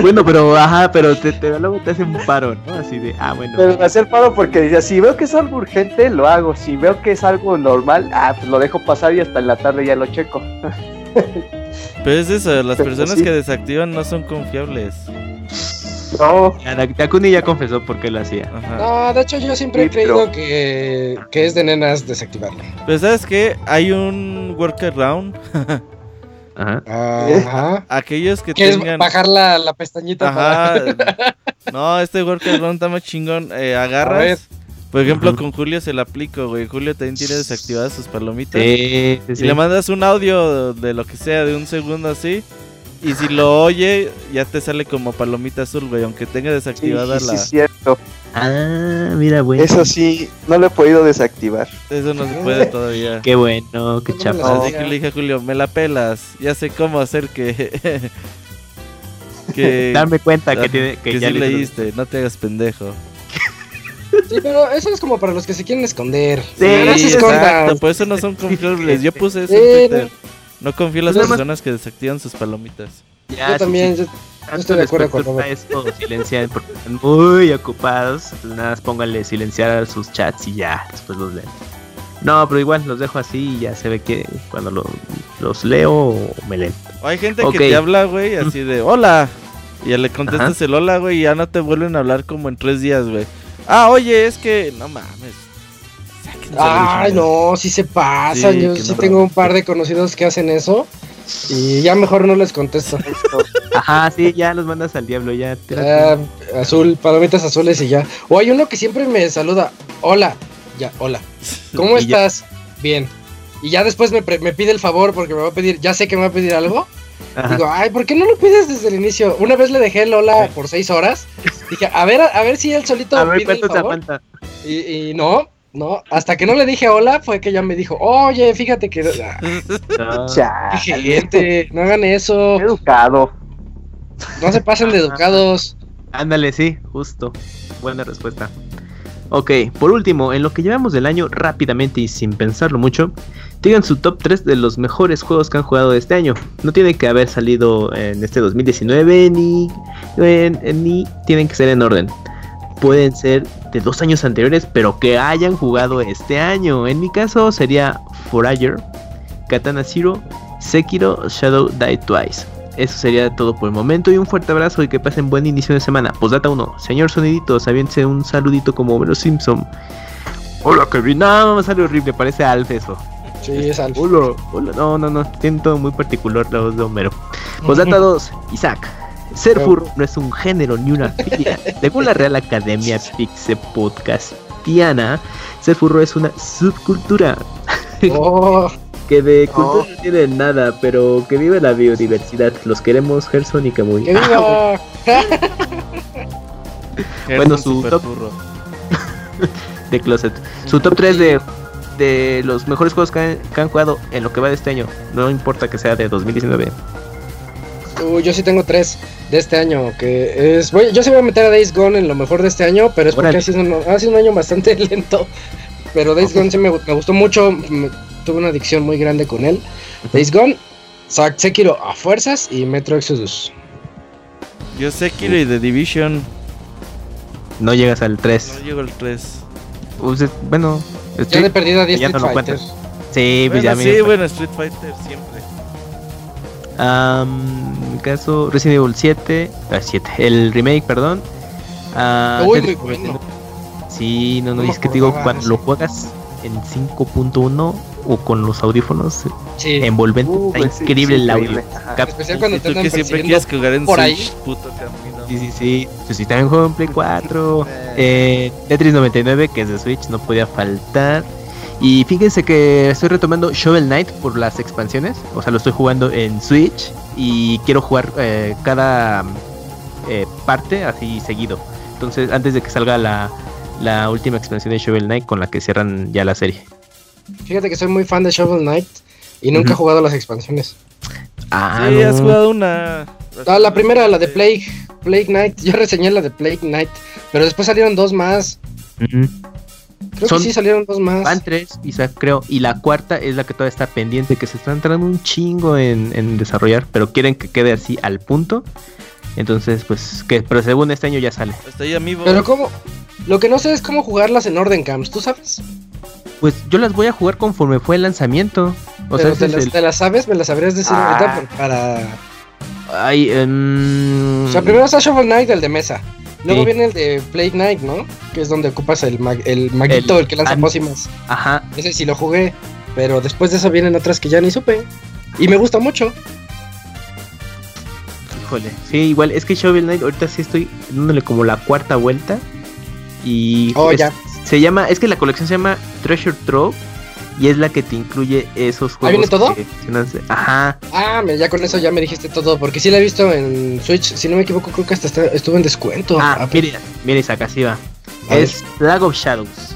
Bueno, pero, ajá, pero te, te, luego te hace un paro, ¿no? Así de, ah, bueno. Pero me hace el paro porque dice, si veo que es algo urgente, lo hago. Si veo que es algo normal, ah, pues lo dejo pasar y hasta en la tarde ya lo checo. Pero es eso, las personas que desactivan no son confiables. No. Takuni ya confesó por qué lo hacía. No, de hecho yo siempre he creído que, que, es de nenas desactivarlo. Pero sabes que hay un workaround. Ajá. Ajá. Aquellos que ¿Quieres tengan... bajar la, la pestañita Ajá. No, este workaround está más chingón. Eh, agarras... Por ejemplo, con Julio se la aplico, güey. Julio también tiene desactivadas sus palomitas. Sí, sí, y le mandas un audio de lo que sea, de un segundo así. Y si lo oye, ya te sale como palomita azul, güey, aunque tenga desactivada la. Sí, cierto. Ah, mira, güey. Eso sí, no lo he podido desactivar. Eso no se puede todavía. Qué bueno, qué chafa. Así que le dije a Julio, me la pelas. Ya sé cómo hacer que. que Darme cuenta que, tiene, que, ya leíste, no te hagas pendejo. Sí, pero eso es como para los que se quieren esconder. Sí, no se exacto, por eso no son confiables. Yo puse eso en Twitter. No confío en las personas que desactivan sus palomitas. yo también, yo, estoy de acuerdo con esto, silenciar porque están muy ocupados. nada más pónganle silenciar a sus chats y ya, después los leen. No, pero igual los dejo así y ya se ve que cuando los leo me leen. hay gente que te habla, güey, así de hola. Y ya le contestas el hola, güey, y ya no te vuelven a hablar como en tres días, güey. Ah, oye, es que no mames. Ay, no, sí se pasan. Yo sí tengo un par de conocidos que hacen eso. Y ya mejor no les contesto. Ajá, sí, ya los mandas al diablo, ya. azul, palomitas azules y ya. O hay uno que siempre me saluda. Hola, ya, hola. ¿Cómo estás? Bien. Y ya después me, me, pide el favor porque me va a pedir, ya sé que me va a pedir algo. Digo, ay, ¿por qué no lo pides desde el inicio? Una vez le dejé el hola por seis horas. Dije, a ver, a, ver si él solito a ver, pide el favor. Y, y no, no, hasta que no le dije hola fue que ya me dijo, oye, fíjate que... No, gente, no hagan eso. Educado. No se pasen de educados. Ándale, sí, justo. Buena respuesta. Ok, por último, en lo que llevamos del año rápidamente y sin pensarlo mucho, digan su top 3 de los mejores juegos que han jugado este año. No tiene que haber salido en este 2019 ni, ni tienen que ser en orden pueden ser de dos años anteriores, pero que hayan jugado este año. En mi caso sería Forager, Katana Zero, Sekiro, Shadow Die Twice. Eso sería todo por el momento y un fuerte abrazo y que pasen buen inicio de semana. Posdata 1, señor Sonidito, sabiense un saludito como Homero Simpson. Hola Kevin, no, me sale horrible, parece Alf eso. Sí, es Alf. Hola, hola, no, no, no, tiene todo muy particular la voz de Homero. Posdata 2, Isaac. Ser furro no es un género ni una filia. Según la Real Academia Pixe Podcastiana, ser furro es una subcultura. Oh. que de cultura no tiene nada, pero que vive la biodiversidad. Los queremos, Gerson y Camuy. bueno, su top de Closet. Su top 3 de, de los mejores juegos que han jugado en lo que va de este año. No importa que sea de 2019 yo sí tengo tres de este año, que es... yo sí voy a meter a Days Gone en lo mejor de este año, pero es porque ha sido, un, año bastante lento. Pero Days Gone sí me, gustó mucho, tuve una adicción muy grande con él. Days Gone, Sekiro a fuerzas y Metro Exodus. Yo Sekiro y The Division. No llegas al 3. No llego al 3. bueno, ya de perdida 10 Street Fighter. Sí, pues ya Sí, bueno, Street Fighter siempre. En mi caso, Resident Evil 7, 7, ah, el remake, perdón. Uh, muy bueno. Sí, no, no, es que te digo, cuando lo juegas en 5.1 o con los audífonos sí. envolvente, uh, está increíble el audio. Especial cuando te que siempre quieres jugar en por Switch, ahí. puto camino. Sí, sí, sí. Yo sí también juego en Play 4. eh, Tetris 99, que es de Switch, no podía faltar. Y fíjense que estoy retomando Shovel Knight por las expansiones. O sea, lo estoy jugando en Switch. Y quiero jugar eh, cada eh, parte así seguido. Entonces, antes de que salga la, la última expansión de Shovel Knight con la que cierran ya la serie. Fíjate que soy muy fan de Shovel Knight. Y nunca he jugado las expansiones. Ah, sí, has jugado una. Ah, la primera, la de Plague, Plague Knight. Yo reseñé la de Plague Knight. Pero después salieron dos más. Creo que sí salieron dos más. Van tres, creo. Y la cuarta es la que todavía está pendiente, que se está entrando un chingo en, desarrollar, pero quieren que quede así al punto. Entonces, pues, que, pero según este año ya sale. Está ahí, amigo. Pero cómo, lo que no sé es cómo jugarlas en orden camps, ¿tú sabes? Pues yo las voy a jugar conforme fue el lanzamiento. O sea, te, las, sabes? ¿Me las sabrías decir ahorita ah. para...? Ay, um... O sea, primero está Shovel Knight, el de mesa. Luego viene el de Plague Knight, ¿no? Que es donde ocupas el, el maguito, el, que lanza pócimas. Ajá. Ese sí lo jugué. Pero después de eso vienen otras que ya ni supe. Y me gusta mucho. Híjole. Sí, igual, es que Shovel Knight ahorita sí estoy dándole como la cuarta vuelta. Y. Oh, ya. Se llama. Es que la colección se llama Treasure Trove. Y es la que te incluye esos juegos. ¿Ahí viene todo? Ajá. Ah, ya con eso ya me dijiste todo. Porque sí la he visto en Switch. Si no me equivoco, creo que hasta estuvo en descuento. Ah, ah mire, mire, acá sí va. es Flag of Shadows.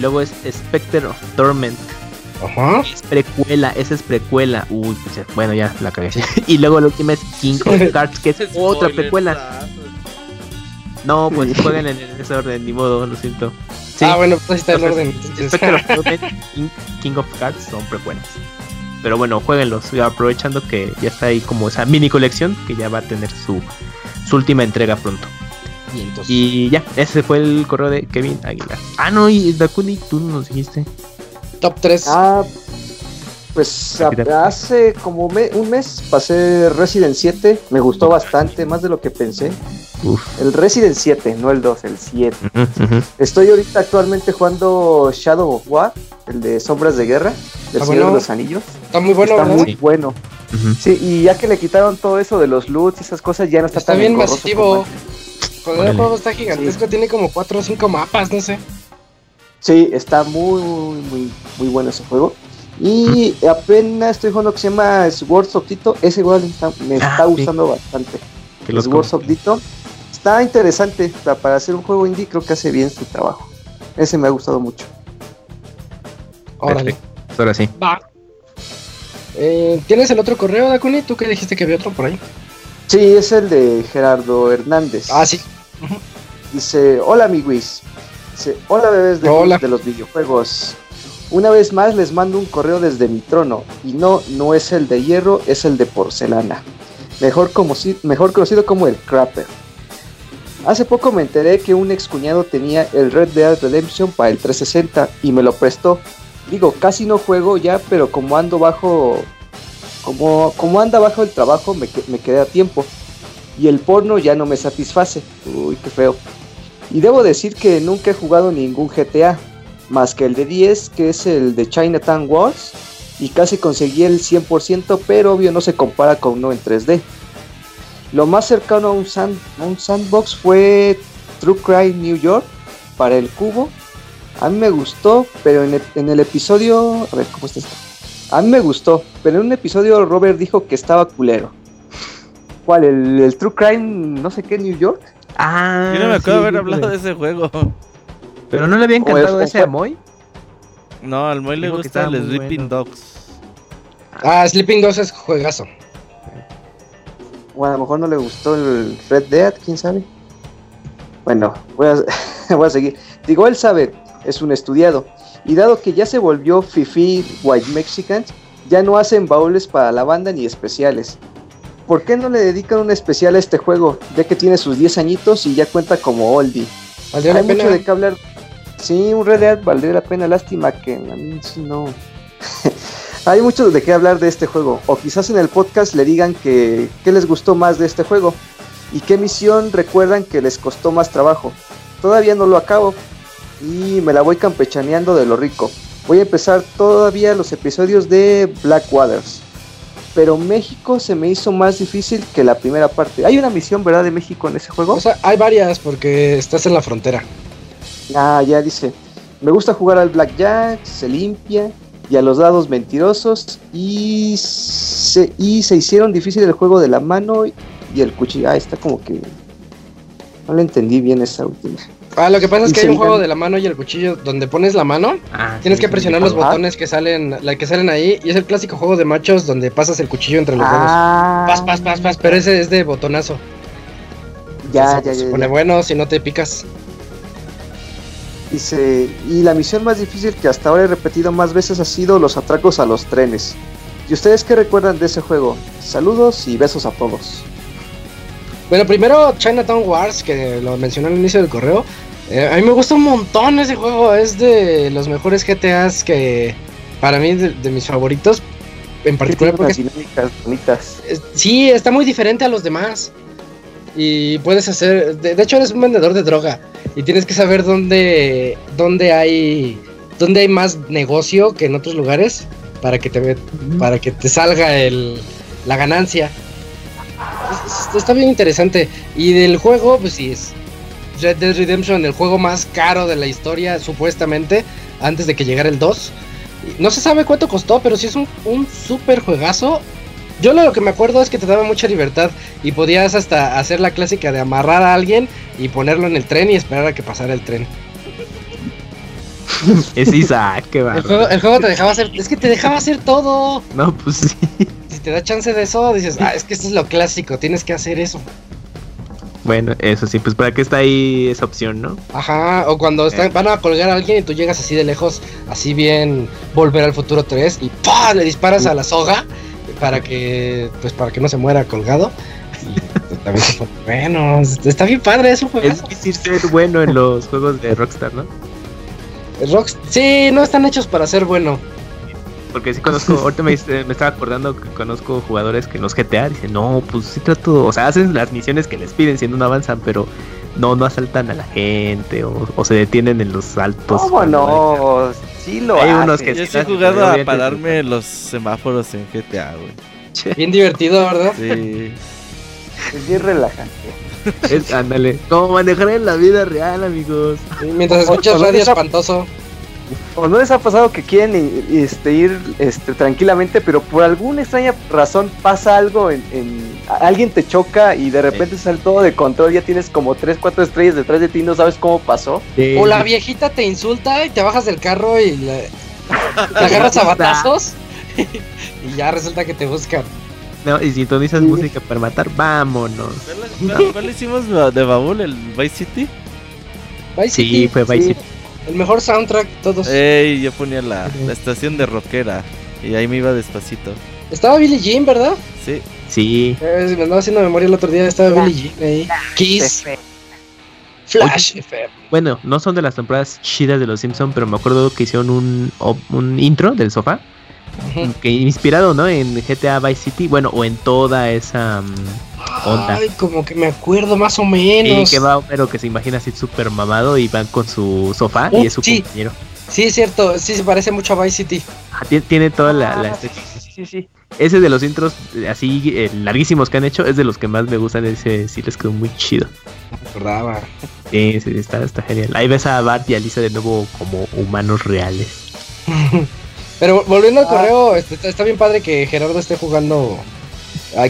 Luego es Spectre of Torment. Ajá. Es precuela, esa es precuela. Uy, pues bueno, ya la cagué. y luego la última es King of Cards, que es otra precuela. No, pues jueguen en, ese orden, ni modo, lo siento. Ah, bueno, pues está el orden. King, of Cards son precuelas. Pero bueno, jueguenlos, aprovechando que ya está ahí como esa mini colección que ya va a tener su, su última entrega pronto. Y, ya, ese fue el correo de Kevin Aguilar. Ah, no, y Dakuni, tú nos dijiste. Top 3. Ah, pues hace como un mes pasé Resident 7, me gustó bastante, más de lo que pensé. El Resident 7, no el 2, el 7. Estoy ahorita actualmente jugando Shadow of War, el de Sombras de Guerra, del Señor de los Anillos. Está muy bueno, Está muy bueno. Sí, y ya que le quitaron todo eso de los loots y esas cosas, ya no está, está bien masivo. el juego está gigantesco, tiene como 4 o 5 mapas, no sé. Sí, está muy, muy, muy bueno ese juego. Y apenas estoy jugando que se llama Swords of Tito. Ese igual me ah, está gustando bastante. Swords of. Está interesante. Para hacer un juego indie creo que hace bien su trabajo. Ese me ha gustado mucho. Órale. Ahora sí. Va. Eh, ¿Tienes el otro correo, Dakuni? ¿Tú que dijiste que había otro por ahí? Sí, es el de Gerardo Hernández. Ah, sí. Dice, hola amiguis. Dice, hola bebés de, de los videojuegos. Una vez más les mando un correo desde mi trono, y no, no es el de hierro, es el de porcelana, mejor, como, mejor conocido como el Crapper. Hace poco me enteré que un ex cuñado tenía el Red Dead Redemption para el 360 y me lo prestó. Digo, casi no juego ya, pero como ando bajo. Como, como anda bajo el trabajo, me, me quedé a tiempo. Y el porno ya no me satisface. Uy, qué feo. Y debo decir que nunca he jugado ningún GTA, más que el de 10, que es el de Chinatown Wars, y casi conseguí el 100%, pero obvio no se compara con uno en 3D. Lo más cercano a un, un sandbox fue True Crime New York para el cubo. A mí me gustó, pero en el, episodio... A ver, ¿cómo está esto? A mí me gustó, pero en un episodio Robert dijo que estaba culero. ¿Cuál? ¿El, True Crime no sé qué New York? Ah, yo no me acuerdo de haber hablado de ese juego. ¿Pero no le había encantado ese a Moy? No, al Moy le gusta el Sleeping Dogs. Ah, Sleeping Dogs es juegazo. O a lo mejor no le gustó el Red Dead, quién sabe. Bueno, voy a, voy a seguir. Digo, él sabe, es un estudiado. Y dado que ya se volvió Fifi White Mexican, ya no hacen baúles para la banda ni especiales. ¿Por qué no le dedican un especial a este juego? Ya que tiene sus 10 añitos y ya cuenta como oldie. Hay mucho de qué hablar Sí, un Red Dead valdría la pena. Lástima que a mí sí no. Hay mucho de qué hablar de este juego. O quizás en el podcast le digan que qué les gustó más de este juego. Y qué misión recuerdan que les costó más trabajo. Todavía no lo acabo. Y me la voy campechaneando de lo rico. Voy a empezar todavía los episodios de Black Waters. Pero México se me hizo más difícil que la primera parte. Hay una misión, ¿verdad, de México en ese juego? O sea, hay varias porque estás en la frontera. Ah, ya dice. Me gusta jugar al blackjack, se limpia y a los dados mentirosos y se, y se hicieron difícil el juego de la mano y el cuchillo. Ah, está como que no le entendí bien esa última. Ah, lo que pasa es que hay un juego de la mano y el cuchillo donde pones la mano, ah, tienes que presionar los botones que salen, la que salen ahí y es el clásico juego de machos donde pasas el cuchillo entre los ah, dedos. Pas, pas, pas, pas, pero ese es de botonazo. Ya, ya, ya. Se pone bueno si no te picas. Dice, y la misión más difícil que hasta ahora he repetido más veces ha sido los atracos a los trenes. ¿Y ustedes qué recuerdan de ese juego? Saludos y besos a todos. Bueno, primero Chinatown Wars, que lo mencioné al inicio del correo. Eh, a mí me gusta un montón ese juego. Es de los mejores GTAs que, para mí, de, de mis favoritos. En particular porque... bonitas. Sí, está muy diferente a los demás. Y puedes hacer... De, hecho, eres un vendedor de droga. Y tienes que saber dónde, dónde hay... Dónde hay más negocio que en otros lugares para que te, para que te salga el, la ganancia. Está bien interesante. Y del juego, pues sí, es Red Dead Redemption, el juego más caro de la historia, supuestamente, antes de que llegara el 2. No se sabe cuánto costó, pero sí es un, un super juegazo. Yo lo que me acuerdo es que te daba mucha libertad y podías hasta hacer la clásica de amarrar a alguien y ponerlo en el tren y esperar a que pasara el tren. es Isaac, qué va. El juego, te dejaba hacer, es que te dejaba hacer todo. No, pues sí. Si te da chance de eso, dices, ah, es que esto es lo clásico, tienes que hacer eso. Bueno, eso sí, pues para qué está ahí esa opción, ¿no? Ajá, o cuando están, eh. van a colgar a alguien y tú llegas así de lejos, así bien Volver al Futuro 3 y ¡pah! le disparas a la soga para que pues para que no se muera colgado. Bueno, está bien padre eso. Es difícil ser bueno en los juegos de Rockstar, ¿no? Rockstar, sí, no están hechos para ser bueno. Porque sí conozco, ahorita me, me, estaba acordando que conozco jugadores que en los GTA dicen, no, pues sí trato, o sea, hacen las misiones que les piden siendo no avanzan, pero no, no asaltan a la gente o, se detienen en los saltos. ¿Cómo no? Sí lo Hay unos que Yo sí he jugado a pararme los semáforos en GTA, güey. Bien divertido, ¿verdad? Sí. Es bien relajante. Es, ándale, como manejar en la vida real, amigos. mientras escuchas radio espantoso. ¿O no les ha pasado que quieren este, ir este, tranquilamente, pero por alguna extraña razón pasa algo en, alguien te choca y de repente sale todo de control, ya tienes como 3, 4 estrellas detrás de ti, no sabes cómo pasó? O la viejita te insulta y te bajas del carro y le, agarras a batazos y ya resulta que te buscan. No, y sintonizas música para matar, vámonos. ¿Cuál, hicimos de baúl? ¿El Vice City? Vice City. Sí, fue Vice City. El mejor soundtrack, todos. Ey, yo ponía la, estación de rockera y ahí me iba despacito. Estaba Billie Jean, ¿verdad? Sí. Sí. Eh, me andaba haciendo memoria el otro día, estaba Billie Jean ahí. Kiss. Flash Bueno, no son de las temporadas chidas de los Simpsons, pero me acuerdo que hicieron un, un intro del sofá. Que inspirado, ¿no? En GTA Vice City, bueno, o en toda esa mm, Ay, como que me acuerdo más o menos. Y que va pero que se imagina así súper mamado y van con su sofá y es su compañero. Sí, es cierto, sí se parece mucho a Vice City. Ah, tiene, toda la, ah, sí, sí, Ese de los intros así eh, larguísimos que han hecho es de los que más me gustan. Ese sí les quedó muy chido. Me acordaba. Sí, sí, está, está genial. Ahí ves a Bart y a Lisa de nuevo como humanos reales. Pero volviendo al ah. correo, este, está bien padre que Gerardo esté jugando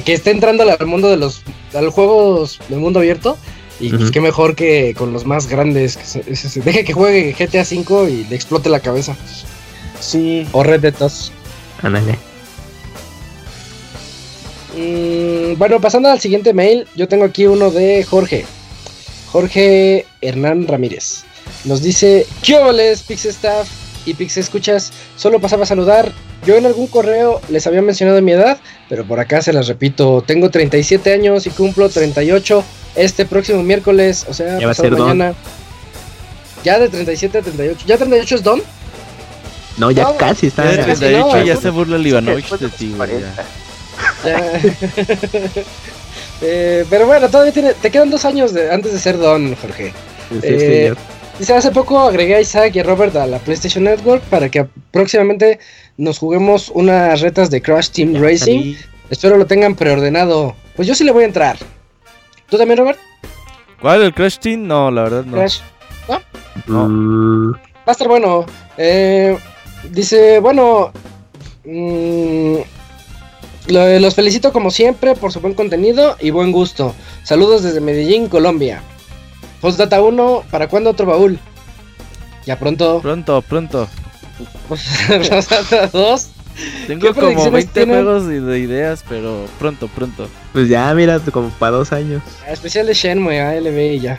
que esté entrando al mundo de los al juegos del mundo abierto y pues qué mejor que con los más grandes que se, deje que juegue GTA V y le explote la cabeza. Sí. O Red Dead 2 ándale. Mm, bueno pasando al siguiente mail yo tengo aquí uno de Jorge. Jorge Hernán Ramírez. Nos dice ¿Qué les Pixestaff y Pix Escuchas? Solo pasaba a saludar yo en algún correo les había mencionado mi edad, pero por acá se las repito. Tengo 37 años y cumplo 38 este próximo miércoles, o sea, ya mañana. Ya de 37 a 38. ¿Ya 38 es Don? No, ya casi está. Ya de 38 ya se burla el Ivanovich de ti, eh, pero bueno, todavía tiene, te quedan dos años de, antes de ser Don, Jorge. Eh, dice, hace poco agregué a Isaac y a Robert a la PlayStation Network para que próximamente nos juguemos unas retas de Crash Team Racing. Espero lo tengan preordenado. Pues yo sí le voy a entrar. ¿Tú también, Robert? ¿Cuál? ¿El Crash Team? No, la verdad no. ¿Crash? ¿No? Va a estar bueno. Eh, dice, bueno... Mm, los felicito como siempre por su buen contenido y buen gusto. Saludos desde Medellín, Colombia. Postdata 1, ¿para cuándo otro baúl? Ya pronto. Pronto, pronto. dos. Tengo como 20 juegos de ideas, pero pronto, pronto. Pues ya, mira, como para dos años. Ah, especial de Shenmue, ALB y ya.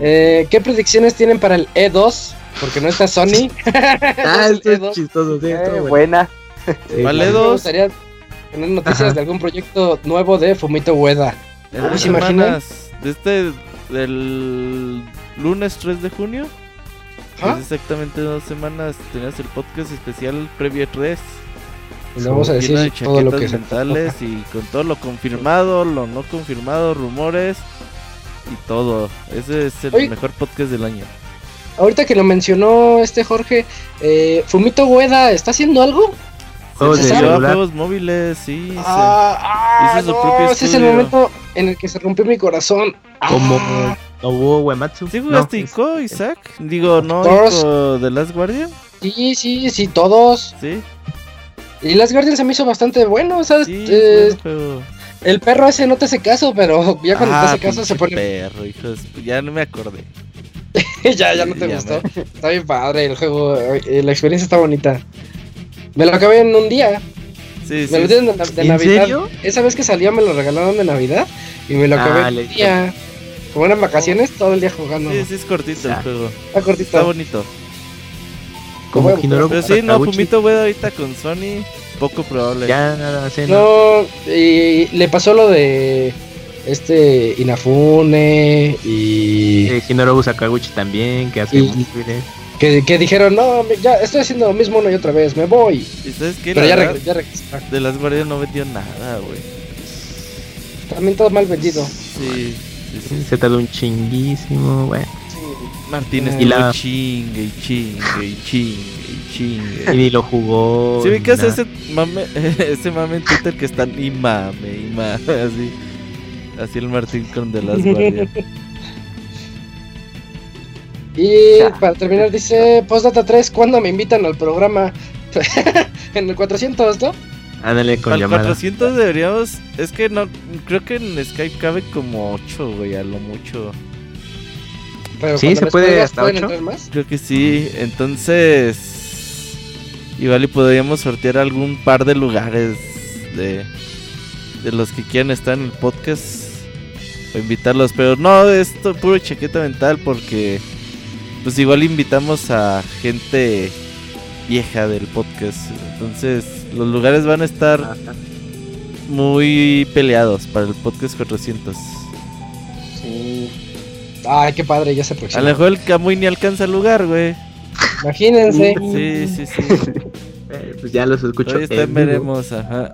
Eh, ¿Qué predicciones tienen para el E2? Porque no está Sony. ah, esto es chistoso, sí, eh, buena. ¿Vale E2? Me gustaría tener noticias de algún proyecto nuevo de Fumito Ueda. ¿Se imaginas? Este del lunes 3 de junio. ¿Ah? exactamente dos semanas tenías el podcast especial previo 3. Y vamos a decir todo lo que mentales y con todo lo confirmado, lo no confirmado, rumores y todo. Ese es el mejor podcast del año. Ahorita que lo mencionó este Jorge, eh, Fumito Gueda, ¿está haciendo algo? Juegos de juegos móviles, sí. Ah, ah ese es el momento en el que se rompió mi corazón. Como ah. Nobuo Uematsu. ¿Sí jugaste Ico, Isaac? Digo, ¿no? Ico de Last Guardian. Sí, sí, sí, todos. Sí. Y Last Guardian se me hizo bastante bueno, ¿sabes? Sí, eh, El perro ese no te hace caso, pero ya cuando te ah, hace caso se pone. perro, hijos, ya no me acordé. ya, ya no te gustó. Está bien padre el juego, eh, la experiencia está bonita. Me lo acabé en un día. Sí, me lo dieron de, Navidad. Serio? Esa vez que salió me lo regalaron de Navidad y me lo acabé ah, en día. Como eran vacaciones, todo el día jugando. Sí, sí, es cortito el juego. Está cortito. Está bonito. Como Pero sí, no, Fumito güey, ahorita con Sony, poco probable. Ya, nada, sí, no. y le pasó lo de este Inafune y. Eh, Hinorobu Sakaguchi también, que hace y, que, que, dijeron, no, ya estoy haciendo lo mismo una y otra vez, me voy. ¿Y sabes qué? Pero ya, ya De las guardias no vendió nada, güey. También todo mal vendido. Sí, sí, sí. Se tardó un chinguísimo, güey. Martínez y la chingue y chingue y chingue y chingue. Y ni lo jugó. Sí, vi hace ese mame, ese mame en Twitter que están y mame, y mame, así. Así el Martín con de las guardias. Y para terminar dice, Postdata 3, ¿cuándo me invitan al programa? en el 400, ¿no? Ándale con Al 400 deberíamos, es que no, creo que en Skype cabe como 8, güey, a lo mucho. sí, se puede hasta 8. Creo que sí, entonces igual y podríamos sortear algún par de lugares de, de los que quieran estar en el podcast o invitarlos, pero no, esto puro chaqueta mental porque pues igual invitamos a gente vieja del podcast. Entonces, los lugares van a estar muy peleados para el podcast 400. Sí. Ay, qué padre, ya se aproxima. A lo mejor el Camuy ni alcanza el lugar, güey. Imagínense. Sí, sí, sí. Eh, pues ya los escucho. Hoy veremos, ajá.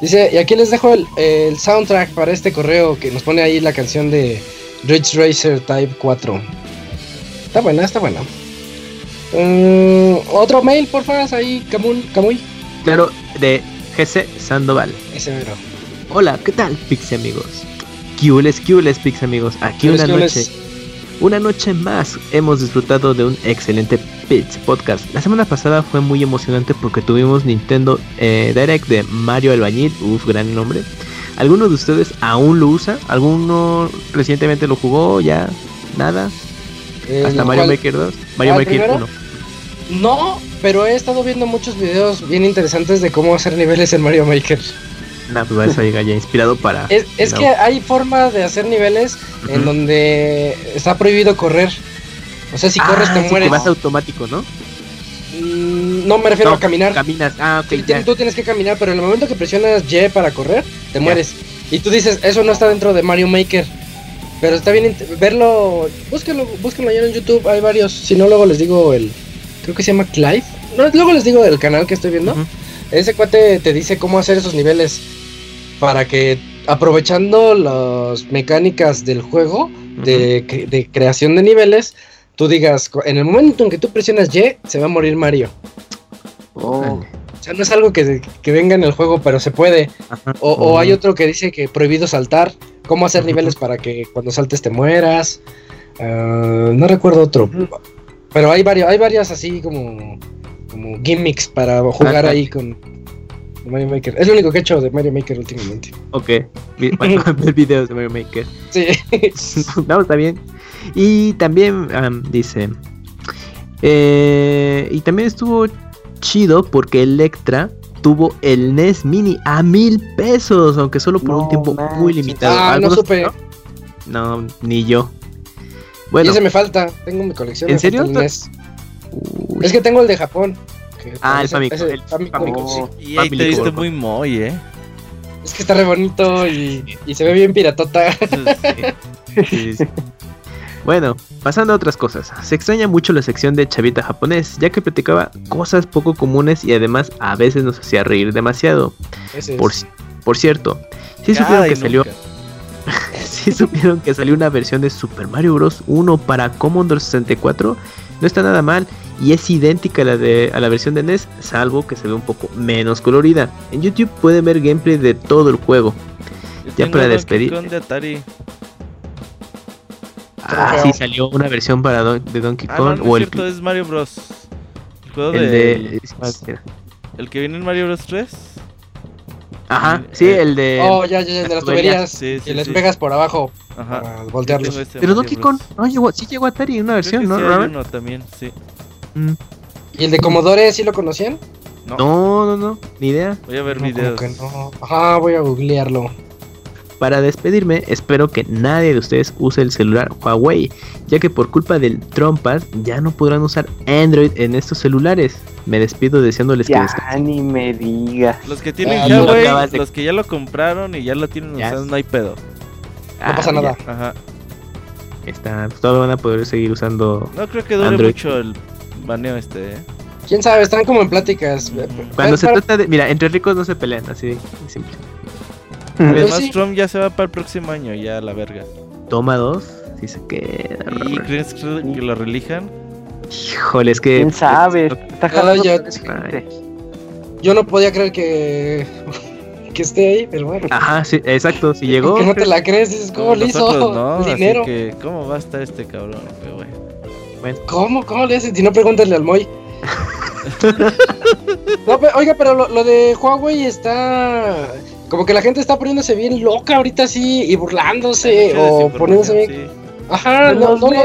Dice, y aquí les dejo el, el soundtrack para este correo que nos pone ahí la canción de Ridge Racer Type 4. Está buena, está buena. Mm, otro mail, por favor, ahí, Camuy. Claro, de GC Sandoval. Ese mero. Hola, ¿qué tal, Pixie amigos? Kiules, Kiules, Pixie amigos. Aquí una noche. Una noche más hemos disfrutado de un excelente Pits podcast. La semana pasada fue muy emocionante porque tuvimos Nintendo eh, Direct de Mario Albañil. Uf, gran nombre. ¿Alguno de ustedes aún lo usa? ¿Alguno recientemente lo jugó? ¿Ya? ¿Nada? Eh, Hasta Mario Maker 2, Mario Maker 1. No, pero he estado viendo muchos videos bien interesantes de cómo hacer niveles en Mario Maker. Nah, pues eso ya inspirado para. Es, que hay forma de hacer niveles en donde está prohibido correr. O sea, si ah, corres te mueres. vas automático, ¿no? Mm, no me refiero a caminar. Caminas, ah, ok. Tú tienes que caminar, pero en el momento que presionas Y para correr, te mueres. Y tú dices, eso no está dentro de Mario Maker. Pero está bien verlo. Búsquenlo, búsquenlo allá en YouTube. Hay varios. Si no, luego les digo el. Creo que se llama Clive. No, luego les digo del canal que estoy viendo. Ese cuate te dice cómo hacer esos niveles. Para que aprovechando las mecánicas del juego de, creación de niveles, tú digas, en el momento en que tú presionas Y, se va a morir Mario. Oh. O sea, no es algo que, venga en el juego, pero se puede. O, hay otro que dice que prohibido saltar cómo hacer niveles para que cuando saltes te mueras. Ah, no recuerdo otro. Pero hay varios, hay varias así como, como gimmicks para jugar ahí con Mario Maker. Es lo único que he hecho de Mario Maker últimamente. Ok, bueno, ver videos de Mario Maker. Sí. no, está bien. Y también dice. Eh, y también estuvo chido porque Electra tuvo el NES Mini a mil pesos, aunque solo por un tiempo muy limitado. Ah, no supe. ¿no? ni yo. Bueno. Y ese me falta, tengo mi colección. ¿En serio? NES. Es que tengo el de Japón. Ah, el Famicom. El Y ahí te viste muy muy, eh. Es que está re bonito y, se ve bien piratota. Bueno, pasando a otras cosas. Se extraña mucho la sección de Chavita japonés, ya que platicaba cosas poco comunes y además a veces nos hacía reír demasiado. Por, por, cierto, sí supieron que salió. sí supieron que salió una versión de Super Mario Bros. 1 para Commodore 64. No está nada mal y es idéntica a la, de, a la versión de NES, salvo que se ve un poco menos colorida. En YouTube pueden ver gameplay de todo el juego. ya para despedir. De Atari. Ah, sí, salió una versión para de Donkey ah, Kong. o el cierto, es Mario Bros. El juego de... El que viene en Mario Bros 3. Ajá, sí, el de. Oh, ya, ya, de las tuberías. Sí, sí, y les pegas por abajo. Ajá. Para voltearlos. Pero Donkey Kong, no, llegó, sí llegó a Atari en una versión, ¿no? Sí, uno también, sí. Mm. ¿Y el de Commodore sí lo conocían? No, no, no, ni idea. Voy a ver videos. No. Ajá, voy a googlearlo. Para despedirme, espero que nadie de ustedes use el celular Huawei, ya que por culpa del Trompas ya no podrán usar Android en estos celulares. Me despido deseándoles ya, que descansen. ni me diga. Los que tienen Huawei, los que ya lo compraron y ya lo tienen usando, no hay pedo. No pasa ah, nada. Ajá. Está, pues, todos van a poder seguir usando. No creo que dure mucho el baneo este, ¿eh? Quién sabe, están como en pláticas. Cuando se trata de. Mira, entre ricos no se pelean, así de simple. Además, Trump ya se va para el próximo año, ya a la verga. Toma dos, si se queda. ¿Y crees que lo relijan? Híjole, es que. ¿Quién sabe? Está jalando yo, yo no podía creer que. que esté ahí, pero bueno. Ajá, sí, exacto. Si llegó. Que no te la crees, dices, ¿cómo le hizo? No, dinero. Así que, ¿cómo va a estar este cabrón? Pero bueno. ¿Cómo? ¿Cómo le hacen? Si no, pregúntale al Moy. no, oiga, pero lo, lo de Huawei está como que la gente está poniéndose bien loca ahorita sí y burlándose o poniéndose bien. Ajá, no, no, no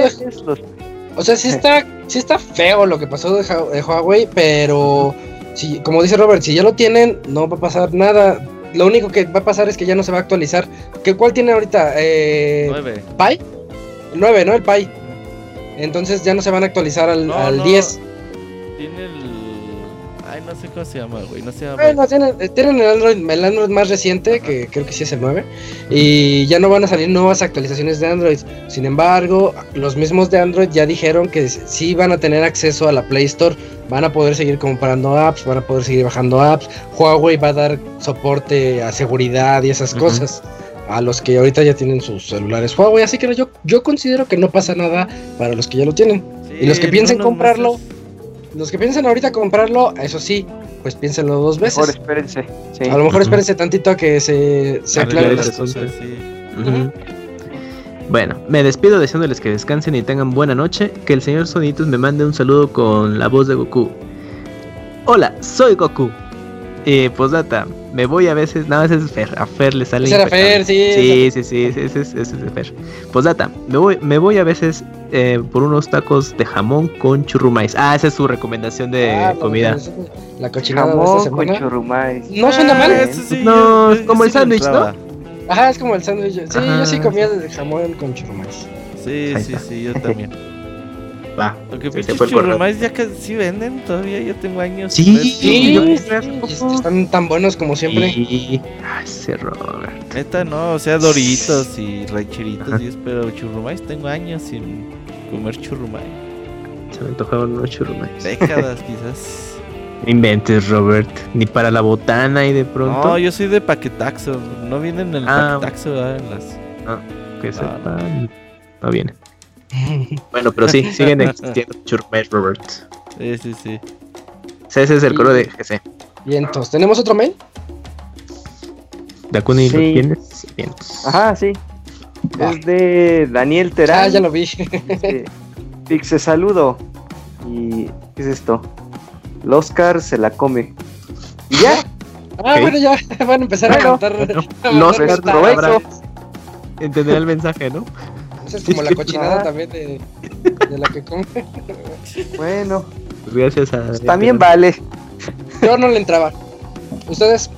O sea, sí está, sí está feo lo que pasó de, Huawei, pero si, como dice Robert, si ya lo tienen, no va a pasar nada. Lo único que va a pasar es que ya no se va a actualizar. ¿Qué, ¿Cuál tiene ahorita? Eh, 9. ¿Pi? 9, ¿no? El Pi. Entonces ya no se van a actualizar al, al 10. Tiene el no sé cómo se llama, güey. No se llama. Bueno, tienen, el, Android, el Android más reciente, que creo que sí es el 9. Y ya no van a salir nuevas actualizaciones de Android. Sin embargo, los mismos de Android ya dijeron que sí van a tener acceso a la Play Store. Van a poder seguir comprando apps, van a poder seguir bajando apps. Huawei va a dar soporte a seguridad y esas cosas a los que ahorita ya tienen sus celulares Huawei. Así que yo, yo considero que no pasa nada para los que ya lo tienen. y los que piensen comprarlo, los que piensen ahorita comprarlo, eso sí, pues piénsenlo dos veces. Mejor espérense. A lo mejor espérense tantito a que se, se aclaren las cosas. Bueno, me despido deseándoles que descansen y tengan buena noche. Que el señor Sonitos me mande un saludo con la voz de Goku. Hola, soy Goku. Y pues data, me voy a veces, nada, ese es Fer, a Fer le sale. Ese Fer, sí. Sí, sí, sí, ese, es, ese es Fer. Pues data, me voy, me voy a veces eh, por unos tacos de jamón con churrumais. Ah, esa es su recomendación de ah, comida. La cochinada jamón de esta semana. con churrumais. No suena mal. Ah, no, es como el sándwich, ¿no? Ajá, es como el sándwich. Sí, yo sí comía de jamón con churrumais. Sí, sí, sí, yo también. Va. Lo que pinches churrumais ya que sí venden todavía, yo tengo años. Sí, sí, yo están tan buenos como siempre. Ay, ese Robert. Neta, no, o sea, doritos y rancheritos, y pero churrumais tengo años sin comer churrumais. Se me antojaban unos churrumais. Décadas, quizás. Inventes, Robert. Ni para la botana y de pronto. No, yo soy de paquetaxo. No vienen en el ah, paquetaxo, ¿verdad? En las. Ah, que sepan. No vienen. Bueno, pero sí, siguen existiendo Churmel Robert. Sí, sí, sí. Ese es el coro de GC. Vientos. ¿Tenemos otro mail? Dakuni, sí. ¿lo tienes? Vientos. Ajá, sí. Es de Daniel Terán. Ah, ya lo vi. Pixe saludo. ¿Y qué es esto? El Oscar se la come. ¿Y ya? Ah, bueno, ya van a empezar a cantar. Bueno, Oscar, Entender el mensaje, ¿no? Es como la cochinada también de, la que come. Bueno. Gracias a. Pues también vale. Yo no le entraba. ¿Ustedes?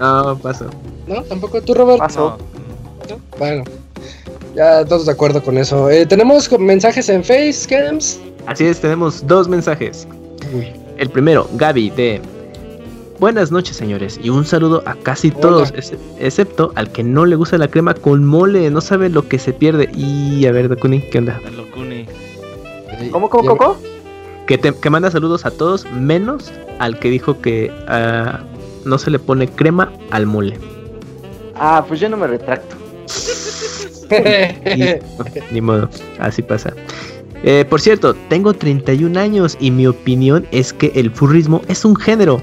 No, paso. ¿No? ¿Tampoco tú, Robert? Paso. Bueno. Ya todos de acuerdo con eso. Eh, ¿Tenemos mensajes en Facecams? Así es, tenemos dos mensajes. El primero, Gaby de Buenas noches, señores, y un saludo a casi todos, excepto al que no le gusta la crema con mole, no sabe lo que se pierde. Y a ver, Dakuni, ¿qué onda? ¿Cómo, cómo, cómo? Que, que manda saludos a todos, menos al que dijo que uh, no se le pone crema al mole. Ah, pues yo no me retracto. ni, modo, así pasa. Eh, por cierto, tengo 31 años y mi opinión es que el furrismo es un género.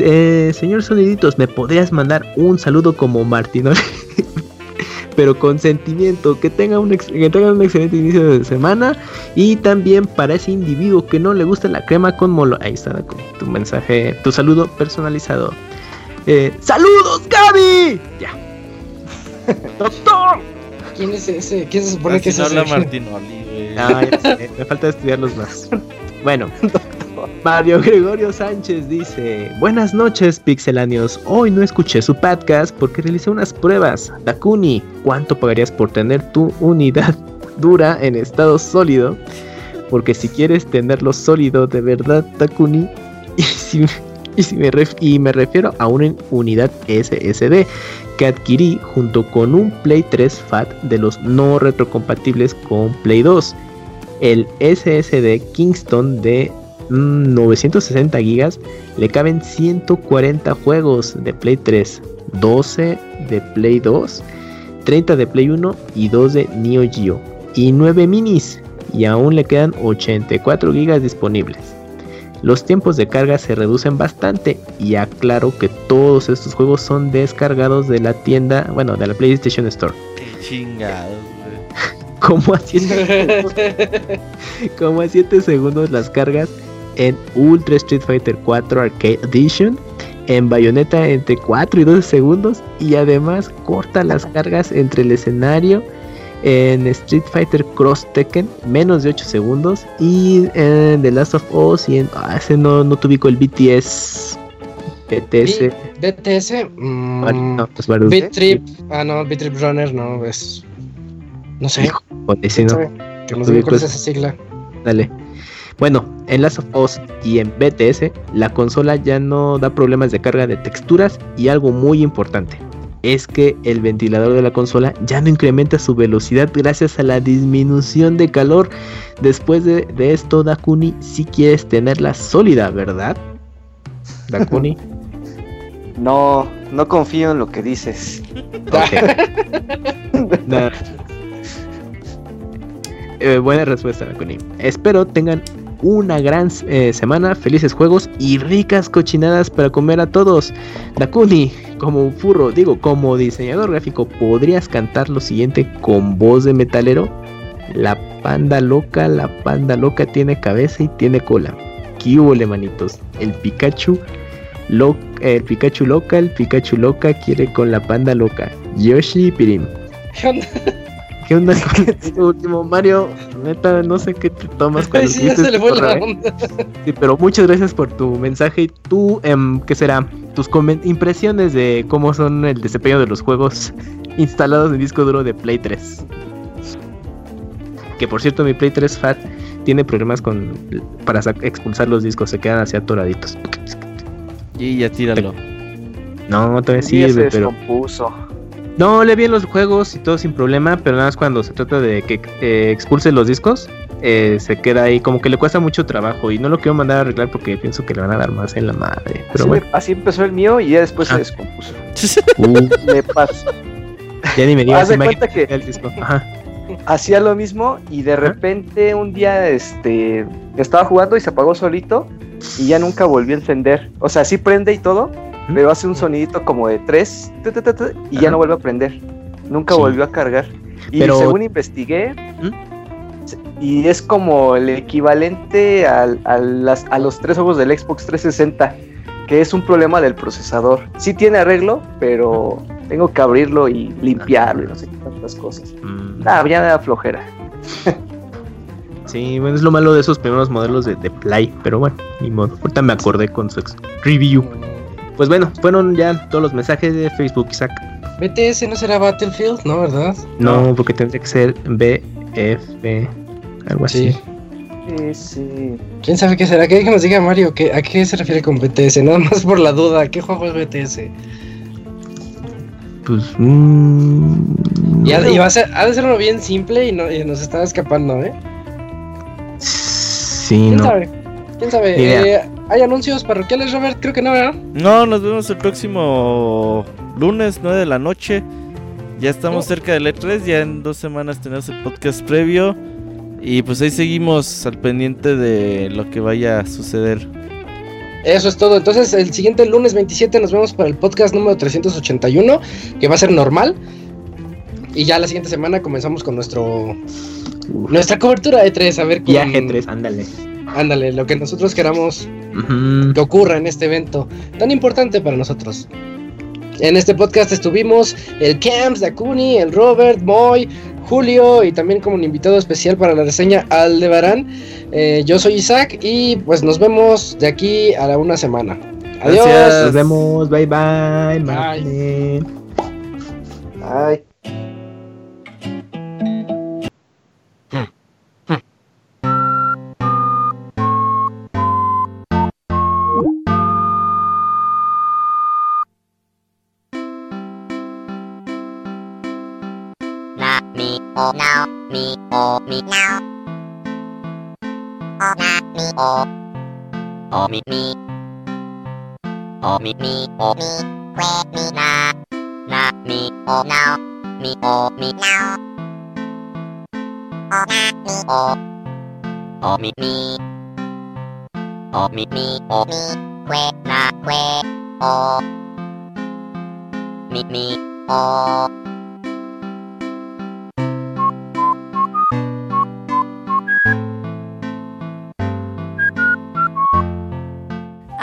Eh, señor Soniditos, ¿me podrías mandar un saludo como Martinol? pero con sentimiento, que tenga, un que tenga un excelente inicio de semana y también para ese individuo que no le gusta la crema con molo. Ahí está tu mensaje, tu saludo personalizado. Eh, ¡Saludos, Gaby! Ya. ¡Doctor! ¿Quién es ese? ¿Quién se supone que es ese? Martinoli, ah, me falta estudiarlos más. Bueno, Mario Gregorio Sánchez dice: Buenas noches, pixelanios. Hoy no escuché su podcast porque realicé unas pruebas. Dakuni, ¿cuánto pagarías por tener tu unidad dura en estado sólido? Porque si quieres tenerlo sólido de verdad, Dakuni, y me y me refiero a una unidad SSD que adquirí junto con un Play 3 FAT de los no retrocompatibles con Play 2 el SSD Kingston de 960 GB le caben 140 juegos de Play 3, 12 de Play 2, 30 de Play 1 y 2 de Neo Geo y 9 minis y aún le quedan 84 GB disponibles. Los tiempos de carga se reducen bastante y aclaro que todos estos juegos son descargados de la tienda, bueno, de la PlayStation Store. Qué chingados, como a 7 como a 7 segundos las cargas en Ultra Street Fighter 4 Arcade Edition, en Bayonetta entre 4 y 12 segundos y además corta las cargas entre el escenario en Street Fighter Cross Tekken menos de 8 segundos y en The Last of Us y en ah, ese no, no el BTS BTS BTS mmm, no, pues Beat Trip ah no Beat Trip Runner no es no sé. No, que no sé cuál es esa sigla. Dale bueno, en Last of Us y en BTS, la consola ya no da problemas de carga de texturas y algo muy importante es que el ventilador de la consola ya no incrementa su velocidad gracias a la disminución de calor. Después de, esto, Dakuni, si quieres tenerla sólida, ¿verdad? Dakuni. No, no confío en lo que dices. Eh, buena respuesta, Dakuni. Espero tengan una gran eh, semana, felices juegos y ricas cochinadas para comer a todos. Dakuni, como furro, digo, como diseñador gráfico, ¿podrías cantar lo siguiente con voz de metalero? La panda loca, la panda loca tiene cabeza y tiene cola. ¿Qué hubo, manitos? El Pikachu, el Pikachu loca, el Pikachu loca quiere con la panda loca. Yoshi Pirim. ¿Qué onda con este último, Mario? Neta, no sé qué te tomas cuando sí, se le fue la onda. Sí, pero muchas gracias por tu mensaje. Y tú, em, ¿qué será? Tus impresiones de cómo son el desempeño de los juegos instalados en disco duro de Play 3. Que por cierto, mi Play 3 Fat tiene problemas con para expulsar los discos, se quedan así atoraditos. Y ya tíralo. No, todavía sirve, pero. No, le bien los juegos y todo sin problema, pero nada más cuando se trata de que eh, expulse los discos, eh, se queda ahí, como que le cuesta mucho trabajo y no lo quiero mandar a arreglar porque pienso que le van a dar más en la madre. Pero así, bueno. así empezó el mío y ya después se ah. descompuso. me pasa. Ya ni me digas, cuenta que el disco. hacía lo mismo y de repente un día este estaba jugando y se apagó solito y ya nunca volvió a encender. O sea, sí prende y todo, pero hace un sonidito como de tres y ya no vuelve a prender. Nunca volvió a cargar. Y según investigué, y es como el equivalente a, las, a los tres juegos del Xbox 360, que es un problema del procesador. Sí tiene arreglo, pero tengo que abrirlo y limpiarlo y no sé qué tantas cosas. Mm. Ah, ya me da flojera. Sí, bueno, es lo malo de esos primeros modelos de, de Play, pero bueno, ni modo. Ahorita me acordé con su review. Pues bueno, fueron ya todos los mensajes de Facebook, Isaac. BTS no será Battlefield, ¿no? ¿Verdad? No, porque tendría que ser BF, algo así. BTS. ¿Quién sabe qué será? ¿Qué que nos diga Mario? ¿qué, ¿A qué se refiere con BTS? Nada más por la duda. ¿Qué juego es BTS? Pues. Mmm, y, ha, a ser, ha de ser uno bien simple y, no, y nos está escapando, ¿eh? Sí, ¿Quién no. sabe? ¿Quién sabe? Eh, ¿Hay anuncios parroquiales, Robert? Creo que no, ¿verdad? No, nos vemos el próximo lunes, 9 de la noche. Ya estamos Oh. cerca del E3, ya en dos semanas tenemos el podcast previo. Y pues ahí seguimos al pendiente de lo que vaya a suceder. Eso es todo. Entonces, el siguiente lunes 27 nos vemos para el podcast número 381, que va a ser normal. Y ya la siguiente semana comenzamos con nuestro nuestra cobertura de tres. A ver con- Viaje 3, ándale. Ándale, lo que nosotros queramos que ocurra en este evento tan importante para nosotros. En este podcast estuvimos el Camps, Dakuni, el Robert, Moy, Julio y también como un invitado especial para la reseña Aldebarán. Eh, yo soy Isaac y pues nos vemos de aquí a la una semana. Adiós. Gracias. Nos vemos. Bye bye. Bye. Bye. Mi o now mi o mi now o na mi o o mi mi o mi mi o mi que mi na. Na mi o. Now mi o mi now o na mi o o mi mi o mi mi o mi que na que o. Mi mi o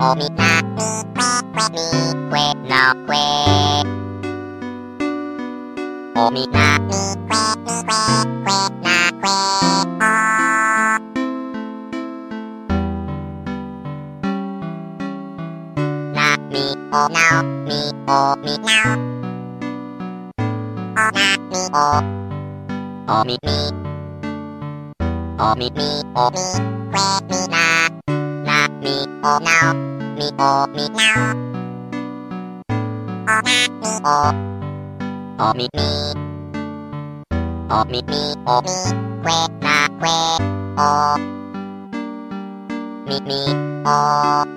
Oh me now, oh me na me que que me que now que. Oh me na me que me que que na que oh. Na me oh now me oh me now. Oh na me oh oh me me. Oh me me oh me que me na na me oh now me oh me now oh na me oh oh me me oh me me oh me que na que oh me me oh